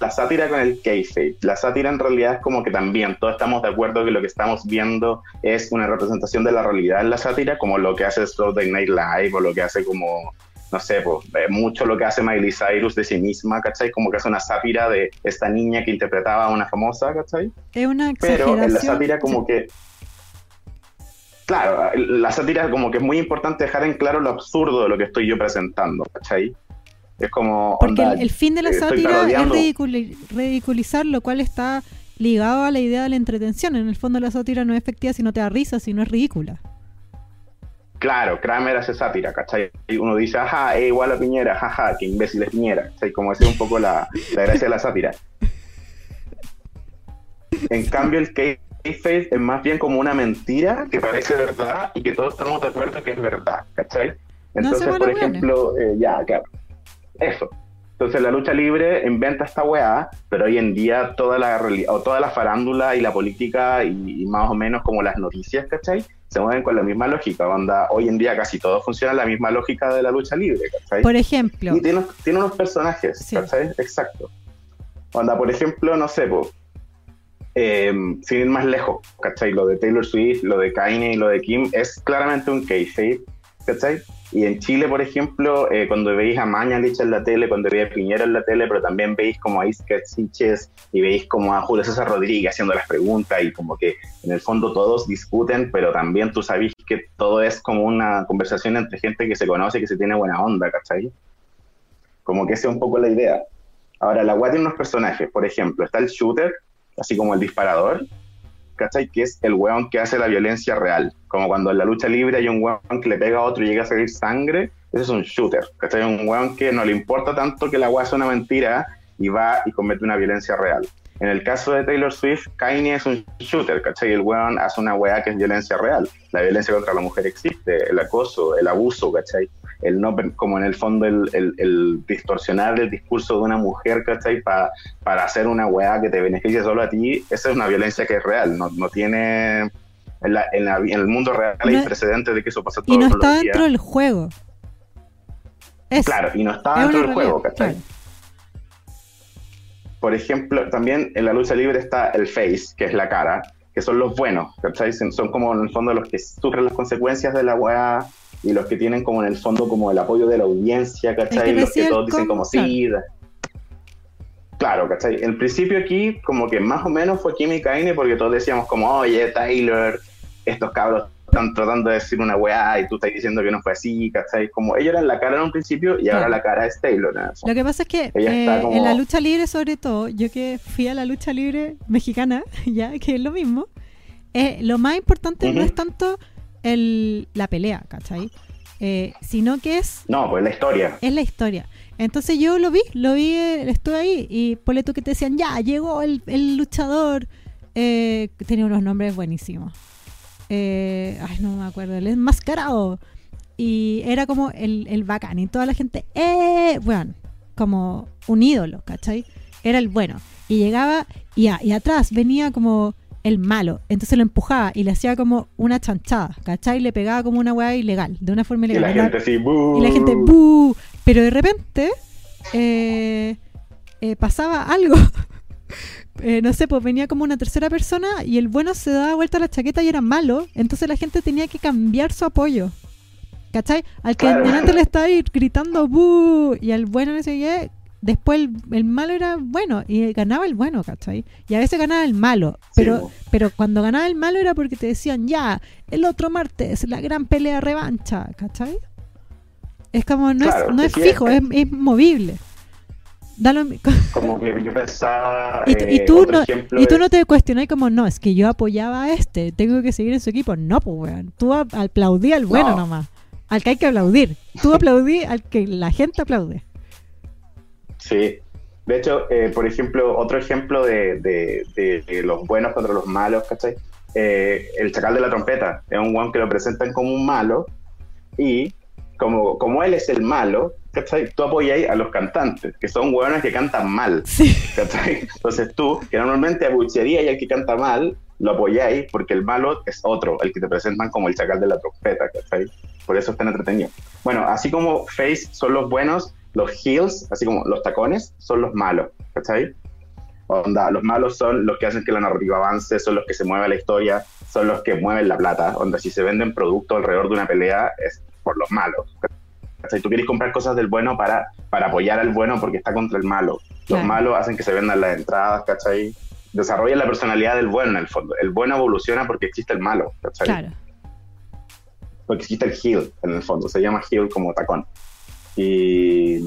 la sátira con el kayfabe. La sátira en realidad es como que también todos estamos de acuerdo que lo que estamos viendo es una representación de la realidad en la sátira, como lo que hace Saturday Night Live o lo que hace como, no sé, pues, mucho lo que hace Miley Cyrus de sí misma, ¿cachai? Como que hace una sátira de esta niña que interpretaba a una famosa, ¿cachai? es una Pero exageración. en la sátira como que... Claro, la sátira como que es muy importante dejar en claro lo absurdo de lo que estoy yo presentando, ¿cachai? Es como... Porque onda, el, el fin de la eh, sátira es ridiculizar, lo cual está ligado a la idea de la entretención. En el fondo la sátira no es efectiva si no te da risa, si no es ridícula. Claro, Kramer hace sátira, ¿cachai? Y uno dice, ajá, es igual a Piñera, jaja, qué imbécil es Piñera, ¿cachai? Como esa es un poco la, la gracia de la sátira. En cambio, el kayfabe es más bien como una mentira que parece verdad y que todos estamos de acuerdo que es verdad, ¿cachai? Entonces, por ejemplo, eh, ya, claro, eso. Entonces la lucha libre inventa esta weá, pero hoy en día toda la o toda la farándula y la política y, y más o menos como las noticias, ¿cachai? Se mueven con la misma lógica. Onda, hoy en día casi todo funciona la misma lógica de la lucha libre, ¿cachai? Por ejemplo, Y tiene, unos- tiene unos personajes, Sí. ¿cachai? Exacto. Onda, por ejemplo, no sé, po, eh, sin ir más lejos, ¿cachai? Lo de Taylor Swift, lo de Kanye y lo de Kim es claramente un kayfabe, ¿cachai? Y en Chile, por ejemplo, eh, cuando veis a Mañalich en la tele, cuando veis a Piñera en la tele, pero también veis como a Isket Siches y veis como a Julio César Rodríguez haciendo las preguntas y como que en el fondo todos discuten, pero también tú sabes que todo es como una conversación entre gente que se conoce y que se tiene buena onda, ¿cachai? Como que esa es un poco la idea. Ahora, la web tiene unos personajes, por ejemplo, está el shooter, así como el disparador, ¿cachai? Que es el weón que hace la violencia real. Como cuando en la lucha libre hay un weón que le pega a otro y llega a salir sangre, ese es un shooter, ¿cachai? Un weón que no le importa tanto que la weá sea una mentira y va y comete una violencia real. En el caso de Taylor Swift, Kanye es un shooter, ¿cachai? El weón hace una weá que es violencia real. La violencia contra la mujer existe, el acoso, el abuso, ¿cachai? El no, como en el fondo el, el, distorsionar el discurso de una mujer, ¿cachai? para hacer una weá que te beneficie solo a ti, esa es una violencia que es real, no, no tiene... En, la, en, el mundo real hay precedentes de que eso pasa todo Y no está dentro del juego. claro, y no está dentro del juego, ¿cachai? por ejemplo, también en la lucha libre está el face, que es la cara, que son los buenos, ¿cachai? Son como en el fondo los que sufren las consecuencias de la weá y los que tienen como en el fondo como el apoyo de la audiencia, ¿cachai? los que todos dicen como sí. Claro, ¿cachai? En principio aquí como que más o menos fue Kimi Kaine porque todos decíamos como, oye, Taylor, estos cabros están tratando de decir una weá y tú estás diciendo que no fue así, ¿cachai? Como ellos eran la cara en un principio y ahora la cara es Taylor. Lo que pasa es que eh, en la lucha libre, sobre todo, yo que fui a la lucha libre mexicana, ya que es lo mismo, eh, lo más importante no es tanto el, la pelea, ¿cachai? Eh, sino que es... No, pues la historia. Es la historia. Entonces yo lo vi, lo vi, estuve ahí y ponle tú que te decían, ya, llegó el, el luchador, tenía unos nombres buenísimos. Eh, ay, no me acuerdo, el enmascarado. Y era como el, el bacán. Y toda la gente, ¡eh! Bueno, como un ídolo, ¿cachai? Era el bueno. Y llegaba y, y atrás venía como el malo. Entonces lo empujaba y le hacía como una chanchada, ¿cachai? Le pegaba como una weá ilegal, de una forma ilegal. Y la gente así, Y la gente, ¡buh! Pero de repente eh, eh, pasaba algo eh, no sé, pues venía como una tercera persona y el bueno se daba vuelta a la chaqueta y era malo, entonces la gente tenía que cambiar su apoyo. ¿Cachai? Al que delante le estaba gritando ¡Bú! y al bueno le seguía, después el, malo era bueno y ganaba el bueno, ¿cachai? Y a veces ganaba el malo, pero, pero cuando ganaba el malo era porque te decían, ya, el otro martes, la gran pelea revancha, ¿cachai? Es como, no es, no es fijo, es, es movible. como que yo pensaba. Y, y eh, tú, no, y tú no te cuestionas como, no, es que yo apoyaba a este, tengo que seguir en su equipo. No, pues, weón. Tú aplaudí al bueno nomás. Al que hay que aplaudir. Tú aplaudí al que la gente aplaude. Sí. De hecho, eh, por ejemplo, otro ejemplo de, de, los buenos contra los malos, ¿cachai? Eh, el chacal de la trompeta. Es un one que lo presentan como un malo y como, como él es el malo, ¿cachai? Tú apoyáis a los cantantes, que son hueones que cantan mal, ¿cachai? Entonces tú, que normalmente abuchearías y el que canta mal, lo apoyáis porque el malo es otro, el que te presentan como el chacal de la trompeta, ¿cachai? Por eso están entretenidos. Bueno, así como Face son los buenos, los heels, así como los tacones, son los malos, ¿cachai? Onda, los malos son los que hacen que la narrativa avance, son los que se mueve la historia, son los que mueven la plata. Onda, si se venden productos alrededor de una pelea, es por los malos. ¿cachai? Tú quieres comprar cosas del bueno para, para apoyar al bueno porque está contra el malo. Los malos hacen que se vendan las entradas, ¿cachai? Desarrollan la personalidad del bueno en el fondo. El bueno evoluciona porque existe el malo, ¿cachai? Claro. Porque existe el heel en el fondo. Se llama heel como tacón. Y,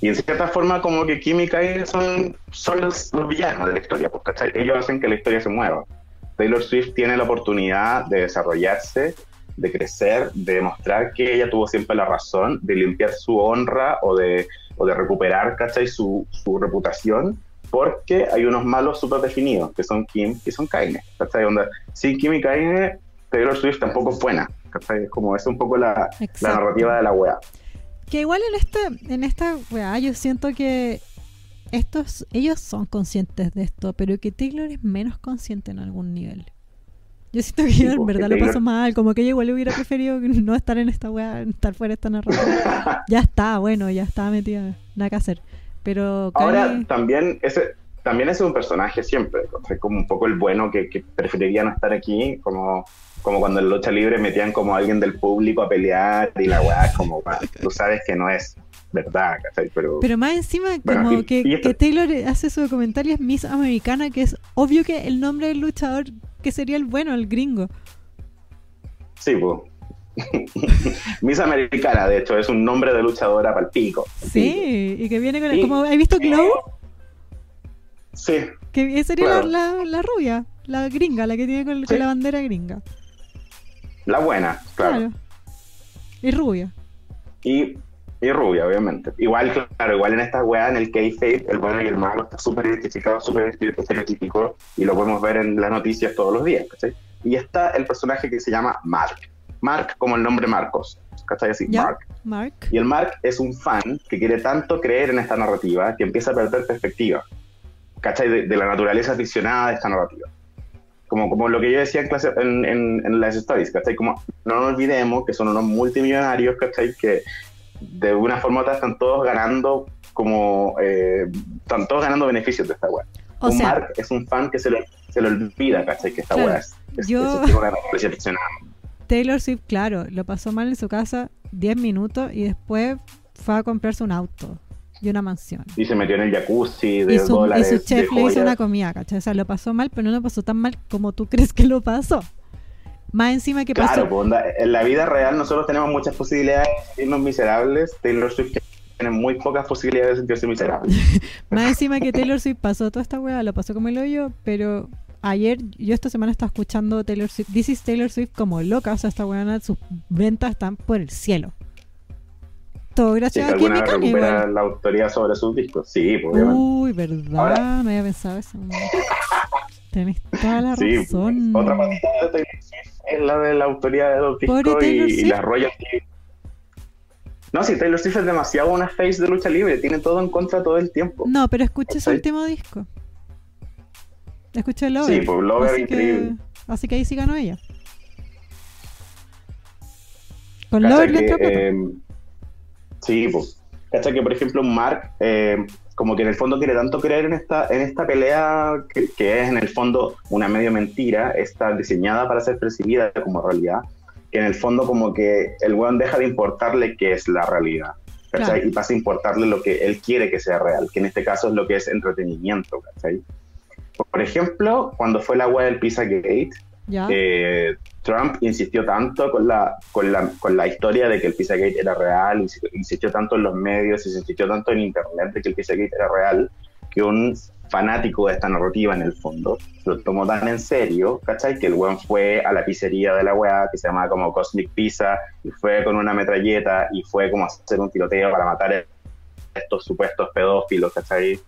y en cierta forma como que Química son, son los, villanos de la historia, pues, ¿cachai? Ellos hacen que la historia se mueva. Taylor Swift tiene la oportunidad de desarrollarse de crecer, de demostrar que ella tuvo siempre la razón, de limpiar su honra o de, o de recuperar, ¿cachai? Su, su reputación, porque hay unos malos súper definidos, que son Kim y son Kaine, ¿cachai? Onda, sin Kim y Kaine, Taylor Swift tampoco es buena, ¿cachai? Como es un poco la, la narrativa de la wea. Que igual en esta, en esta wea, yo siento que estos, ellos son conscientes de esto, pero que Taylor es menos consciente en algún nivel. Yo siento que yo en verdad lo paso mal, como que yo igual hubiera preferido no estar en esta weá, estar fuera de esta narrativa. ya está, bueno, ya está metida, nada que hacer. Pero ahora también ese también es un personaje siempre, es como un poco el bueno que, preferiría no estar aquí, como, como cuando en lucha libre metían como alguien del público a pelear y la weá como, tú sabes que no es verdad, Pero, Pero más encima, como que, que Taylor hace su comentario es Miss Americana, que es obvio que el nombre del luchador que sería el bueno, el gringo. Sí, pues. Miss Americana, de hecho, es un nombre de luchadora para el pico. Sí, y que viene con el, como ¿Has visto Glow? Sí. Que sería la, la, rubia, la gringa, la que tiene con, la bandera gringa. La buena, claro. claro. Y rubia. Y Y rubia, obviamente. Igual, claro, igual en esta weá, en el K-Fape, el bueno y el malo está súper identificado, súper estereotípico, y lo podemos ver en las noticias todos los días, ¿cachai? Y está el personaje que se llama Mark. Mark como el nombre Marcos, ¿cachai? Así. Mark. Mark. Y el Mark es un fan que quiere tanto creer en esta narrativa que empieza a perder perspectiva, ¿cachai? De, de la naturaleza ficcionada de esta narrativa. Como, como lo que yo decía en, clase, en, en, en las stories, ¿cachai? Como no nos olvidemos que son unos multimillonarios, ¿cachai? Que de una forma u otra están todos ganando como eh, están todos ganando beneficios de esta web. O un sea, Mark es un fan que se le, se le olvida, ¿cachai? Que esta Claro, web es, es, yo- es una. Taylor Swift, claro, lo pasó mal en su casa 10 minutos y después fue a comprarse un auto y una mansión. Y se metió en el jacuzzi de Y su, y dólares. su de chef le hizo una comida, ¿cachai? O sea, lo pasó mal, pero no lo pasó tan mal como tú crees que lo pasó. Más encima que Claro, pasó. pues, onda, en la vida real nosotros tenemos muchas posibilidades de sentirnos miserables. Taylor Swift tiene muy pocas posibilidades de sentirse miserable. Más encima que Taylor Swift pasó toda esta weá, lo pasó como el hoyo, pero ayer, yo esta semana estaba escuchando Taylor Swift, This is Taylor Swift como loca, o sea, esta weá, sus ventas están por el cielo. Todo gracias a alguna Kim y vez Kanye, recupera igual. la autoría sobre sus discos. Sí, pues, obviamente. Uy, verdad, Ahora- no había pensado eso. Tenés toda la Sí, razón. otra patita de Taylor Swift es la de la autoría de los discos y, y las royalties. No, sí, Taylor Swift es demasiado una face de lucha libre, tiene todo en contra todo el tiempo. No, pero escuché su último disco. Escuché Lover. Sí, pues Lover así increíble. Que, así que ahí sí ganó ella. Con ¿Cachai Lover le eh, sí, pues. ¿Cachai que, por ejemplo, Mark, eh, como que en el fondo quiere tanto creer en esta, en esta pelea que, que es en el fondo una medio mentira, está diseñada para ser percibida como realidad, que en el fondo como que el weón deja de importarle qué es la realidad. Claro. Y pasa a importarle lo que él quiere que sea real, que en este caso es lo que es entretenimiento, ¿cachai? Por ejemplo, cuando fue la web del Pizzagate, Eh, Trump insistió tanto con la, con, la, con la historia de que el Pizzagate era real, insi- insistió tanto en los medios, insistió tanto en internet de que el Pizzagate era real, que un fanático de esta narrativa en el fondo lo tomó tan en serio, ¿cachai? Que el weón fue a la pizzería de la weá, que se llamaba como Cosmic Pizza, y fue con una metralleta, y fue como a hacer un tiroteo para matar a estos supuestos pedófilos, ¿cachai?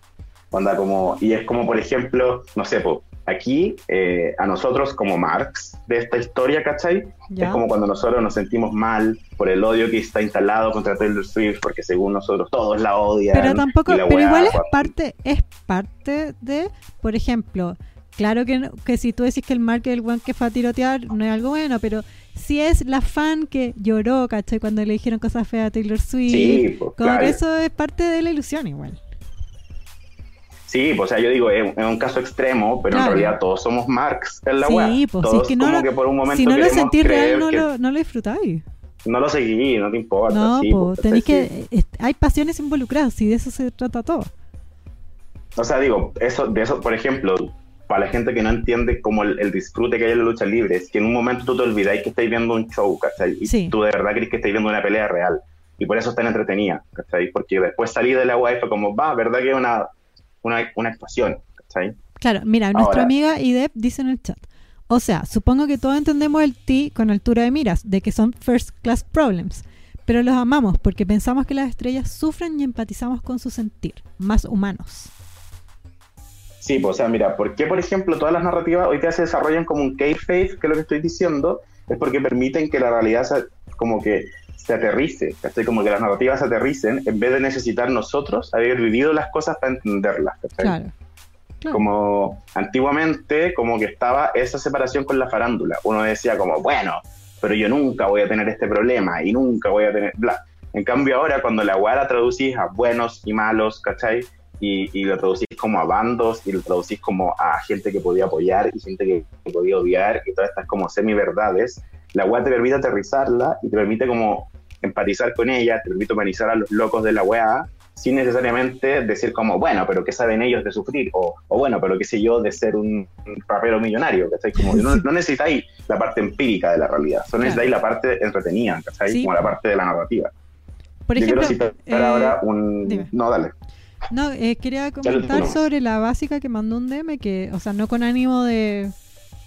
Onda como, y es como, por ejemplo, no sé, po, aquí eh, a nosotros como Marx de esta historia, ¿cachai? ya. Es como cuando nosotros nos sentimos mal por el odio que está instalado contra Taylor Swift, porque según nosotros todos la odian. Pero tampoco, pero weá, igual es parte, es parte de, por ejemplo, claro que, no- que si tú decís que el Mark es el buen que fue a tirotear, no es algo bueno, pero si es la fan que lloró, ¿cachai? Cuando le dijeron cosas feas a Taylor Swift, Sí, pues, como claro. que eso es parte de la ilusión igual. Sí, pues, o sea, yo digo, es, es un caso extremo, pero Claro. en realidad todos somos Marx en la Sí, web. pues, si todos es que no como lo- que por un momento Si no lo sentís real, no lo, no lo disfrutáis. no lo seguí, no te importa. No, sí, pues, pues, tenéis sí. que. Hay pasiones involucradas y de eso se trata todo. O sea, digo, eso, de eso, por ejemplo, para la gente que no entiende como el, el disfrute que hay en la lucha libre, es que en un momento tú te olvidáis que estáis viendo un show, ¿cachai? Y Sí. tú de verdad crees que estáis viendo una pelea real. Y por eso está entretenida, ¿cachai? Porque después salí de la fue como, va, ¿verdad que es una, una, una actuación, ¿cachai? Claro, mira, nuestra amiga Idep dice en el chat. O sea, supongo que todos entendemos el T con altura de miras, de que son first class problems, pero los amamos porque pensamos que las estrellas sufren y empatizamos con su sentir, más humanos. Sí, pues, o sea, mira, ¿por qué, por ejemplo, todas las narrativas hoy día se desarrollan como un kayfabe, que es lo que estoy diciendo? Es porque permiten que la realidad se, como que se aterrice, ¿cachai? Como que las narrativas se aterricen en vez de necesitar nosotros haber vivido las cosas para entenderlas, ¿cachai? Claro. claro. como antiguamente como que estaba esa separación con la farándula. Uno decía como, bueno, pero yo nunca voy a tener este problema y nunca voy a tener bla. En cambio ahora cuando la weá la traducís a buenos y malos, ¿cachai? Y, y lo traducís como a bandos y lo traducís como a gente que podía apoyar y gente que, que podía odiar y todas estas como semi-verdades, la weá te permite aterrizarla y te permite como empatizar con ella, te permite humanizar a los locos de la weá sin necesariamente decir como, bueno, pero ¿qué saben ellos de sufrir? O, o bueno, pero qué sé yo de ser un, un rapero millonario, ¿cachai? Como, no, no necesitáis la parte empírica de la realidad, solo Claro. necesitáis la parte entretenida, ¿cachai? Sí. Como la parte de la narrativa. Por yo ejemplo, quiero citar eh, ahora un... dime. No, dale. No, eh, quería comentar sobre la básica que mandó un DM, que, o sea, no con ánimo de,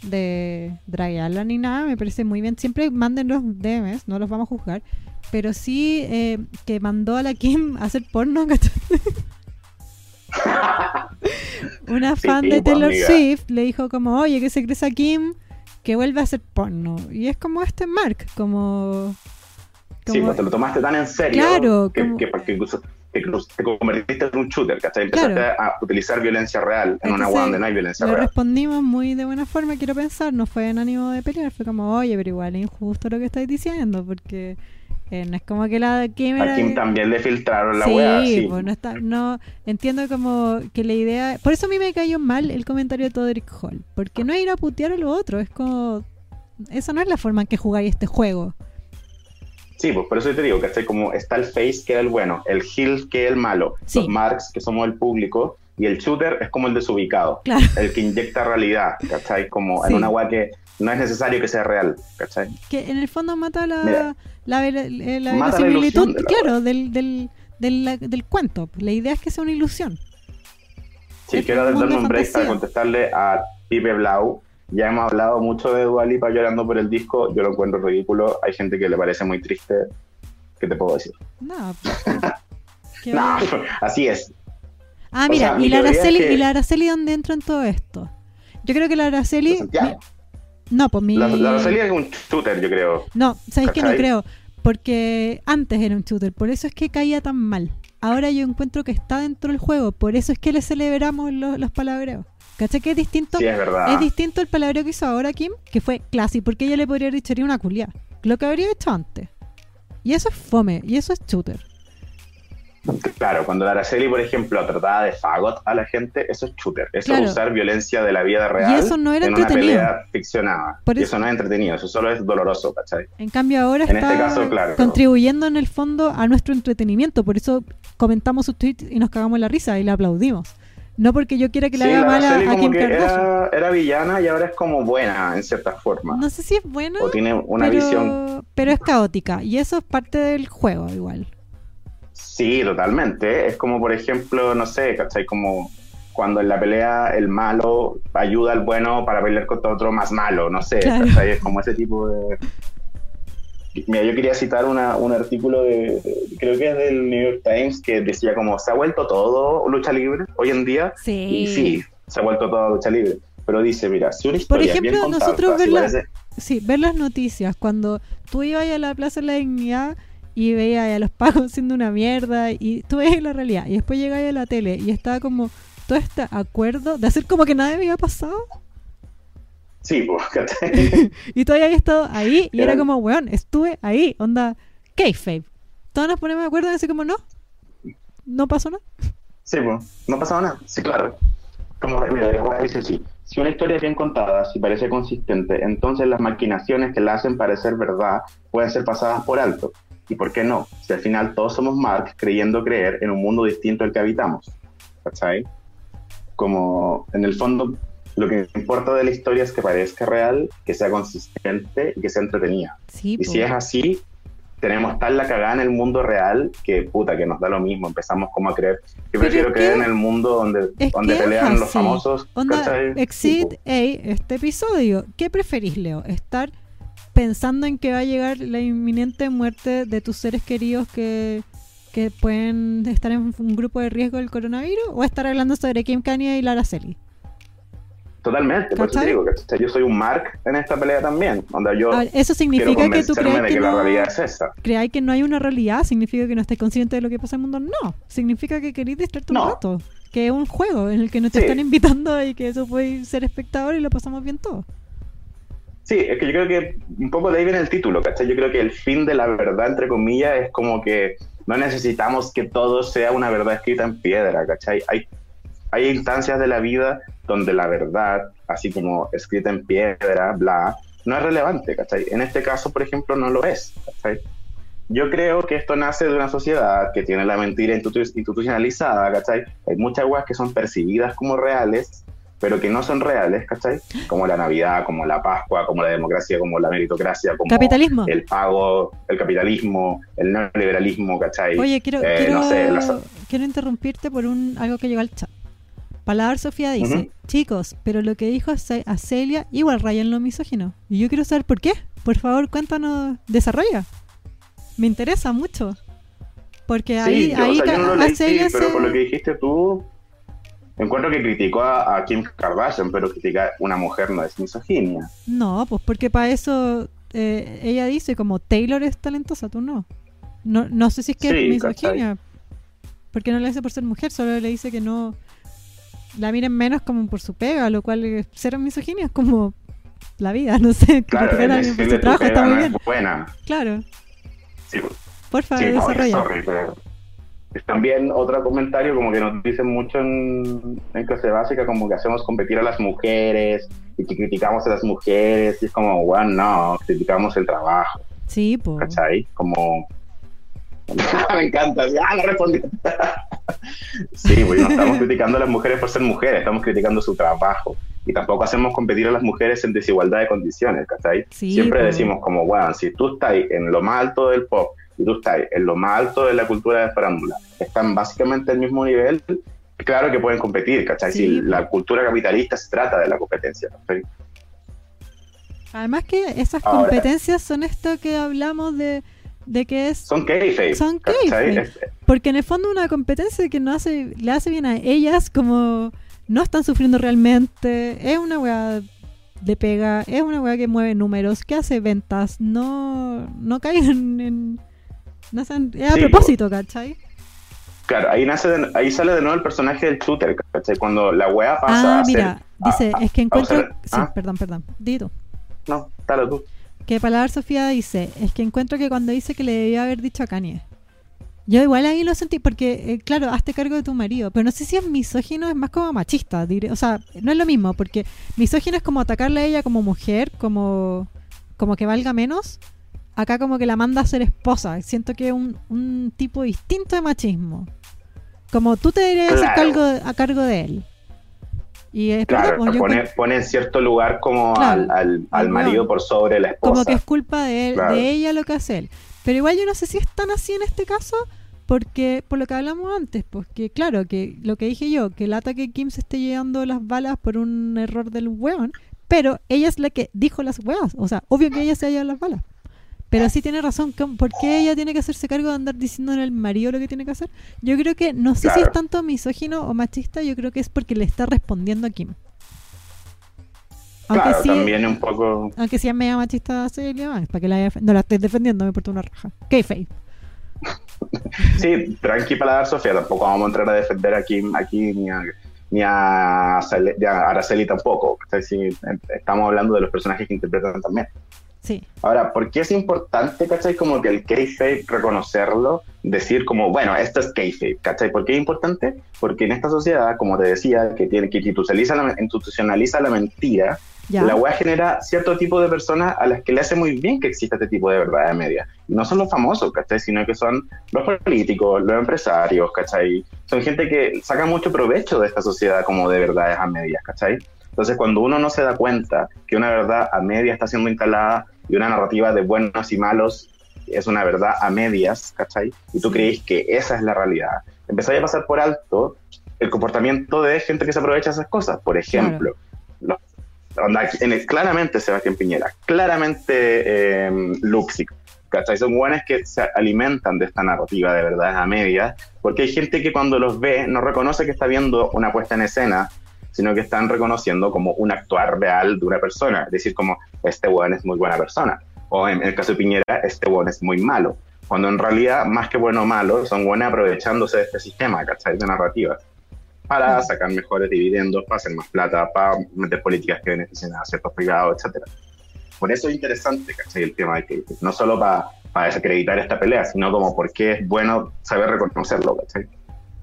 de draguearla ni nada, me parece muy bien. Siempre manden los DMs, no los vamos a juzgar. Pero sí eh, que mandó a la Kim a hacer porno. Una Sí, fan de pues, Taylor amiga. Swift le dijo como, oye, que se cree esa Kim que vuelve a hacer porno. Y es como este Mark, como... Sí, como- pues te lo tomaste tan en serio Claro, que, como- que- que incluso te, te convertiste en un shooter, ¿cachai? Empezaste Claro. a utilizar violencia real en una Entonces, web donde no hay violencia Le real. respondimos muy de buena forma, quiero pensar, no fue en ánimo de pelear, fue como, oye, pero igual es injusto lo que estáis diciendo, porque eh, no es como que la Kim era... A Kim también le filtraron la sí, wea, sí. pues no está, no, entiendo como que la idea, por eso a mí me cayó mal el comentario de Todrick Hall, porque no es ir a putear a lo otro, es como, esa no es la forma en que jugáis este juego. Sí, pues por eso te digo, ¿cachai? Como está el face que es el bueno, el heel que es el malo, Sí. los marks que somos el público, y el shooter es como el desubicado, Claro. el que inyecta realidad, ¿cachai? Como Sí. en una wea que no es necesario que sea real, ¿cachai? que en el fondo mata la, Mira. la, eh, la Mata la verosimilitud, ilusión de la claro, del, del, del, del cuento. La idea es que sea una ilusión. Sí, Es quiero de un break para contestarle a Pipe Blau. Ya hemos hablado mucho de Dua Lipa llorando por el disco. Yo lo encuentro ridículo. Hay gente que le parece muy triste. ¿Qué te puedo decir? No. bueno. así es. Ah, o mira, sea, y, la es Araceli, que- ¿y la Araceli dónde entra en todo esto? Yo creo que la Araceli... Mi- no, pues mi... La, la Rosalía es un shooter, yo creo. No, ¿sabes qué? No creo. Porque antes era un shooter, por eso es que caía tan mal. Ahora yo encuentro que está dentro del juego, por eso es que le celebramos los, los palabreos. ¿Cachai? Que es distinto. Sí, es verdad. Es distinto el palabreo que hizo ahora Kim, que fue classy, porque ella le podría haber dicho "Eres una culia. Lo que habría hecho antes. Y eso es fome, y eso es shooter. Claro, cuando la Araceli, por ejemplo, trataba de fagot a la gente, eso es shooter. Eso Claro. es usar violencia de la vida real eso no era en una entretenido. pelea ficcionada. Por Y eso- eso no es entretenido, eso solo es doloroso, ¿cachai? En cambio ahora En está este caso, claro. contribuyendo en el fondo a nuestro entretenimiento. Por eso comentamos sus tweets y nos cagamos la risa y le aplaudimos. No porque yo quiera que le Sí, haga la mal a, Kim que Kardashian. era, era villana y ahora es como buena en cierta forma. No sé si es buena, o tiene una pero, visión. pero es caótica. Y eso es parte del juego igual. Sí, totalmente. Es como, por ejemplo, no sé, ¿cachai? Como cuando en la pelea el malo ayuda al bueno para pelear contra otro más malo, no sé, Claro. ¿cachai? Es como ese tipo de... Mira, yo quería citar una, un artículo de, creo que es del New York Times, que decía como, se ha vuelto todo lucha libre hoy en día. Sí. Y sí, se ha vuelto todo lucha libre. Pero dice, mira, si una Por historia bien ejemplo, contada, nosotros parece- Sí, ver las noticias. Cuando tú ibas a la Plaza de la Dignidad y veías a los pagos haciendo una mierda y tú veías la realidad. Y después llegabas a la tele y estaba como todo este acuerdo de hacer como que nada había pasado. Sí, pues. Y todavía había estado ahí y era como, weón, estuve ahí. Onda, kayfabe. Todos nos ponemos de acuerdo en decir como, no, no pasó nada. Sí, pues, no ha pasado nada. Sí, claro. Como, mira, dice así. Si una historia es bien contada, si parece consistente, entonces las maquinaciones que la hacen parecer verdad pueden ser pasadas por alto. ¿Y por qué no? Si al final todos somos Mark creyendo creer en un mundo distinto al que habitamos. ¿Cachai? Como, en el fondo, lo que importa de la historia es que parezca real, que sea consistente y que sea entretenida. Sí, Y po. si es así, tenemos tal la cagada en el mundo real que puta, que nos da lo mismo. Empezamos como a creer. Yo prefiero creer en el mundo donde, donde pelean los famosos. Exit. A, este episodio. ¿Qué preferís, Leo? ¿Estar pensando en que va a llegar la inminente muerte de tus seres queridos que, que pueden estar en un grupo de riesgo del coronavirus? ¿O estar hablando sobre Kim Kanye y Lara Celi? Totalmente, por eso te digo, ¿cachai? yo soy un Mark en esta pelea también. Donde yo A ver, ¿Eso significa que tú crees que, la no, realidad es esa. creáis que no hay una realidad? ¿Significa que no estés consciente de lo que pasa en el mundo? No. Significa que queréis distraerte un rato. Que es un juego en el que no te Sí. están invitando y que eso puede ser espectador y lo pasamos bien todos. Sí, es que yo creo que un poco de ahí viene el título, ¿cachai? Yo creo que el fin de la verdad, entre comillas, es como que no necesitamos que todo sea una verdad escrita en piedra, ¿cachai? Hay, hay instancias de la vida donde la verdad, así como escrita en piedra, bla, no es relevante, ¿cachai? En este caso, por ejemplo, no lo es, ¿cachai? Yo creo que esto nace de una sociedad que tiene la mentira institu- institucionalizada, ¿cachai? Hay muchas cosas que son percibidas como reales, pero que no son reales, ¿cachai? Como la Navidad, como la Pascua, como la democracia, como la meritocracia, como Capitalismo. el pago, el capitalismo, el neoliberalismo, ¿cachai? Oye, quiero, Eh, quiero, no sé, las- quiero interrumpirte por un algo que llegó al chat. Paladar Sofía dice, chicos, pero lo que dijo a Ce- a Celia igual raya en lo misógino. Y yo quiero saber por qué. Por favor, cuéntanos, desarrolla. Me interesa mucho. Porque ahí, yo, ahí o sea, yo no ca- lo a leí, Celia pero se- por lo que dijiste tú, encuentro que criticó a, a Kim Kardashian, pero criticar una mujer no es misoginia. No, pues porque para eso eh, ella dice como Taylor es talentosa, tú no. No, no sé si es que Sí, es misoginia. Porque no le dice por ser mujer, solo le dice que no la miren menos como por su pega, lo cual es cero misoginia, es como la vida, no sé. Claro, alguien por su trabajo está muy bien. es buena. Claro, Sí, porfa, sí, no, desarrolla. sorry, pero- También otro comentario como que nos dicen mucho en, en clase básica como que hacemos competir a las mujeres y que criticamos a las mujeres y es como, bueno, no, criticamos el trabajo, Sí, pues. ¿cachai? Como... Me encanta, ah, no respondí. Sí, pues no estamos criticando a las mujeres por ser mujeres, estamos criticando su trabajo. Y tampoco hacemos competir a las mujeres en desigualdad de condiciones, ¿cachai? Sí, Siempre decimos como, bueno, si tú estás en lo más alto del pop y tú estás en lo más alto de la cultura de farándula, están básicamente al mismo nivel, claro que pueden competir, ¿cachai? Sí, si la cultura capitalista se trata de la competencia, ¿cachai? Además que esas Ahora- competencias son esto que hablamos de, de que es Son kayfabe, Son Porque en el fondo una competencia que no hace, le hace bien a ellas, como no están sufriendo realmente, es una weá de pega, es una weá que mueve números, que hace ventas, no, no caigan en... No sean, es a Sí, propósito, ¿cachai? Claro, ahí, nace de- ahí sale de nuevo el personaje del shooter, ¿cachai? Cuando la wea pasa Ah, a ser- mira, dice, a- es que a encuentro... Sí, ¿Ah? perdón, perdón, dito. No, dale tú. Que Paladar Sofía dice, es que encuentro que cuando dice que le debía haber dicho a Kanye. Yo igual ahí lo sentí porque, eh, claro, hazte cargo de tu marido, pero no sé si es misógino, es más como machista, diré. o sea, no es lo mismo, porque misógino es como atacarle a ella como mujer, como, como que valga menos. Acá como que la manda a ser esposa, siento que es un, un tipo distinto de machismo. Como tú te deberías hacer Claro. cargo, a cargo de él. Y es Claro, pues, pone, en cierto lugar como Claro, al, al, marido por sobre la esposa. como que es culpa de él, Claro. de ella lo que hace él. Pero igual yo no sé si es tan así en este caso, porque por lo que hablamos antes, pues que claro, que lo que dije yo, que el ataque Kim se esté llevando las balas por un error del weón, pero ella es la que dijo las weas, o sea, obvio que ella se ha llevado las balas. Pero sí tiene razón, ¿cómo- ¿por qué ella tiene que hacerse cargo de andar diciéndole al marido lo que tiene que hacer? Yo creo que, no sé si es tanto misógino o machista, yo creo que es porque le está respondiendo a Kim. Aunque claro, sí, también es un poco... aunque sea media machista Celia Banks, para que la haya- no la estés defendiendo, me importa una raja. ¿Qué fake? Sí, tranqui para dar Sofía, tampoco vamos a entrar a defender aquí, aquí ni a, ni a, a Araceli tampoco. ¿cachai? Sí, em- estamos hablando de los personajes que interpretan también. Sí, Ahora, ¿por qué es importante, cachai, como que el kayfabe reconocerlo, decir como, bueno, esto es kayfabe, cachai? ¿Por qué es importante? Porque en esta sociedad, como te decía, que tiene que institucionaliza la, institucionaliza la mentira, ya. la web genera cierto tipo de personas a las que le hace muy bien que exista este tipo de verdad de media. Y no son los famosos, ¿cachai? Sino que son los políticos, los empresarios, ¿cachai? Son gente que saca mucho provecho de esta sociedad como de verdades a medias, ¿cachai? Entonces, cuando uno no se da cuenta que una verdad a medias está siendo instalada y una narrativa de buenos y malos es una verdad a medias, ¿cachai? Y tú Sí. crees que esa es la realidad, empezáis a pasar por alto el comportamiento de gente que se aprovecha de esas cosas. Por ejemplo, los- onda, en el- claramente Sebastián Piñera, claramente eh, Luxic, ¿cachai? Son buenos que se alimentan de esta narrativa de verdades a medias, porque hay gente que cuando los ve no reconoce que está viendo una puesta en escena, sino que están reconociendo como un actuar real de una persona, es decir, como este weón es muy buena persona, o en el caso de Piñera, este weón es muy malo, cuando en realidad, más que bueno o malo, son buenos aprovechándose de este sistema, ¿cachai? De narrativa, para sacar mejores dividendos, para hacer más plata, para meter políticas que beneficien a ciertos privados, etcétera. Por eso es interesante, ¿cachai? El tema de que no solo para desacreditar esta pelea, sino como por qué es bueno saber reconocerlo, ¿cachai?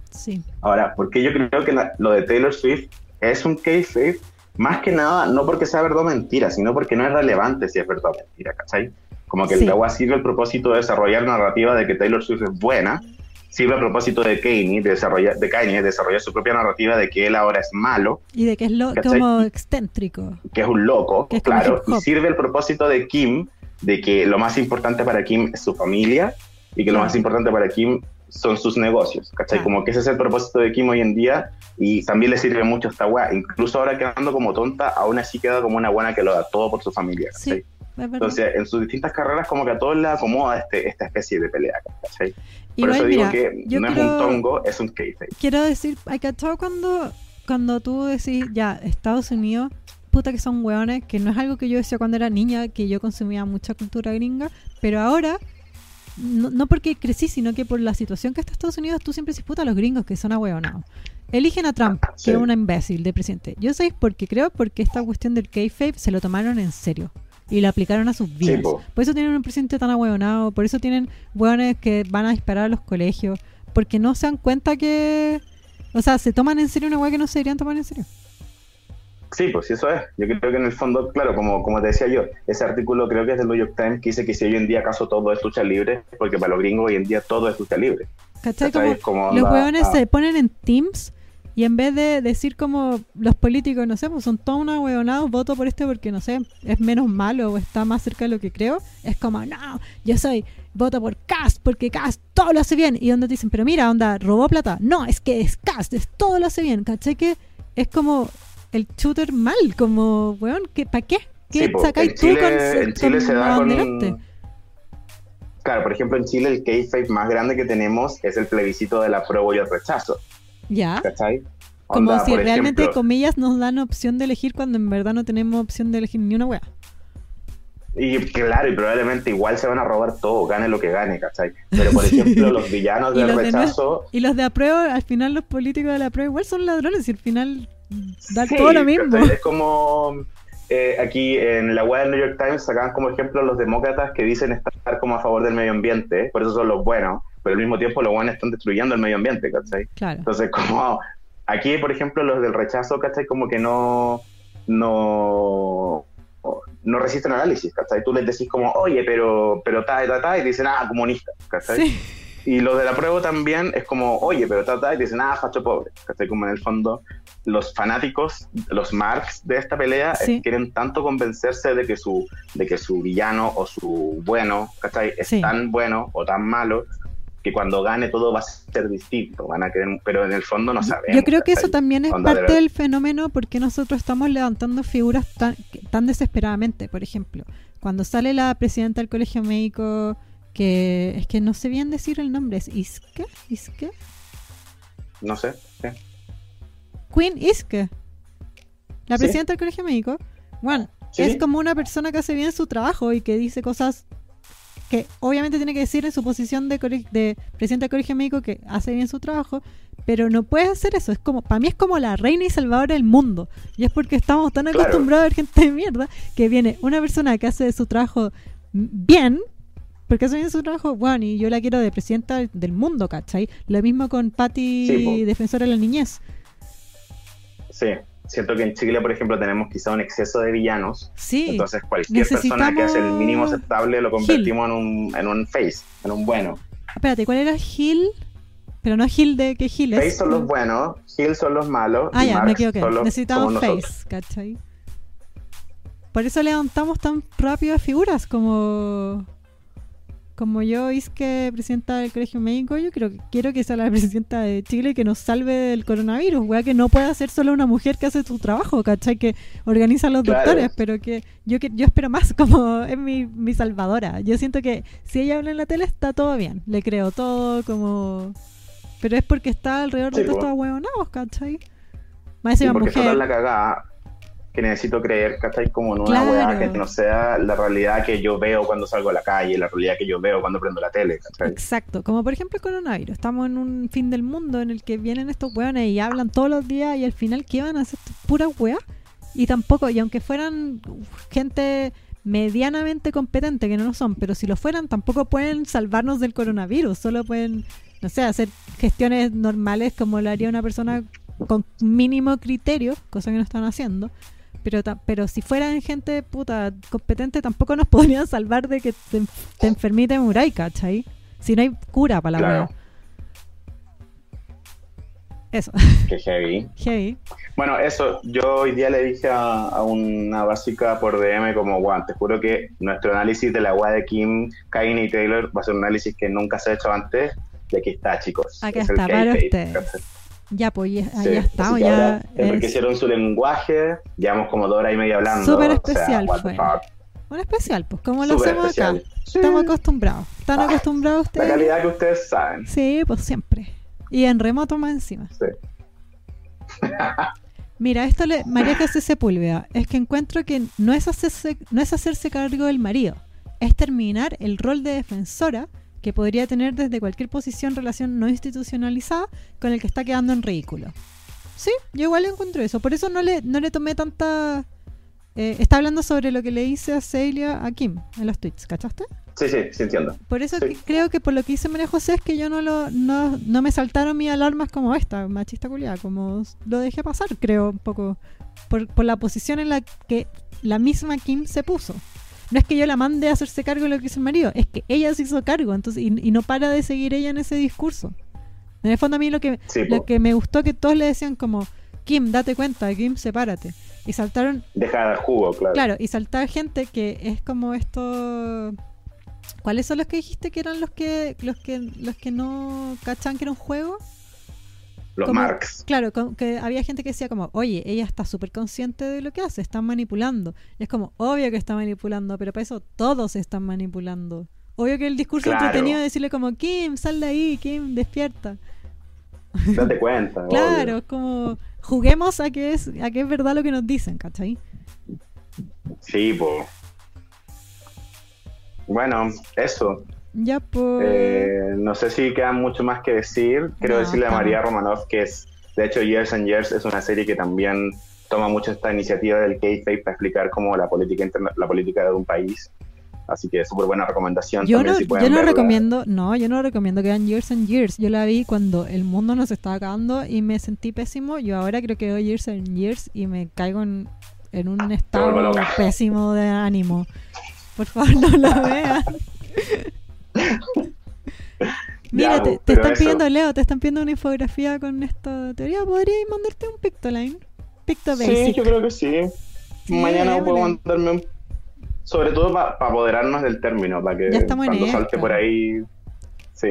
Sí. Ahora, porque yo creo que la- lo de Taylor Swift es un case más que nada, no porque sea verdad o mentira, sino porque no es relevante si es verdad o mentira, ¿cachai? Como que Sí. el agua sirve el propósito de desarrollar narrativa de que Taylor Swift es buena, sirve el propósito de Kanye de desarrollar, de Kanye desarrollar su propia narrativa de que él ahora es malo, Y de que es lo, como excéntrico. que es un loco, es claro, y sirve el propósito de Kim de que lo más importante para Kim es su familia y que lo más importante para Kim son sus negocios, ¿cachai? Como que ese es el propósito de Kim hoy en día y también le sirve mucho esta weá. Incluso ahora quedando como tonta, aún así queda como una buena que lo da todo por su familia, ¿cachai? Entonces, en sus distintas carreras, como que a todos le acomoda este, esta especie de pelea, ¿cachai? Por eso digo que no es un tongo, es un kayfabe. Quiero decir, hay cachado cuando, cuando tú decís, ya, Estados Unidos, puta que son hueones, que no es algo que yo decía cuando era niña, que yo consumía mucha cultura gringa, pero ahora no, porque crecí, sino que por la situación que está Estados Unidos, tú siempre dices puta a los gringos que son ahueonados. Eligen a Trump, que es una imbécil de presidente. Yo sé por qué creo, porque esta cuestión del kayfabe se lo tomaron en serio y lo aplicaron a sus vidas. por eso tienen un presidente tan ahueonado, por eso tienen hueones que van a disparar a los colegios, porque no se dan cuenta que, o sea, se toman en serio una hueá que no se deberían tomar en serio. Sí, pues eso es. Yo creo que en el fondo, claro, como, como te decía yo, ese artículo creo que es del New York Times que dice que si hoy en día acaso todo es lucha libre, porque para los gringos hoy en día todo es lucha libre. ¿Cachai? Como, los hueones se ponen en teams y en vez de decir como los políticos, no sé, pues son todos unos hueonados, voto por este porque, no sé, es menos malo o está más cerca de lo que creo, es como, no, yo soy, voto por Cast porque Cast todo lo hace bien. Y donde te dicen, pero mira, onda, robó plata. No, es que es Cast, es todo lo hace bien, ¿cachai? Que es como el shooter mal, como, weón, ¿para qué? ¿Qué sacáis tú con, en Chile se da con... Claro, por ejemplo, en Chile el kayfabe más grande que tenemos es el plebiscito de la prueba y el rechazo. Ya. Como si realmente, comillas, nos dan opción de elegir cuando en verdad no tenemos opción de elegir ni una wea. Y claro, y probablemente igual se van a robar todo, gane lo que gane, ¿cachai? Pero por ejemplo, los villanos del rechazo. y los de apruebo, al final los políticos de la apruebo igual son ladrones y al final da todo lo mismo. Es como eh, aquí en la web del New York Times sacaban como ejemplo los demócratas que dicen estar como a favor del medio ambiente, por eso son los buenos pero al mismo tiempo los buenos están destruyendo el medio ambiente, ¿cachai? Entonces, como aquí, por ejemplo, los del rechazo, ¿cachai? Como que no, no, no resisten análisis, ¿cachai? Tú les decís como, oye, pero, pero ta, ta, ta, y dicen, ah, comunista, ¿cachai? Y los de la prueba también es como, oye, pero ta, ta, y dicen, ah, facho pobre, ¿cachai? Como en el fondo, los fanáticos, los marks de esta pelea quieren tanto convencerse de que su, de que su villano o su bueno, ¿cachai? Es tan bueno o tan malo que cuando gane todo va a ser distinto, van a querer, pero en el fondo no sabemos. Yo creo que eso también es parte del fenómeno porque nosotros estamos levantando figuras tan, tan desesperadamente, por ejemplo, cuando sale la presidenta del colegio médico, que es que no sé bien decir el nombre, ¿es Iske? ¿Iske? No sé, Queen Iske, la presidenta del colegio médico, bueno, es como una persona que hace bien su trabajo y que dice cosas que obviamente tiene que decir en su posición de, de presidente del colegio médico que hace bien su trabajo, pero no puede hacer eso. Es como, para mí es como la reina y salvadora del mundo. Y es porque estamos tan acostumbrados a ver gente de mierda que viene una persona que hace su trabajo bien, porque hace bien su trabajo, bueno, y yo la quiero de presidenta del mundo, ¿cachai? Lo mismo con Patty, defensora de la niñez. Sí siento que en Chile, por ejemplo, tenemos quizá un exceso de villanos. Sí. Entonces, cualquier persona que hace el mínimo aceptable lo convertimos en un, en un face, en un bueno. Espérate, ¿cuál era Gil? Pero no Gil de qué Gil es. Face son los buenos, Gil son los malos. Ah, ya, me equivoqué. Necesitamos Face, ¿cachai? Por eso levantamos tan rápido figuras como como yo es que presidenta del colegio médico, yo creo, quiero que sea la presidenta de Chile que nos salve del coronavirus, weá, que no pueda ser solo una mujer que hace su trabajo, ¿cachai? Que organiza a los doctores, pero que yo que yo espero más como es mi, mi salvadora. Yo siento que si ella habla en la tele está todo bien, le creo todo como... Pero es porque está alrededor de todos estos huevonados, ¿cachai? Más sí, porque mujer. la cagada que necesito creer, ¿cachai? Como en una weá que no sea la realidad que yo veo cuando salgo a la calle, la realidad que yo veo cuando prendo la tele, ¿cachai? Exacto, como por ejemplo el coronavirus. Estamos en un fin del mundo en el que vienen estos weones y hablan todos los días y al final, ¿qué van a hacer? Pura weá. Y tampoco, y aunque fueran gente medianamente competente, que no lo son, pero si lo fueran, tampoco pueden salvarnos del coronavirus, solo pueden, no sé, hacer gestiones normales como lo haría una persona con mínimo criterio, cosa que no están haciendo. Pero, pero si fueran gente puta competente, tampoco nos podrían salvar de que te, te enfermite murai, ¿cachai? Si no hay cura para la claro. Eso. Qué heavy. heavy. Bueno, eso, yo hoy día le dije a, una básica por DM como, guau, te juro que nuestro análisis de la agua de Kim, Kane y Taylor va a ser un análisis que nunca se ha hecho antes Y aquí está, chicos. Acá Es está, para. ¿cachai? Ya, pues ya, Sí, ya que ya. ahora es Enriquecieron su lenguaje, llevamos como dos horas y media hablando. Súper o sea, especial fue. un especial, pues, como lo Súper hacemos especial. acá. Sí. Estamos acostumbrados. ¿Están Ah, acostumbrados La ustedes? calidad que ustedes saben. Sí, pues siempre. Y en remoto más encima. Sí. Mira, esto le, María José Sepúlveda, es que encuentro que no es, hacerse, no es hacerse cargo del marido, es terminar el rol de defensora que podría tener desde cualquier posición relación no institucionalizada con el que está quedando en ridículo. Sí, yo igual encuentro eso, por eso no le, no le tomé tanta... eh, está hablando sobre lo que le hice a Celia a Kim en los tweets, ¿cachaste? Sí, sí, sí entiendo. Por eso Sí. que- creo que por lo que hice María José es que yo no lo no, no me saltaron mis alarmas como esta, machista culiada, como lo dejé pasar, creo, un poco, por, por la posición en la que la misma Kim se puso. No es que yo la mande a hacerse cargo de lo que hizo el marido, es que ella se hizo cargo, entonces, y, y no para de seguir ella en ese discurso. En el fondo a mí lo que, Sí, lo que me gustó que todos le decían como, Kim, date cuenta, Kim, sepárate. Y saltaron Deja de dar jugo, claro. Claro, y saltar gente que es como esto. ¿Cuáles son los que dijiste que eran los que los que los que no cachaban que era un juego? Los como- marks. Claro, que había gente que decía como, oye, ella está súper consciente de lo que hace, están manipulando. Y es como, obvio que está manipulando, pero para eso todos están manipulando. Obvio que el discurso Claro. entretenido de decirle como, Kim, sal de ahí, Kim, despierta. Date cuenta. Claro, es como, juguemos a que es, a que es verdad lo que nos dicen, ¿cachai? Sí, po. Bueno, eso. Ya pues... Eh, no sé si queda mucho más que decir. Quiero No, decirle a María Romanoff que es, de hecho, Years and Years es una serie que también toma mucho esta iniciativa del K-Fape para explicar cómo la política interna- la política de un país. Así que súper buena recomendación. Yo también, no, si yo no verla. recomiendo, no, yo no recomiendo que vean Years and Years. Yo la vi cuando el mundo nos estaba acabando y me sentí pésimo. Yo ahora creo que veo Years and Years y me caigo en, en un estado pésimo de ánimo. Por favor, no lo vean. Mira, Ya, te, pero están eso- pidiendo, Leo, te están pidiendo una infografía con esta teoría. ¿Podrías mandarte un Pictoline? Pictobasic. Sí, yo creo que sí. Sí, Mañana puedo mandarme un... Sobre todo para apoderarnos del término, para que Ya en cuando salte esta. por ahí... Sí.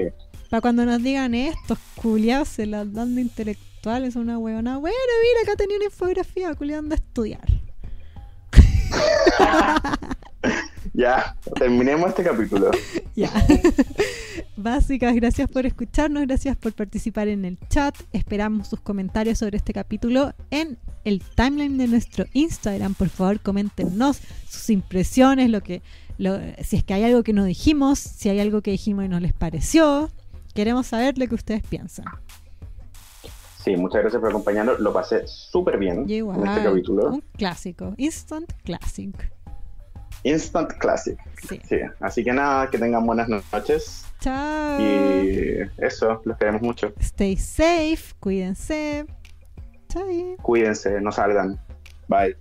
Para cuando nos digan estos culiados se las dan de intelectuales, una huevona. Bueno, mira, acá tenía una infografía, culiando a estudiar. Ya, terminemos este capítulo. Ya. Básicas, gracias por escucharnos, gracias por participar en el chat. Esperamos sus comentarios sobre este capítulo en el timeline de nuestro Instagram. Por favor, coméntenos sus impresiones, lo que, lo- si es que hay algo que no dijimos, si hay algo que dijimos y no les pareció. Queremos saber lo que ustedes piensan. Sí, muchas gracias por acompañarnos. Lo pasé súper bien igual, en este capítulo. un clásico, instant classic. Instant Classic. Sí. Sí, así que nada, que tengan buenas noches. Chao. Y eso, los queremos mucho. Stay safe, cuídense. Chao. Cuídense, no salgan. Bye.